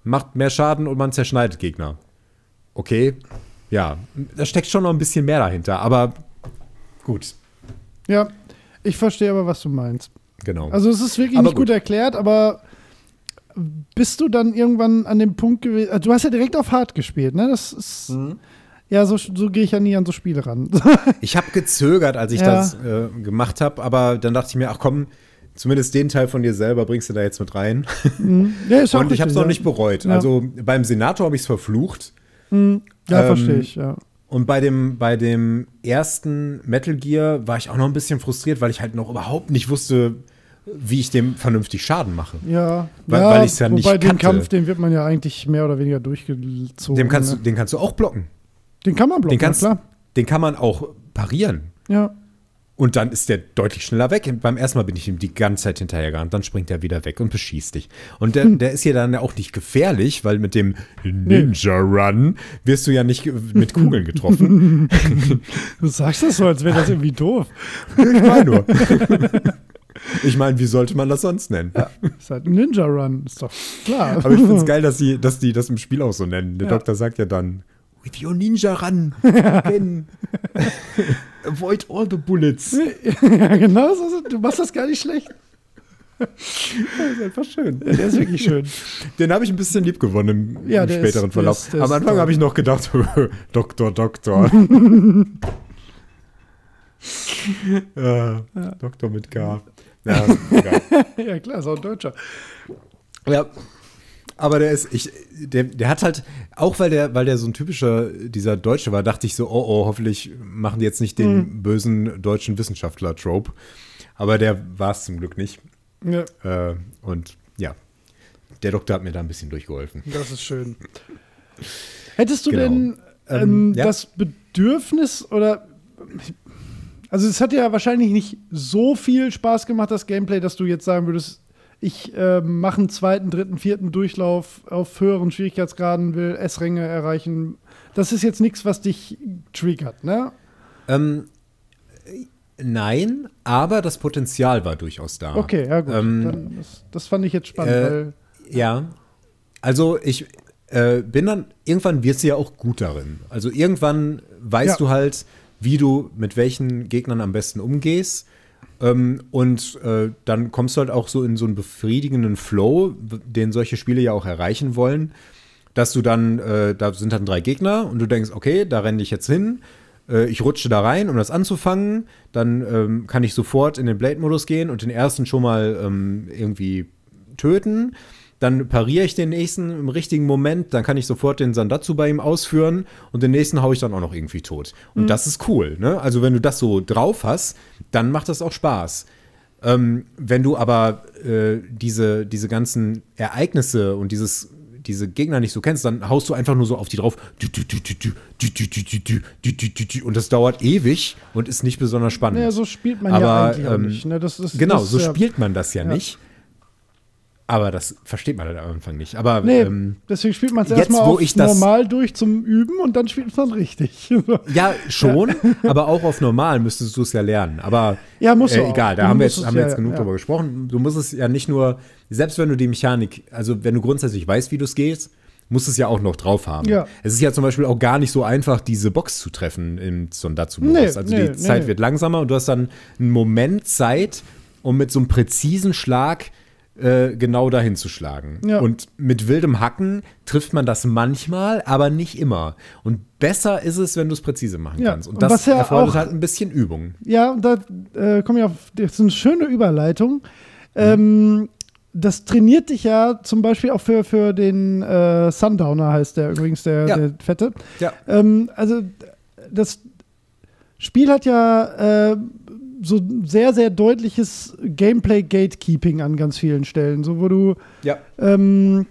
Macht mehr Schaden und man zerschneidet Gegner. Okay, ja, da steckt schon noch ein bisschen mehr dahinter, aber gut, ja, ich verstehe aber, was du meinst. genau. Also es ist wirklich Aber nicht gut. gut. erklärt, aber bist du dann irgendwann an dem Punkt gewesen? Also du hast ja direkt auf Hard gespielt, ne? Das ist Mhm. ja so, so gehe ich ja nie an so Spiele ran. Ich habe gezögert, als ich Ja. das äh, gemacht habe, aber dann dachte ich mir, ach komm, zumindest den Teil von dir selber bringst du da jetzt mit rein. ja, ist [laughs] auch Und ich habe es noch ja. nicht bereut. Ja. Also beim Senator habe ich es verflucht. Ja, ähm, verstehe ich, ja. Und bei dem, bei dem ersten Metal Gear war ich auch noch ein bisschen frustriert, weil ich halt noch überhaupt nicht wusste, wie ich dem vernünftig Schaden mache. Ja, Weil- ja, weil ich's ja nicht wobei den kannte. Kampf, den wird man ja eigentlich mehr oder weniger durchgezogen. Dem kannst, ne? du, den kannst du auch blocken. den kann man blocken, Den, kannst, klar. den kann man auch parieren. Ja. Und dann ist der deutlich schneller weg. Beim ersten Mal bin ich ihm die ganze Zeit hinterhergerannt, dann springt er wieder weg und beschießt dich. Und der, der ist hier dann ja auch nicht gefährlich, weil mit dem Ninja Run wirst du ja nicht mit Kugeln getroffen. [laughs] Du sagst das so, als wäre das irgendwie doof. ich meine nur. [laughs] Ich meine, wie sollte man das sonst nennen? ist halt ein Ninja Run, ist doch klar. Aber ich finde es geil, dass, sie, dass die das im Spiel auch so nennen. Der Ja. Doktor sagt ja dann, with your Ninja Run, [laughs] avoid all the bullets. [laughs] ja, genau, so, du machst das gar nicht schlecht. Das ist einfach schön. Der ist wirklich schön. [laughs] Den habe ich ein bisschen lieb gewonnen im, Ja, im der späteren ist- der Verlauf. ist- der Am Anfang habe ich noch gedacht, [laughs] Doktor, Doktor. äh, Doktor mit K. Ja, ja, klar, ist auch ein Deutscher. ja. Aber der ist, ich, der, der hat halt, auch weil der, weil der so ein typischer, dieser Deutsche war, dachte ich so, oh oh, hoffentlich machen die jetzt nicht den Mhm. bösen deutschen Wissenschaftler-Trope. Aber der war es zum Glück nicht. Ja, Äh, und ja, der Doktor hat mir da ein bisschen durchgeholfen. das ist schön. Hättest du Genau. denn Ähm, ähm, ja. das Bedürfnis oder. Also, es hat ja wahrscheinlich nicht so viel Spaß gemacht, das Gameplay, dass du jetzt sagen würdest, ich äh, mache einen zweiten, dritten, vierten Durchlauf auf höheren Schwierigkeitsgraden, will S-Ränge erreichen. Das ist jetzt nichts, was dich triggert, ne? Ähm, äh, nein, aber das Potenzial war durchaus da. Okay, ja gut. Ähm, das, das fand ich jetzt spannend, äh, weil. Ja. Also ich äh, bin dann, irgendwann wirst du ja auch gut darin. Also irgendwann weißt Ja. du halt, wie du mit welchen Gegnern am besten umgehst. Ähm, und äh, dann kommst du halt auch so in so einen befriedigenden Flow, den solche Spiele ja auch erreichen wollen, dass du dann, äh, da sind dann drei Gegner und du denkst, okay, da renne ich jetzt hin. Äh, ich rutsche da rein, um das anzufangen. Dann ähm, kann ich sofort in den Blade-Modus gehen und den ersten schon mal ähm, irgendwie töten dann pariere ich den nächsten im richtigen Moment, dann kann ich sofort den Sandatsu bei ihm ausführen und den nächsten haue ich dann auch noch irgendwie tot. Und mhm. das ist cool, ne? Also wenn du das so drauf hast, dann macht das auch Spaß. Ähm, wenn du aber äh, diese, diese ganzen Ereignisse und dieses diese Gegner nicht so kennst, dann haust du einfach nur so auf die drauf. Und das dauert ewig und ist nicht besonders spannend. Ja, so spielt man aber, ja eigentlich ähm, nicht. Ne? Das ist, genau, das so spielt man das ja, ja, nicht. Aber das versteht man halt am Anfang nicht. Aber Nee, ähm, deswegen spielt man es erstmal normal durch zum Üben und dann spielt man richtig. [laughs] ja, schon, [laughs] aber auch auf normal müsstest du es ja lernen. Aber Ja, musst du äh, egal, da Du haben wir jetzt, haben wir ja- jetzt genug ja. drüber gesprochen. Du musst es ja nicht nur, selbst wenn du die Mechanik, also wenn du grundsätzlich weißt, wie du es gehst, musst du es ja auch noch drauf haben. Ja. Es ist ja zum Beispiel auch gar nicht so einfach, diese Box zu treffen im Sondatsu-Modus. Nee, also nee, die nee, Zeit nee. wird langsamer und du hast dann einen Moment Zeit, um mit so einem präzisen Schlag äh, genau dahin zu schlagen. Ja. Und mit wildem Hacken trifft man das manchmal, aber nicht immer. Und besser ist es, wenn du es präzise machen Ja, kannst. Und und das ja erfordert auch- halt ein bisschen Übung. Ja, und da äh, komme ich auf, das ist eine schöne Überleitung. Ähm, das trainiert dich ja zum Beispiel auch für, für den äh, Sundowner, heißt der übrigens, der, der Fette. Ja. Ähm, also das Spiel hat ja äh, so sehr, sehr deutliches Gameplay-Gatekeeping an ganz vielen Stellen. So, wo du Ja. ähm,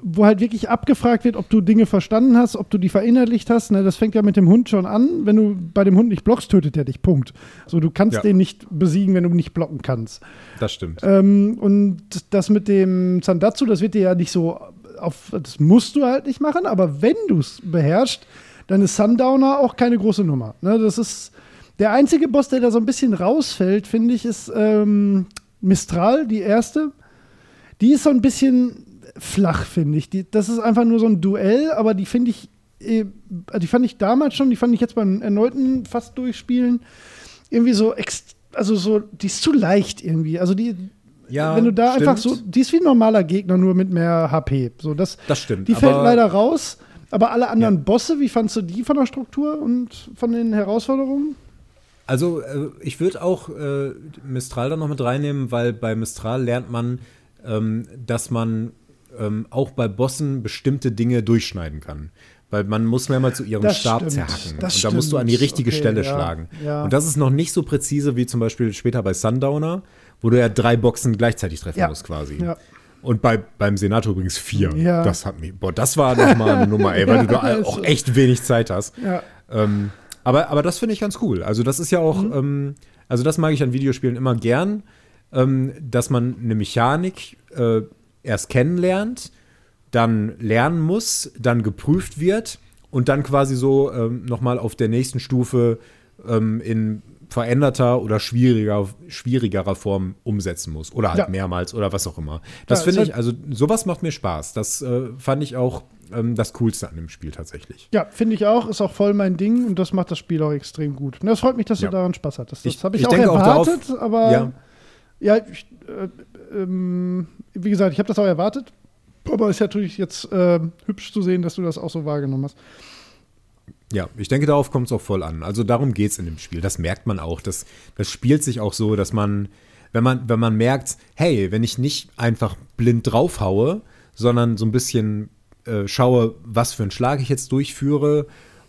wo halt wirklich abgefragt wird, ob du Dinge verstanden hast, ob du die verinnerlicht hast. Ne, das fängt ja mit dem Hund schon an. Wenn du bei dem Hund nicht blockst, tötet er dich. Punkt. So, du kannst Ja. den nicht besiegen, wenn du nicht blocken kannst. Das stimmt. Ähm, und das mit dem Zandatsu, das wird dir ja nicht so auf, das musst du halt nicht machen, aber wenn du es beherrschst, dann ist Sundowner auch keine große Nummer. Ne, das ist der einzige Boss, der da so ein bisschen rausfällt, finde ich, ist ähm, Mistral, die erste. Die ist so ein bisschen flach, finde ich. Die, das ist einfach nur so ein Duell, aber die finde ich, äh, die fand ich damals schon, die fand ich jetzt beim erneuten fast durchspielen irgendwie so, also so, die ist zu leicht irgendwie. Also die, Ja, wenn du da stimmt. einfach so, die ist wie ein normaler Gegner, nur mit mehr HP. So, das, Das stimmt, Die fällt leider raus. Aber alle anderen Ja. Bosse, wie fandst du die von der Struktur und von den Herausforderungen? Also äh, ich würde auch äh, Mistral da noch mit reinnehmen, weil bei Mistral lernt man, ähm, dass man ähm, auch bei Bossen bestimmte Dinge durchschneiden kann. Weil man muss mehrmals zu ihrem Das Stab stimmt, zerhacken. das und da musst du an die richtige Okay, Stelle ja, schlagen. ja. Und das ist noch nicht so präzise wie zum Beispiel später bei Sundowner, wo du ja drei Boxen gleichzeitig treffen Ja. musst quasi. Ja. Und bei, beim Senator übrigens vier. Ja. Das hat mich, boah, das war noch mal eine Nummer, ey, weil du da [laughs] auch echt wenig Zeit hast. Ja. Ähm, aber, aber das finde ich ganz cool. Also, das ist ja auch, Mhm. ähm, also das mag ich an Videospielen immer gern, ähm, dass man eine Mechanik äh, erst kennenlernt, dann lernen muss, dann geprüft wird und dann quasi so ähm, nochmal auf der nächsten Stufe ähm, in veränderter oder schwieriger, schwierigerer Form umsetzen muss. Oder halt Ja. mehrmals oder was auch immer. Das Ja, finde ich, also sowas macht mir Spaß. Das äh, fand ich auch ähm, das Coolste an dem Spiel tatsächlich. Ja, finde ich auch. Ist auch voll mein Ding und das macht das Spiel auch extrem gut. Und das freut mich, dass Ja. du daran Spaß hattest. Das habe ich, ich auch denke auch darauf- erwartet, aber Ja. ja, ich, äh, ähm, wie gesagt, ich habe das auch erwartet. Aber es ist natürlich jetzt äh, hübsch zu sehen, dass du das auch so wahrgenommen hast. Ja, ich denke, darauf kommt es auch voll an. Also darum geht es in dem Spiel. Das merkt man auch. Das, das spielt sich auch so, dass man, wenn man, wenn man merkt, hey, wenn ich nicht einfach blind draufhaue, sondern so ein bisschen äh, schaue, was für einen Schlag ich jetzt durchführe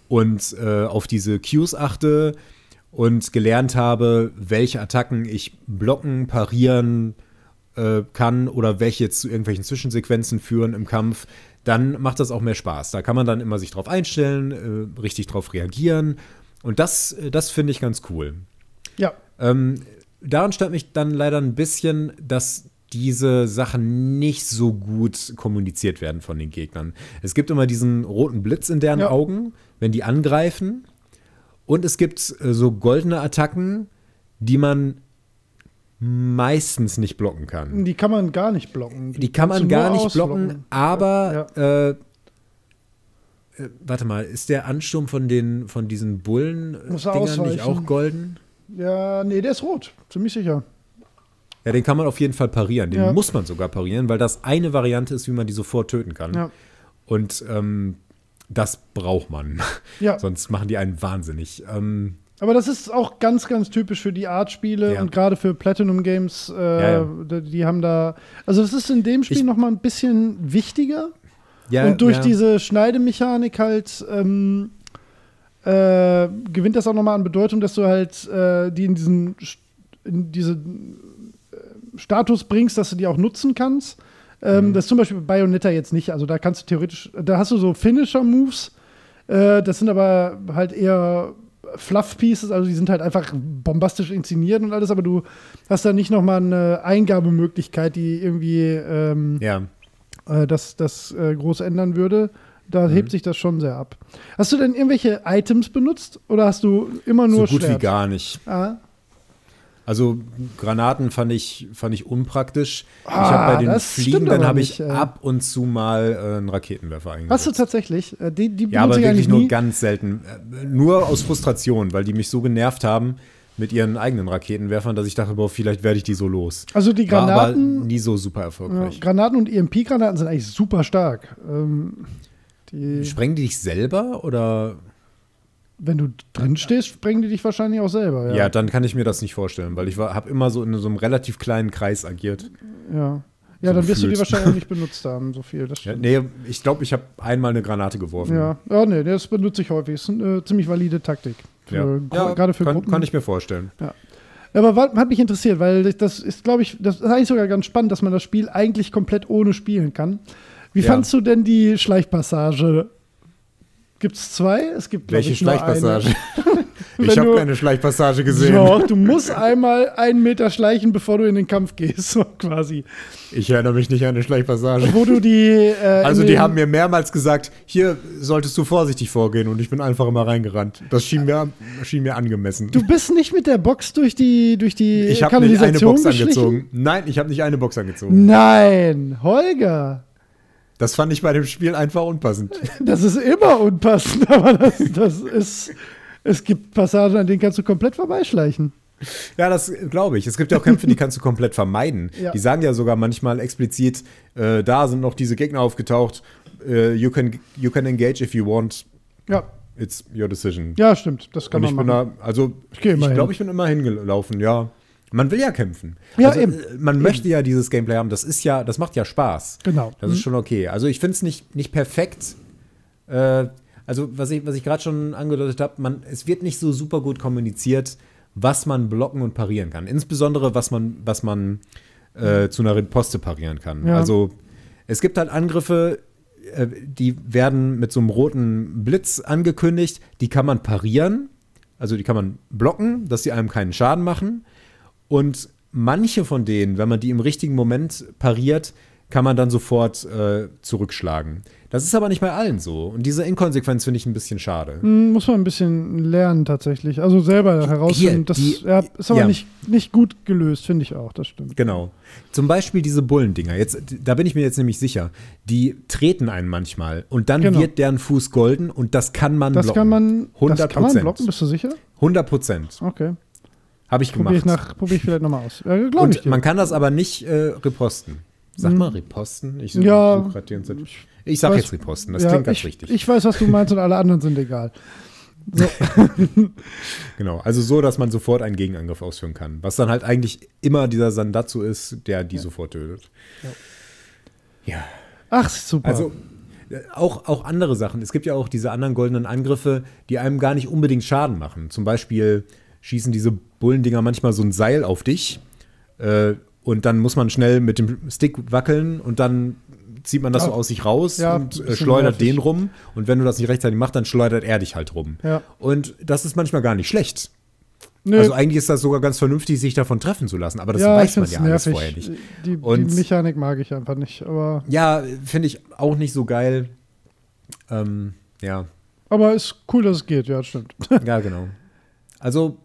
und äh, auf diese Cues achte und gelernt habe, welche Attacken ich blocken, parieren äh, kann oder welche jetzt zu irgendwelchen Zwischensequenzen führen im Kampf, dann macht das auch mehr Spaß. Da kann man dann immer sich drauf einstellen, äh, richtig drauf reagieren. Und das, äh, das finde ich ganz cool. Ja, Ähm, daran stört mich dann leider ein bisschen, dass diese Sachen nicht so gut kommuniziert werden von den Gegnern. Es gibt immer diesen roten Blitz in deren Ja. Augen, wenn die angreifen. Und es gibt äh, so goldene Attacken, die man meistens nicht blocken kann. Die kann man gar nicht blocken. Die kann kannst man gar nicht blocken, ausblocken. aber äh, äh, warte mal, ist der Ansturm von den von diesen bullen er Dingern nicht auch golden? Ja, nee, der ist rot. Ziemlich sicher. Ja, den kann man auf jeden Fall parieren. Den Ja. muss man sogar parieren, weil das eine Variante ist, wie man die sofort töten kann. Ja. Und ähm, das braucht man. [laughs] Ja. Sonst machen die einen wahnsinnig. Ähm, Aber das ist auch ganz, ganz typisch für die Art-Spiele Ja. und gerade für Platinum Games. Äh, Ja, ja. Die, haben da. Also, das ist in dem Spiel Ich- noch mal ein bisschen wichtiger. ja, und durch diese Schneidmechanik halt ähm, äh, gewinnt das auch noch mal an Bedeutung, dass du halt äh, die in diesen in diese Status bringst, dass du die auch nutzen kannst. Ähm, Mhm. Das ist zum Beispiel bei Bayonetta jetzt nicht. Also da kannst du theoretisch, da hast du so Finisher-Moves. Äh, das sind aber halt eher Fluff-Pieces, also die sind halt einfach bombastisch inszeniert und alles, aber du hast da nicht noch mal eine Eingabemöglichkeit, die irgendwie ähm, Ja. äh, das, das äh, groß ändern würde. Da hebt sich das schon sehr ab. Hast du denn irgendwelche Items benutzt oder hast du immer nur so gut Schwert? wie gar nicht. Ah, Also Granaten fand ich, fand ich unpraktisch. ich Ah, habe bei den Fliegenden habe ich äh. ab und zu mal äh, einen Raketenwerfer eingesetzt. hast du tatsächlich? Äh, die die ja, aber ich wirklich nur nie. ganz selten. Äh, Nur aus Frustration, weil die mich so genervt haben mit ihren eigenen Raketenwerfern, dass ich dachte, boah, vielleicht werde ich die so los. Also die War aber Granaten, nie so super ja, erfolgreich. Granaten und EMP-Granaten sind eigentlich super stark. Ähm, die, Sprengen die dich selber oder? Wenn du drin stehst, sprengen die dich wahrscheinlich auch selber. Ja, Ja, dann kann ich mir das nicht vorstellen, weil ich habe immer so in so einem relativ kleinen Kreis agiert. ja. ja So dann wirst du die wahrscheinlich auch nicht [laughs] benutzt haben, so viel. Das Ja, nee, ich glaube, ich habe einmal eine Granate geworfen. Ja, ja nee, das benutze ich häufig. Ist eine ziemlich valide Taktik. Für, Ja. Ja, gerade für kann, Gruppen. kann ich mir vorstellen. Aber wa- hat mich interessiert, weil das ist, glaube ich, das ist eigentlich sogar ganz spannend, dass man das Spiel eigentlich komplett ohne spielen kann. Wie Ja. fandst du denn die Schleichpassage? Gibt es zwei? Es gibt Welche ich, Schleichpassage? [laughs] Ich habe keine Schleichpassage gesehen. Doch, du musst einmal einen Meter schleichen, bevor du in den Kampf gehst, [laughs] so quasi. Ich erinnere mich nicht an eine Schleichpassage. Wo du die. Äh, Also die haben mir mehrmals gesagt, hier solltest du vorsichtig vorgehen und ich bin einfach immer reingerannt. Das schien mir, schien mir angemessen. Du bist nicht mit der Box durch die, durch die ich habe nicht eine Box angezogen. Nein, ich habe nicht eine Box angezogen. Nein, Holger. Das fand ich bei dem Spiel einfach unpassend. [laughs] Das ist immer unpassend, [laughs] aber das, das ist. Es gibt Passagen, an denen kannst du komplett vorbeischleichen. Ja, das glaube ich. Es gibt ja auch Kämpfe, die kannst du komplett vermeiden. [laughs] Ja. Die sagen ja sogar manchmal explizit, äh, da sind noch diese Gegner aufgetaucht. Äh, you, can, you can engage if you want. Ja, It's your decision. ja, stimmt. Das kann Und ich man bin machen. da, also Ich ich glaube, ich bin immer hingelaufen, ja. Man will ja kämpfen. Ja, also, eben. äh, Man möchte ja dieses Gameplay haben. Das ist ja, das macht ja Spaß. Genau. Das ist schon okay. Also ich finde es nicht, nicht perfekt. Äh, also was ich, was ich gerade schon angedeutet habe, man, es wird nicht so super gut kommuniziert, was man blocken und parieren kann. Insbesondere was man, was man äh, zu einer Riposte parieren kann. Ja. Also es gibt halt Angriffe, äh, die werden mit so einem roten Blitz angekündigt, die kann man parieren, also die kann man blocken, dass sie einem keinen Schaden machen. Und manche von denen, wenn man die im richtigen Moment pariert, kann man dann sofort äh, zurückschlagen. Das ist aber nicht bei allen so. Und diese Inkonsequenz finde ich ein bisschen schade. Hm, Muss man ein bisschen lernen tatsächlich. Also selber herausfinden. Das die- ja, ist aber ja. nicht, nicht gut gelöst, finde ich auch. Das stimmt. Genau. Zum Beispiel diese Bullendinger. Jetzt, da bin ich mir jetzt nämlich sicher. Die treten einen manchmal und dann Genau. wird deren Fuß golden und das kann man Das blocken. kann man, 100 das kann man blocken, bist du sicher? 100 Prozent. Okay. Habe ich Probiere gemacht. ich, nach- probier ich vielleicht nochmal aus. Ja, Glaube und ich dir. man kann das aber nicht äh, reposten. Sag mal Riposten? Ich Ja, ganze Zeit. Ich sag weiß- jetzt Riposten, das ja, klingt ganz ich, richtig. Ich weiß, was du meinst und alle anderen sind egal. So. [laughs] Genau, also so, dass man sofort einen Gegenangriff ausführen kann. Was dann halt eigentlich immer dieser Sandatsu ist, der die sofort tötet. Ja. Ach, super. Also äh, auch, auch andere Sachen. Es gibt ja auch diese anderen goldenen Angriffe, die einem gar nicht unbedingt Schaden machen. Zum Beispiel schießen diese Bullendinger manchmal so ein Seil auf dich äh, und dann muss man schnell mit dem Stick wackeln und dann zieht man das so Ja. aus sich raus Ja, und äh, schleudert nervig. den rum. Und wenn du das nicht rechtzeitig machst, dann schleudert er dich halt rum. Ja. Und das ist manchmal gar nicht schlecht. Nö, Also eigentlich ist das sogar ganz vernünftig, sich davon treffen zu lassen. Aber das ja, weiß man ja alles nervig. vorher nicht. Die, Und- die Mechanik mag ich einfach nicht. Aber, Ja, finde ich auch nicht so geil. Ähm, ja, aber ist cool, dass es geht, ja, stimmt. ja, genau. Also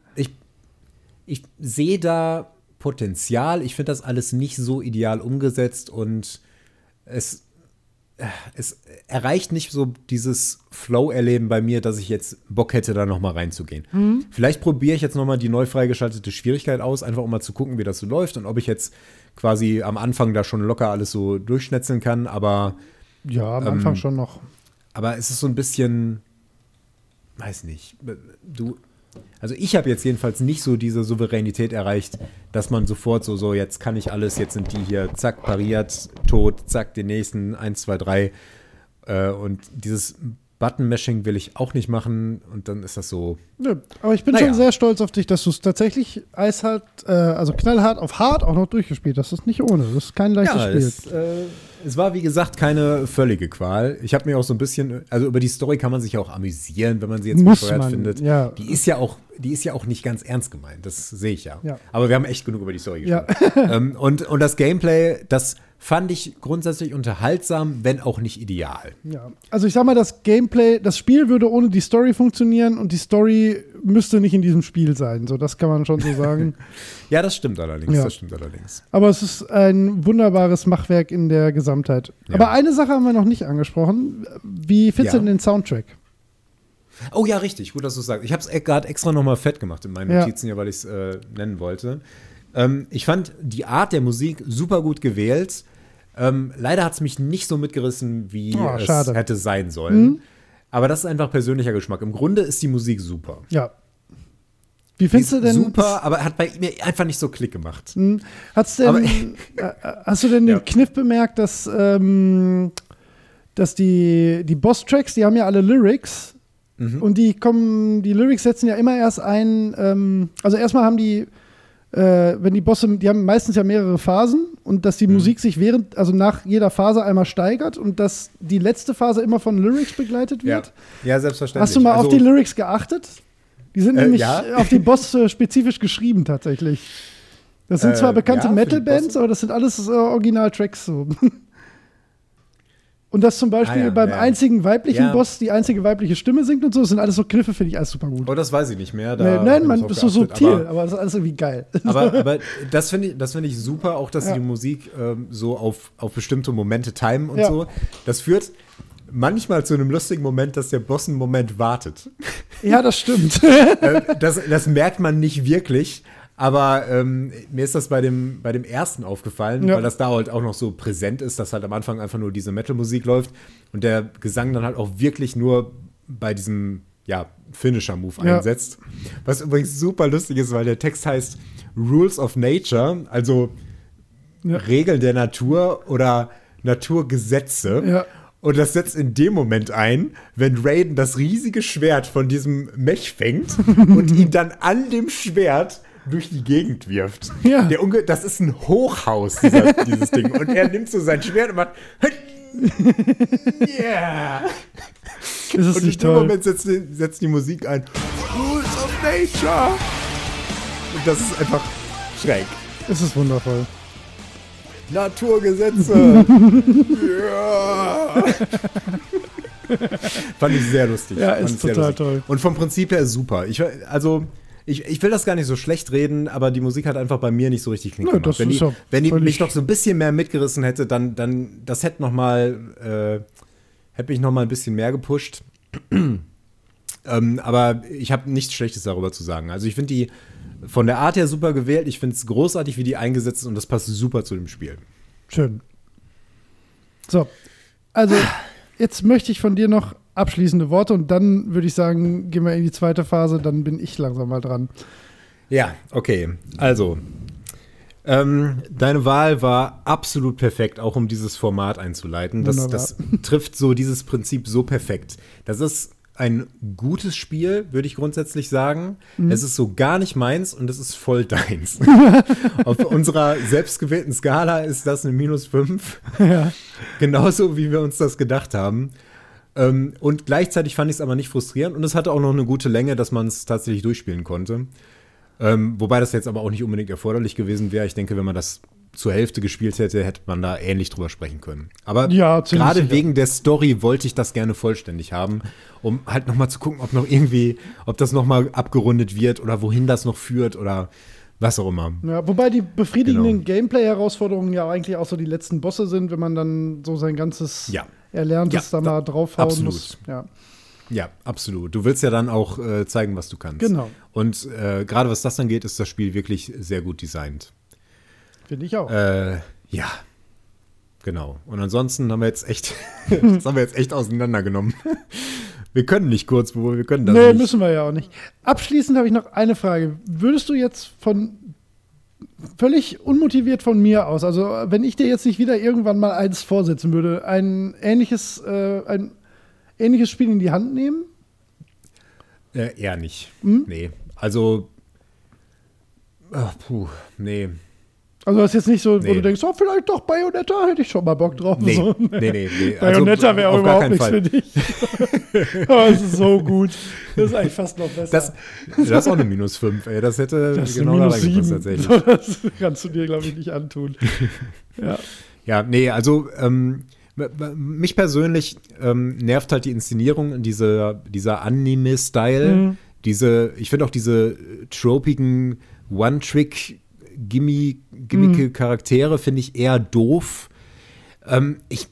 ich, sehe da Potenzial. Ich finde das alles nicht so ideal umgesetzt und es, äh, es erreicht nicht so dieses Flow-Erleben bei mir, dass ich jetzt Bock hätte, da nochmal reinzugehen. Mhm. Vielleicht probiere ich jetzt nochmal die neu freigeschaltete Schwierigkeit aus, einfach um mal zu gucken, wie das so läuft und ob ich jetzt quasi am Anfang da schon locker alles so durchschnetzeln kann, aber Ja, am Anfang Ähm, schon noch. aber es ist so ein bisschen, weiß nicht, du, also ich habe jetzt jedenfalls nicht so diese Souveränität erreicht, dass man sofort so, so, jetzt kann ich alles, jetzt sind die hier, zack, pariert, tot, zack, den nächsten, eins, zwei, drei. Äh, und dieses Button-Mashing will ich auch nicht machen und dann ist das so, Nö, aber ich bin Naja. schon sehr stolz auf dich, dass du es tatsächlich eishart, äh, also knallhart auf hart auch noch durchgespielt hast. Das ist nicht ohne. Das ist kein leichtes Ja, Spiel. es, äh, es war wie gesagt keine völlige Qual. Ich habe mir auch so ein bisschen, also über die Story kann man sich ja auch amüsieren, wenn man sie jetzt bescheuert findet. ja. Die ist ja auch, die ist ja auch nicht ganz ernst gemeint. Das sehe ich ja. Ja. Aber wir haben echt genug über die Story Ja. gesprochen. [laughs] ähm, und, und das Gameplay, das fand ich grundsätzlich unterhaltsam, wenn auch nicht ideal. Ja, also ich sag mal, das Gameplay, das Spiel würde ohne die Story funktionieren und die Story müsste nicht in diesem Spiel sein. So, das kann man schon so sagen. [laughs] Ja, das stimmt allerdings. Ja. Das stimmt allerdings. Aber es ist ein wunderbares Machwerk in der Gesamtheit. Ja. Aber eine Sache haben wir noch nicht angesprochen. Wie findest Ja. du denn den Soundtrack? Oh ja, richtig, gut, dass du es sagst. Ich habe es gerade extra nochmal fett gemacht in meinen. Notizen hier, weil ich es äh, nennen wollte. Ähm, ich fand die Art der Musik super gut gewählt. Ähm, leider hat es mich nicht so mitgerissen, wie Oh, es schade. hätte sein sollen. Mhm. Aber das ist einfach persönlicher Geschmack. Im Grunde ist die Musik super. Ja. Wie findest du denn? super, aber hat bei mir einfach nicht so Klick gemacht. Hm, Hat's denn, Aber- äh, hast du denn [laughs] Ja. den Kniff bemerkt, dass, ähm, dass die, die Boss-Tracks, die haben ja alle Lyrics Mhm. und die kommen, die Lyrics setzen ja immer erst ein, ähm, also erstmal haben die, äh, wenn die Bosse, die haben meistens ja mehrere Phasen und dass die Mhm. Musik sich während, also nach jeder Phase einmal steigert und dass die letzte Phase immer von Lyrics begleitet Ja. wird. ja, selbstverständlich. Hast du mal also, auf die Lyrics geachtet? Die sind Äh, nämlich ja. auf die Boss äh, spezifisch geschrieben tatsächlich. Das sind Äh, zwar bekannte ja, Metal-Bands, aber das sind alles äh, Original-Tracks so. [laughs] Und dass zum Beispiel Ah ja, beim ja. einzigen weiblichen Ja. Boss die einzige weibliche Stimme singt und so, das sind alles so Kniffe, finde ich alles super gut. Oh, das weiß ich nicht mehr. Nee, nein, man ist so subtil, aber- aber, das ist alles irgendwie geil. [laughs] Aber, aber das finde ich, das finde ich super, auch dass sie die Musik ähm, so auf, auf bestimmte Momente timen und so. Das führt manchmal zu einem lustigen Moment, dass der Boss einen Moment wartet. ja, das stimmt. [laughs] Äh, das, das merkt man nicht wirklich. Aber ähm, mir ist das bei dem, bei dem ersten aufgefallen, Ja. weil das da halt auch noch so präsent ist, dass halt am Anfang einfach nur diese Metal-Musik läuft und der Gesang dann halt auch wirklich nur bei diesem ja, Finisher-Move Ja. einsetzt. Was übrigens super lustig ist, weil der Text heißt Rules of Nature, also Ja. Regeln der Natur oder Naturgesetze. Ja. Und das setzt in dem Moment ein, wenn Raiden das riesige Schwert von diesem Mech fängt [laughs] und ihn dann an dem Schwert durch die Gegend wirft. Ja. Der Unge das ist ein Hochhaus, dieser, [laughs] dieses Ding. Und er nimmt so sein Schwert und macht. [laughs] Yeah! Das ist Und in dem toll. Moment setzt, die- setzt die Musik ein. Rules of Nature! Und das ist einfach schräg. Es ist wundervoll. Naturgesetze! [laughs] ja! Fand ich sehr lustig. Ja, ist total lustig. toll. Und vom Prinzip her super. Ich, also, ich, ich will das gar nicht so schlecht reden, aber die Musik hat einfach bei mir nicht so richtig Klick Nö, gemacht. wenn die, ja wenn die mich noch so ein bisschen mehr mitgerissen hätte, dann, dann das hätte noch mal, äh, hätte mich noch mal ein bisschen mehr gepusht. [clears throat] ähm, aber ich habe nichts Schlechtes darüber zu sagen. Also ich finde die von der Art her super gewählt. Ich finde es großartig, wie die eingesetzt ist und das passt super zu dem Spiel. Schön. So, also jetzt möchte ich von dir noch abschließende Worte und dann würde ich sagen, gehen wir in die zweite Phase, dann bin ich langsam mal dran. Ja, okay. Also, ähm, deine Wahl war absolut perfekt, auch um dieses Format einzuleiten. Das, das trifft so dieses Prinzip so perfekt. Das ist ein gutes Spiel, würde ich grundsätzlich sagen. Mhm. Es ist so gar nicht meins und es ist voll deins. [laughs] Auf unserer selbstgewählten Skala ist das eine minus 5. ja. Genauso wie wir uns das gedacht haben. Ähm, und gleichzeitig fand ich es aber nicht frustrierend und es hatte auch noch eine gute Länge, dass man es tatsächlich durchspielen konnte. Ähm, wobei das jetzt aber auch nicht unbedingt erforderlich gewesen wäre. Ich denke, wenn man das zur Hälfte gespielt hätte, hätte man da ähnlich drüber sprechen können. Aber Ja, gerade sicher. wegen der Story wollte ich das gerne vollständig haben, um halt noch mal zu gucken, ob noch irgendwie, ob das noch mal abgerundet wird oder wohin das noch führt oder was auch immer. Ja, wobei die befriedigenden Genau. Gameplay-Herausforderungen ja eigentlich auch so die letzten Bosse sind, wenn man dann so sein ganzes Ja. Erlerntes Ja, da da- mal draufhauen absolut. muss. Ja, Ja, absolut. Du willst ja dann auch äh, zeigen, was du kannst. Genau. Und äh, gerade was das angeht, ist das Spiel wirklich sehr gut designt. finde ich auch. Äh, ja. Genau. Und ansonsten haben wir jetzt echt, [laughs] das haben wir jetzt echt auseinandergenommen. Wir können nicht kurz, wo wir können das nee, nicht. müssen wir ja auch nicht. Abschließend habe ich noch eine Frage. Würdest du jetzt von völlig unmotiviert von mir aus, also wenn ich dir jetzt nicht wieder irgendwann mal eins vorsetzen würde, ein ähnliches, äh, ein ähnliches Spiel in die Hand nehmen? Äh, eher nicht. Hm? Nee. Also, ach, puh, nee. Also das ist jetzt nicht so, wo Nee. du denkst, oh, vielleicht doch Bayonetta, hätte ich schon mal Bock drauf. Nee, So. nee, nee, nee. [laughs] Also, Bayonetta wäre auch überhaupt nichts Fall. für dich. [laughs] Aber es ist so gut. Das ist eigentlich fast noch besser. Das, das ist auch eine minus 5, ey. Das hätte Das genau eine da reingepasst, tatsächlich. [laughs] Das kannst du dir, glaube ich, nicht antun. Ja. Ja, nee, also ähm, mich persönlich ähm, nervt halt die Inszenierung, dieser, dieser Anime-Style. Mhm. Diese, ich finde auch diese äh, tropigen One-Trick, Gimmi, gimmige Mhm. Charaktere finde ich eher doof. Ähm, ich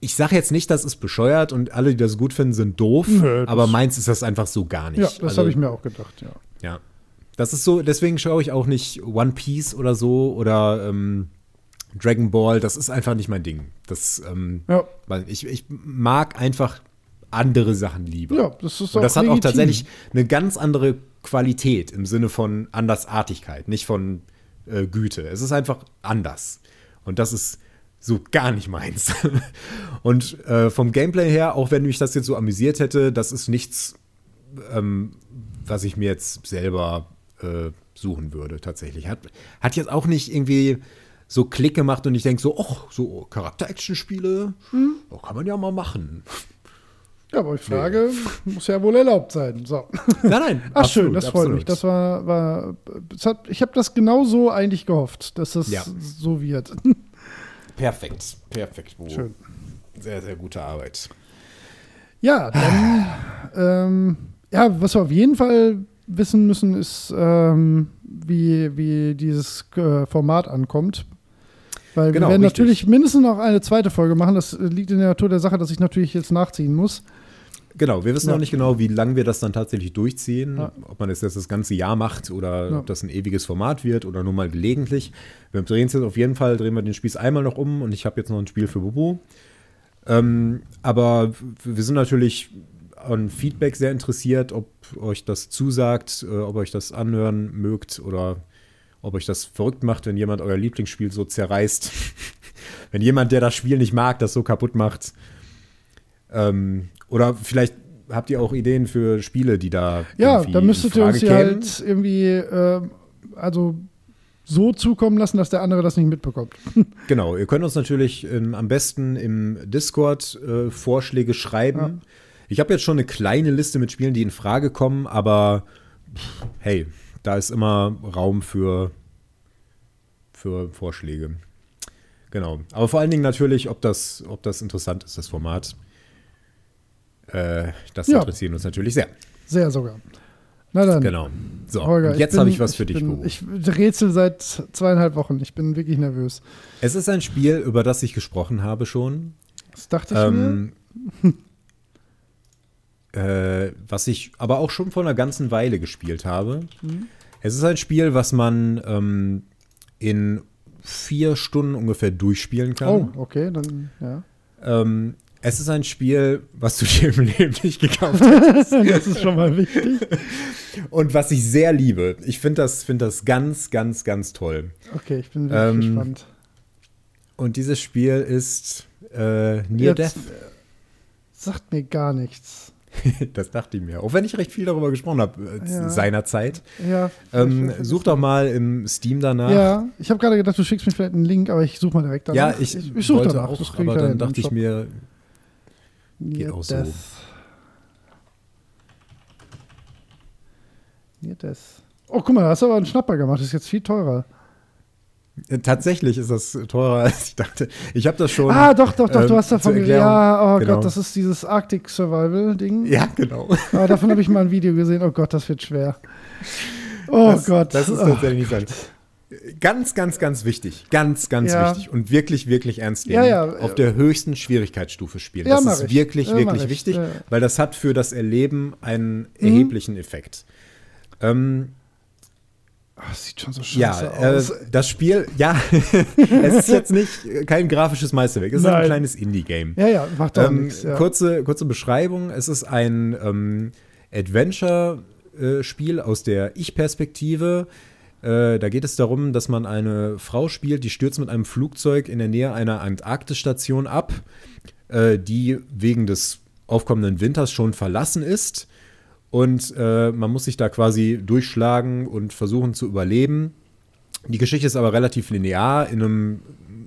ich sage jetzt nicht, das ist bescheuert und alle, die das gut finden, sind doof, Nö, das- aber meins ist das einfach so gar nicht. Ja, das Also, habe ich mir auch gedacht, ja. ja. Das ist so, deswegen schaue ich auch nicht One Piece oder so oder ähm, Dragon Ball. Das ist einfach nicht mein Ding. Das, ähm, Ja, weil ich, ich mag einfach andere Sachen lieber. ja das ist Und das hat auch tatsächlich eine ganz andere Qualität im Sinne von Andersartigkeit, nicht von äh, Güte. Es ist einfach anders. Und das ist so gar nicht meins. [laughs] Und äh, vom Gameplay her, auch wenn mich das jetzt so amüsiert hätte, das ist nichts, ähm, was ich mir jetzt selber äh, suchen würde, tatsächlich. Hat, hat jetzt auch nicht irgendwie so Klick gemacht und ich denke so, ach, so Charakter-Action-Spiele, Hm? oh, kann man ja mal machen. Ja, aber ich frage, muss ja wohl erlaubt sein. So. Nein, nein. [laughs] Ach schön, absolut, das freut absolut. mich. Das war, war das hat, ich habe das genau so eigentlich gehofft, dass das Ja. so wird. Perfekt, perfekt. Wo. Schön. Sehr, sehr gute Arbeit. Ja, dann, [sighs] ähm, ja, was wir auf jeden Fall wissen müssen, ist, ähm, wie, wie dieses äh, Format ankommt. Weil Genau, wir werden richtig. natürlich mindestens noch eine zweite Folge machen. Das liegt in der Natur der Sache, dass ich natürlich jetzt nachziehen muss. Genau, wir wissen Ja. noch nicht genau, wie lange wir das dann tatsächlich durchziehen. Ja. Ob man das jetzt das ganze Jahr macht oder Ja. ob das ein ewiges Format wird oder nur mal gelegentlich. Wir drehen es jetzt auf jeden Fall, drehen wir den Spieß einmal noch um und ich habe jetzt noch ein Spiel für Bubu. Ähm, aber wir sind natürlich an Feedback sehr interessiert, ob euch das zusagt, äh, ob euch das anhören mögt oder ob euch das verrückt macht, wenn jemand euer Lieblingsspiel so zerreißt. [laughs] wenn jemand, der das Spiel nicht mag, das so kaputt macht. Ähm, oder vielleicht habt ihr auch Ideen für Spiele, die da Ja, da müsstet ihr uns die halt irgendwie, äh, also so zukommen lassen, dass der andere das nicht mitbekommt. [laughs] Genau, ihr könnt uns natürlich ähm, am besten im Discord äh, Vorschläge schreiben. Ja. Ich habe jetzt schon eine kleine Liste mit Spielen, die in Frage kommen, aber pff, hey, da ist immer Raum für, für Vorschläge. Genau. Aber vor allen Dingen natürlich, ob das, ob das interessant ist, das Format. Äh, das Ja. interessiert uns natürlich sehr. Sehr sogar. Na dann. Genau. So, Holger, jetzt habe ich was für dich, bin. Ich rätsel seit zweieinhalb Wochen. Ich bin wirklich nervös. Es ist ein Spiel, über das ich gesprochen habe schon. Das dachte ich mir. Ähm, [laughs] äh, was ich aber auch schon vor einer ganzen Weile gespielt habe. Mhm. Es ist ein Spiel, was man ähm, in vier Stunden ungefähr durchspielen kann. Oh, okay, dann, ja. Ähm, es ist ein Spiel, was du [laughs] dir im Leben nicht gekauft hast. [laughs] das ist schon mal wichtig. Und was ich sehr liebe. Ich finde das, find das ganz, ganz, ganz toll. Okay, ich bin wirklich Ähm, gespannt. Und dieses Spiel ist äh, Near Jetzt, Death. äh, Sagt mir gar nichts. [laughs] Das dachte ich mir. Auch wenn ich recht viel darüber gesprochen habe äh, Ja. seinerzeit. Ja, Ähm, such doch mal im Steam danach. Ja, ich habe gerade gedacht, du schickst mir vielleicht einen Link, aber ich suche mal direkt danach. Ja, ich, ich suche wollte danach. auch, ich aber dann dachte ich mir, Near geht auch so. Death. Near Death. Oh, guck mal, da hast du aber einen Schnapper gemacht. Das ist jetzt viel teurer. äh, tatsächlich ist das teurer, [laughs] als ich dachte. Ich habe das schon. ah, doch, doch, doch, ähm, du hast davon. Erklärung. Ja, oh Genau. Gott, das ist dieses Arctic Survival-Ding. Ja, genau. Aber davon habe ich mal ein Video gesehen. Oh Gott, das wird schwer. [laughs] Oh das, Gott. Das ist oh tatsächlich nicht sein. Ganz, ganz, ganz wichtig. Ganz, ganz Ja. wichtig. Und wirklich, wirklich ernst nehmen. Ja, ja. Auf der höchsten Schwierigkeitsstufe spielen. Ja, das ist ich. wirklich, Ja, wirklich ich. wichtig, Ja. Mhm. weil das hat für das Erleben einen erheblichen Effekt. Ähm, das sieht schon so ja, scheiße äh, aus. das Spiel, ja, [laughs] es ist jetzt nicht kein grafisches Meisterwerk, es ist ein Nein. kleines Indie-Game. ja, ja, macht doch Ähm, nichts. Ja. kurze, kurze Beschreibung: Es ist ein ähm, Adventure-Spiel aus der Ich-Perspektive. Äh, da geht es darum, dass man eine Frau spielt, die stürzt mit einem Flugzeug in der Nähe einer Antarktisstation ab, äh, die wegen des aufkommenden Winters schon verlassen ist. Und äh, man muss sich da quasi durchschlagen und versuchen zu überleben. Die Geschichte ist aber relativ linear in einem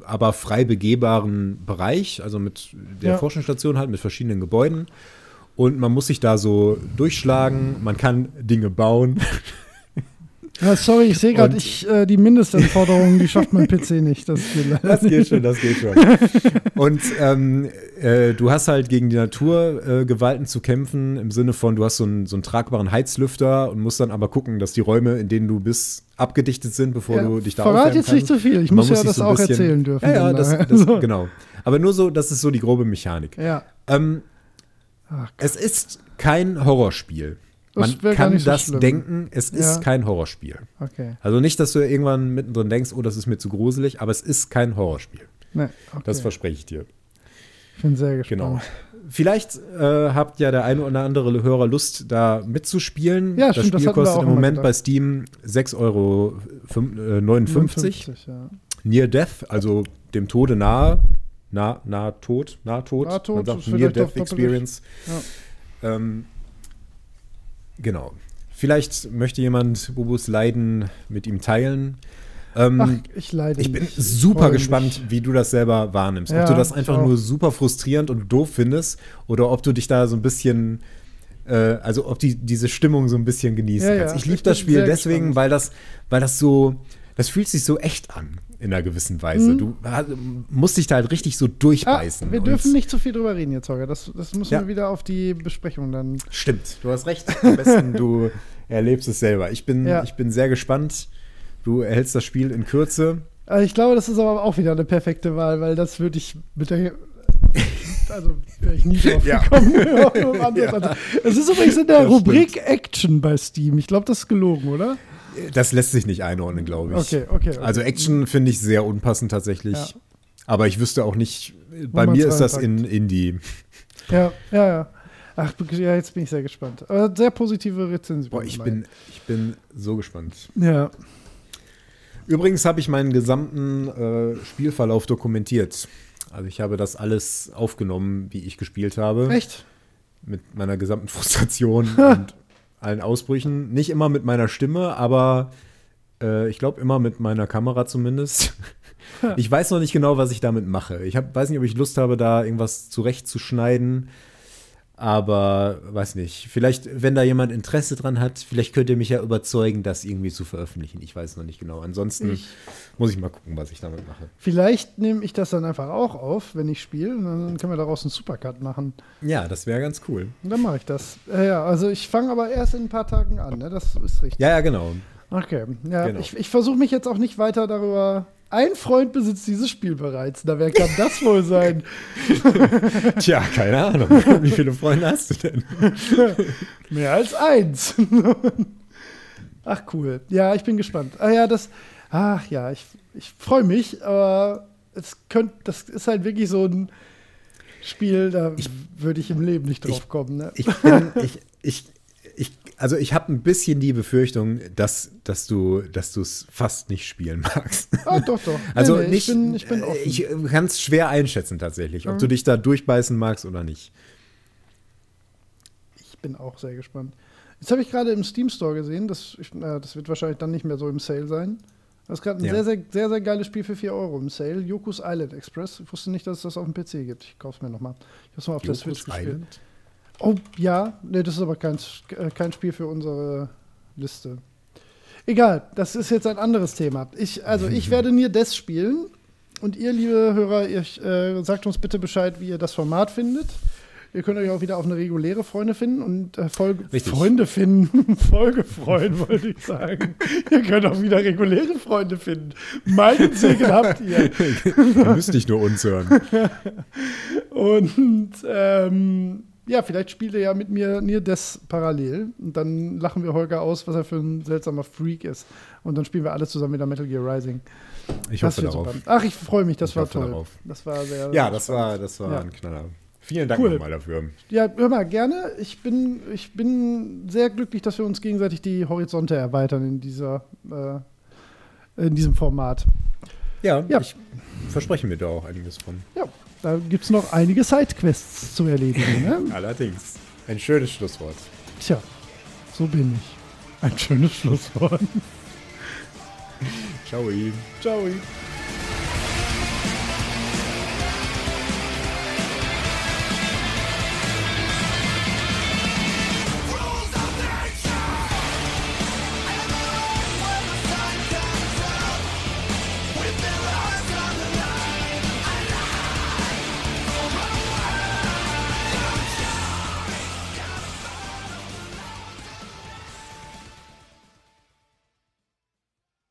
aber frei begehbaren Bereich, also mit der Ja. Forschungsstation halt, mit verschiedenen Gebäuden. Und man muss sich da so durchschlagen, man kann Dinge bauen. [laughs] Ja, sorry, ich sehe gerade, äh, die Mindestanforderungen, die schafft mein PC nicht. Das geht Das geht schon, das geht schon. Und ähm, äh, du hast halt gegen die Naturgewalten äh, zu kämpfen, im Sinne von, du hast so einen, so einen tragbaren Heizlüfter und musst dann aber gucken, dass die Räume, in denen du bist, abgedichtet sind, bevor Ja, du dich da Verrat jetzt nicht zu viel. Ich Man muss ja das so auch bisschen- erzählen dürfen. Ja, ja, das, nachher. das, So. genau. Aber nur so, das ist so die grobe Mechanik. Ja. Ähm, Ach, es ist kein Horrorspiel. Das Man kann so das schlimm. denken, es ist Ja. kein Horrorspiel. okay. Also nicht, dass du irgendwann mittendrin denkst, oh, das ist mir zu gruselig, aber es ist kein Horrorspiel. Nee, okay. Das verspreche ich dir. ich bin sehr gespannt. Genau. Vielleicht äh, habt ja der eine oder andere Hörer Lust, da mitzuspielen. Ja, das stimmt, das Spiel wir kostet im Moment bei Steam 6,59 Euro. äh, 59. 55, ja. Near Death, also dem Tode nahe. Nah, nah tot, nah tot. Nah tot, Man sagt Near Death. Experience. Ähm, genau. Vielleicht möchte jemand Bubus Leiden mit ihm teilen. Ähm, Ach, ich leide ich bin nicht. super mich. gespannt, wie du das selber wahrnimmst. Ja, ob du das ich einfach nur super frustrierend und doof findest oder ob du dich da so ein bisschen, äh, also ob die diese Stimmung so ein bisschen genießen Ja, ja, kannst. Ich liebe ich das Spiel deswegen, gespannt. weil das, weil das so, das fühlt sich so echt an in einer gewissen Weise. Mhm. Du ha- musst dich da halt richtig so Ah, durchbeißen. wir Und- dürfen nicht zu viel drüber reden jetzt, Holger. Das, das müssen Ja. wir wieder auf die Besprechung dann. Stimmt, du hast recht. Am besten du [laughs] erlebst es selber. Ich bin, Ja. ich bin sehr gespannt. Du erhältst das Spiel in Kürze. Also ich glaube, das ist aber auch wieder eine perfekte Wahl, weil das würde ich mit der. [laughs] Also wäre ich nie drauf Ja. gekommen. [laughs] Ja. Also, es ist übrigens in der Das Rubrik Action bei Steam. Ich glaube, das ist gelogen, oder? Das lässt sich nicht einordnen, glaube ich. Okay, okay. okay. Also Action finde ich sehr unpassend tatsächlich. Ja. Aber ich wüsste auch nicht, bei mir ist das in Indie. Ja, ja, ja. Ach, ja, jetzt bin ich sehr gespannt. Aber sehr positive Rezension. Boah, ich bin, ich bin so gespannt. Ja. Übrigens habe ich meinen gesamten äh, Spielverlauf dokumentiert. Also ich habe das alles aufgenommen, wie ich gespielt habe. Echt? Mit meiner gesamten [laughs] Frustration [laughs] und allen Ausbrüchen. Nicht immer mit meiner Stimme, aber äh, ich glaube immer mit meiner Kamera zumindest. [laughs] Ich weiß noch nicht genau, was ich damit mache. Ich hab, weiß nicht, ob ich Lust habe, da irgendwas zurechtzuschneiden. Aber weiß nicht. Vielleicht, wenn da jemand Interesse dran hat, vielleicht könnt ihr mich ja überzeugen, das irgendwie zu veröffentlichen. Ich weiß noch nicht genau. Ansonsten Ich- muss ich mal gucken, was ich damit mache. Vielleicht nehme ich das dann einfach auch auf, wenn ich spiele. Dann können wir daraus einen Supercut machen. Ja, das wäre ganz cool. Dann mache ich das. Äh, ja, also ich fange aber erst in ein paar Tagen an. Ne? Das ist richtig. Ja, ja, genau. Okay. Ja, Genau. ich, ich versuche mich jetzt auch nicht weiter darüber. Ein Freund besitzt dieses Spiel bereits. Na, wer kann das wohl sein? [laughs] Tja, keine Ahnung. Wie viele Freunde hast du denn? [laughs] Mehr als eins. [laughs] Ach, cool. Ja, ich bin gespannt. Ah ja, das. Ach ja, ich, ich freue mich, aber es könnt, das ist halt wirklich so ein Spiel, da würde ich im Leben nicht drauf kommen. Ne? Ich bin, ich, ich, ich, also ich habe ein bisschen die Befürchtung, dass, dass du, es fast nicht spielen [laughs] magst. ah, doch, doch. [laughs] Nee, Also nee, nicht, Ich bin, ich bin äh, offen. ich kann es schwer einschätzen tatsächlich, ob Mhm. du dich da durchbeißen magst oder nicht. Ich bin auch sehr gespannt. Jetzt habe ich gerade im Steam Store gesehen, das, ich, äh, das wird wahrscheinlich dann nicht mehr so im Sale sein. Das ist gerade ein Ja. sehr, sehr, sehr, sehr geiles Spiel für 4 Euro im Sale. Yoku's Island Express. Ich wusste nicht, dass es das auf dem PC gibt. Ich kaufe es mir nochmal. Ich habe es mal auf der Yoku's Switch gespielt. Oh, ja. Nee, das ist aber kein, äh, kein Spiel für unsere Liste. Egal, das ist jetzt ein anderes Thema. Ich, also ich [laughs] werde Nier Death spielen und ihr, liebe Hörer, ihr äh, sagt uns bitte Bescheid, wie ihr das Format findet. Ihr könnt euch auch wieder auf eine reguläre Freunde finden und äh, Folge Richtig. Freunde finden. [laughs] Folge freuen, wollte ich sagen. [laughs] ihr könnt auch wieder reguläre Freunde finden. Meinen Segen habt ihr. Ihr müsst nicht nur uns hören. Und ähm, ja, vielleicht spielt er ja mit mir Near Death parallel. Und dann lachen wir Holger aus, was er für ein seltsamer Freak ist. Und dann spielen wir alle zusammen wieder Metal Gear Rising. Ich hoffe darauf. super. Ach, ich freue mich, das Ich war toll. darauf. Das war sehr. Ja, das war, das war Ja. ein Knaller. Vielen Dank Cool. nochmal dafür. Ja, hör mal, gerne. Ich bin, ich bin sehr glücklich, dass wir uns gegenseitig die Horizonte erweitern in dieser, äh, in diesem Format. Ja, Ja. ich verspreche mir da auch einiges von. Ja, da gibt es noch einige Sidequests zu erledigen. Ne? [laughs] Allerdings. Ein schönes Schlusswort. Tja, so bin ich. Ein schönes Schlusswort. Ciao. Ciao.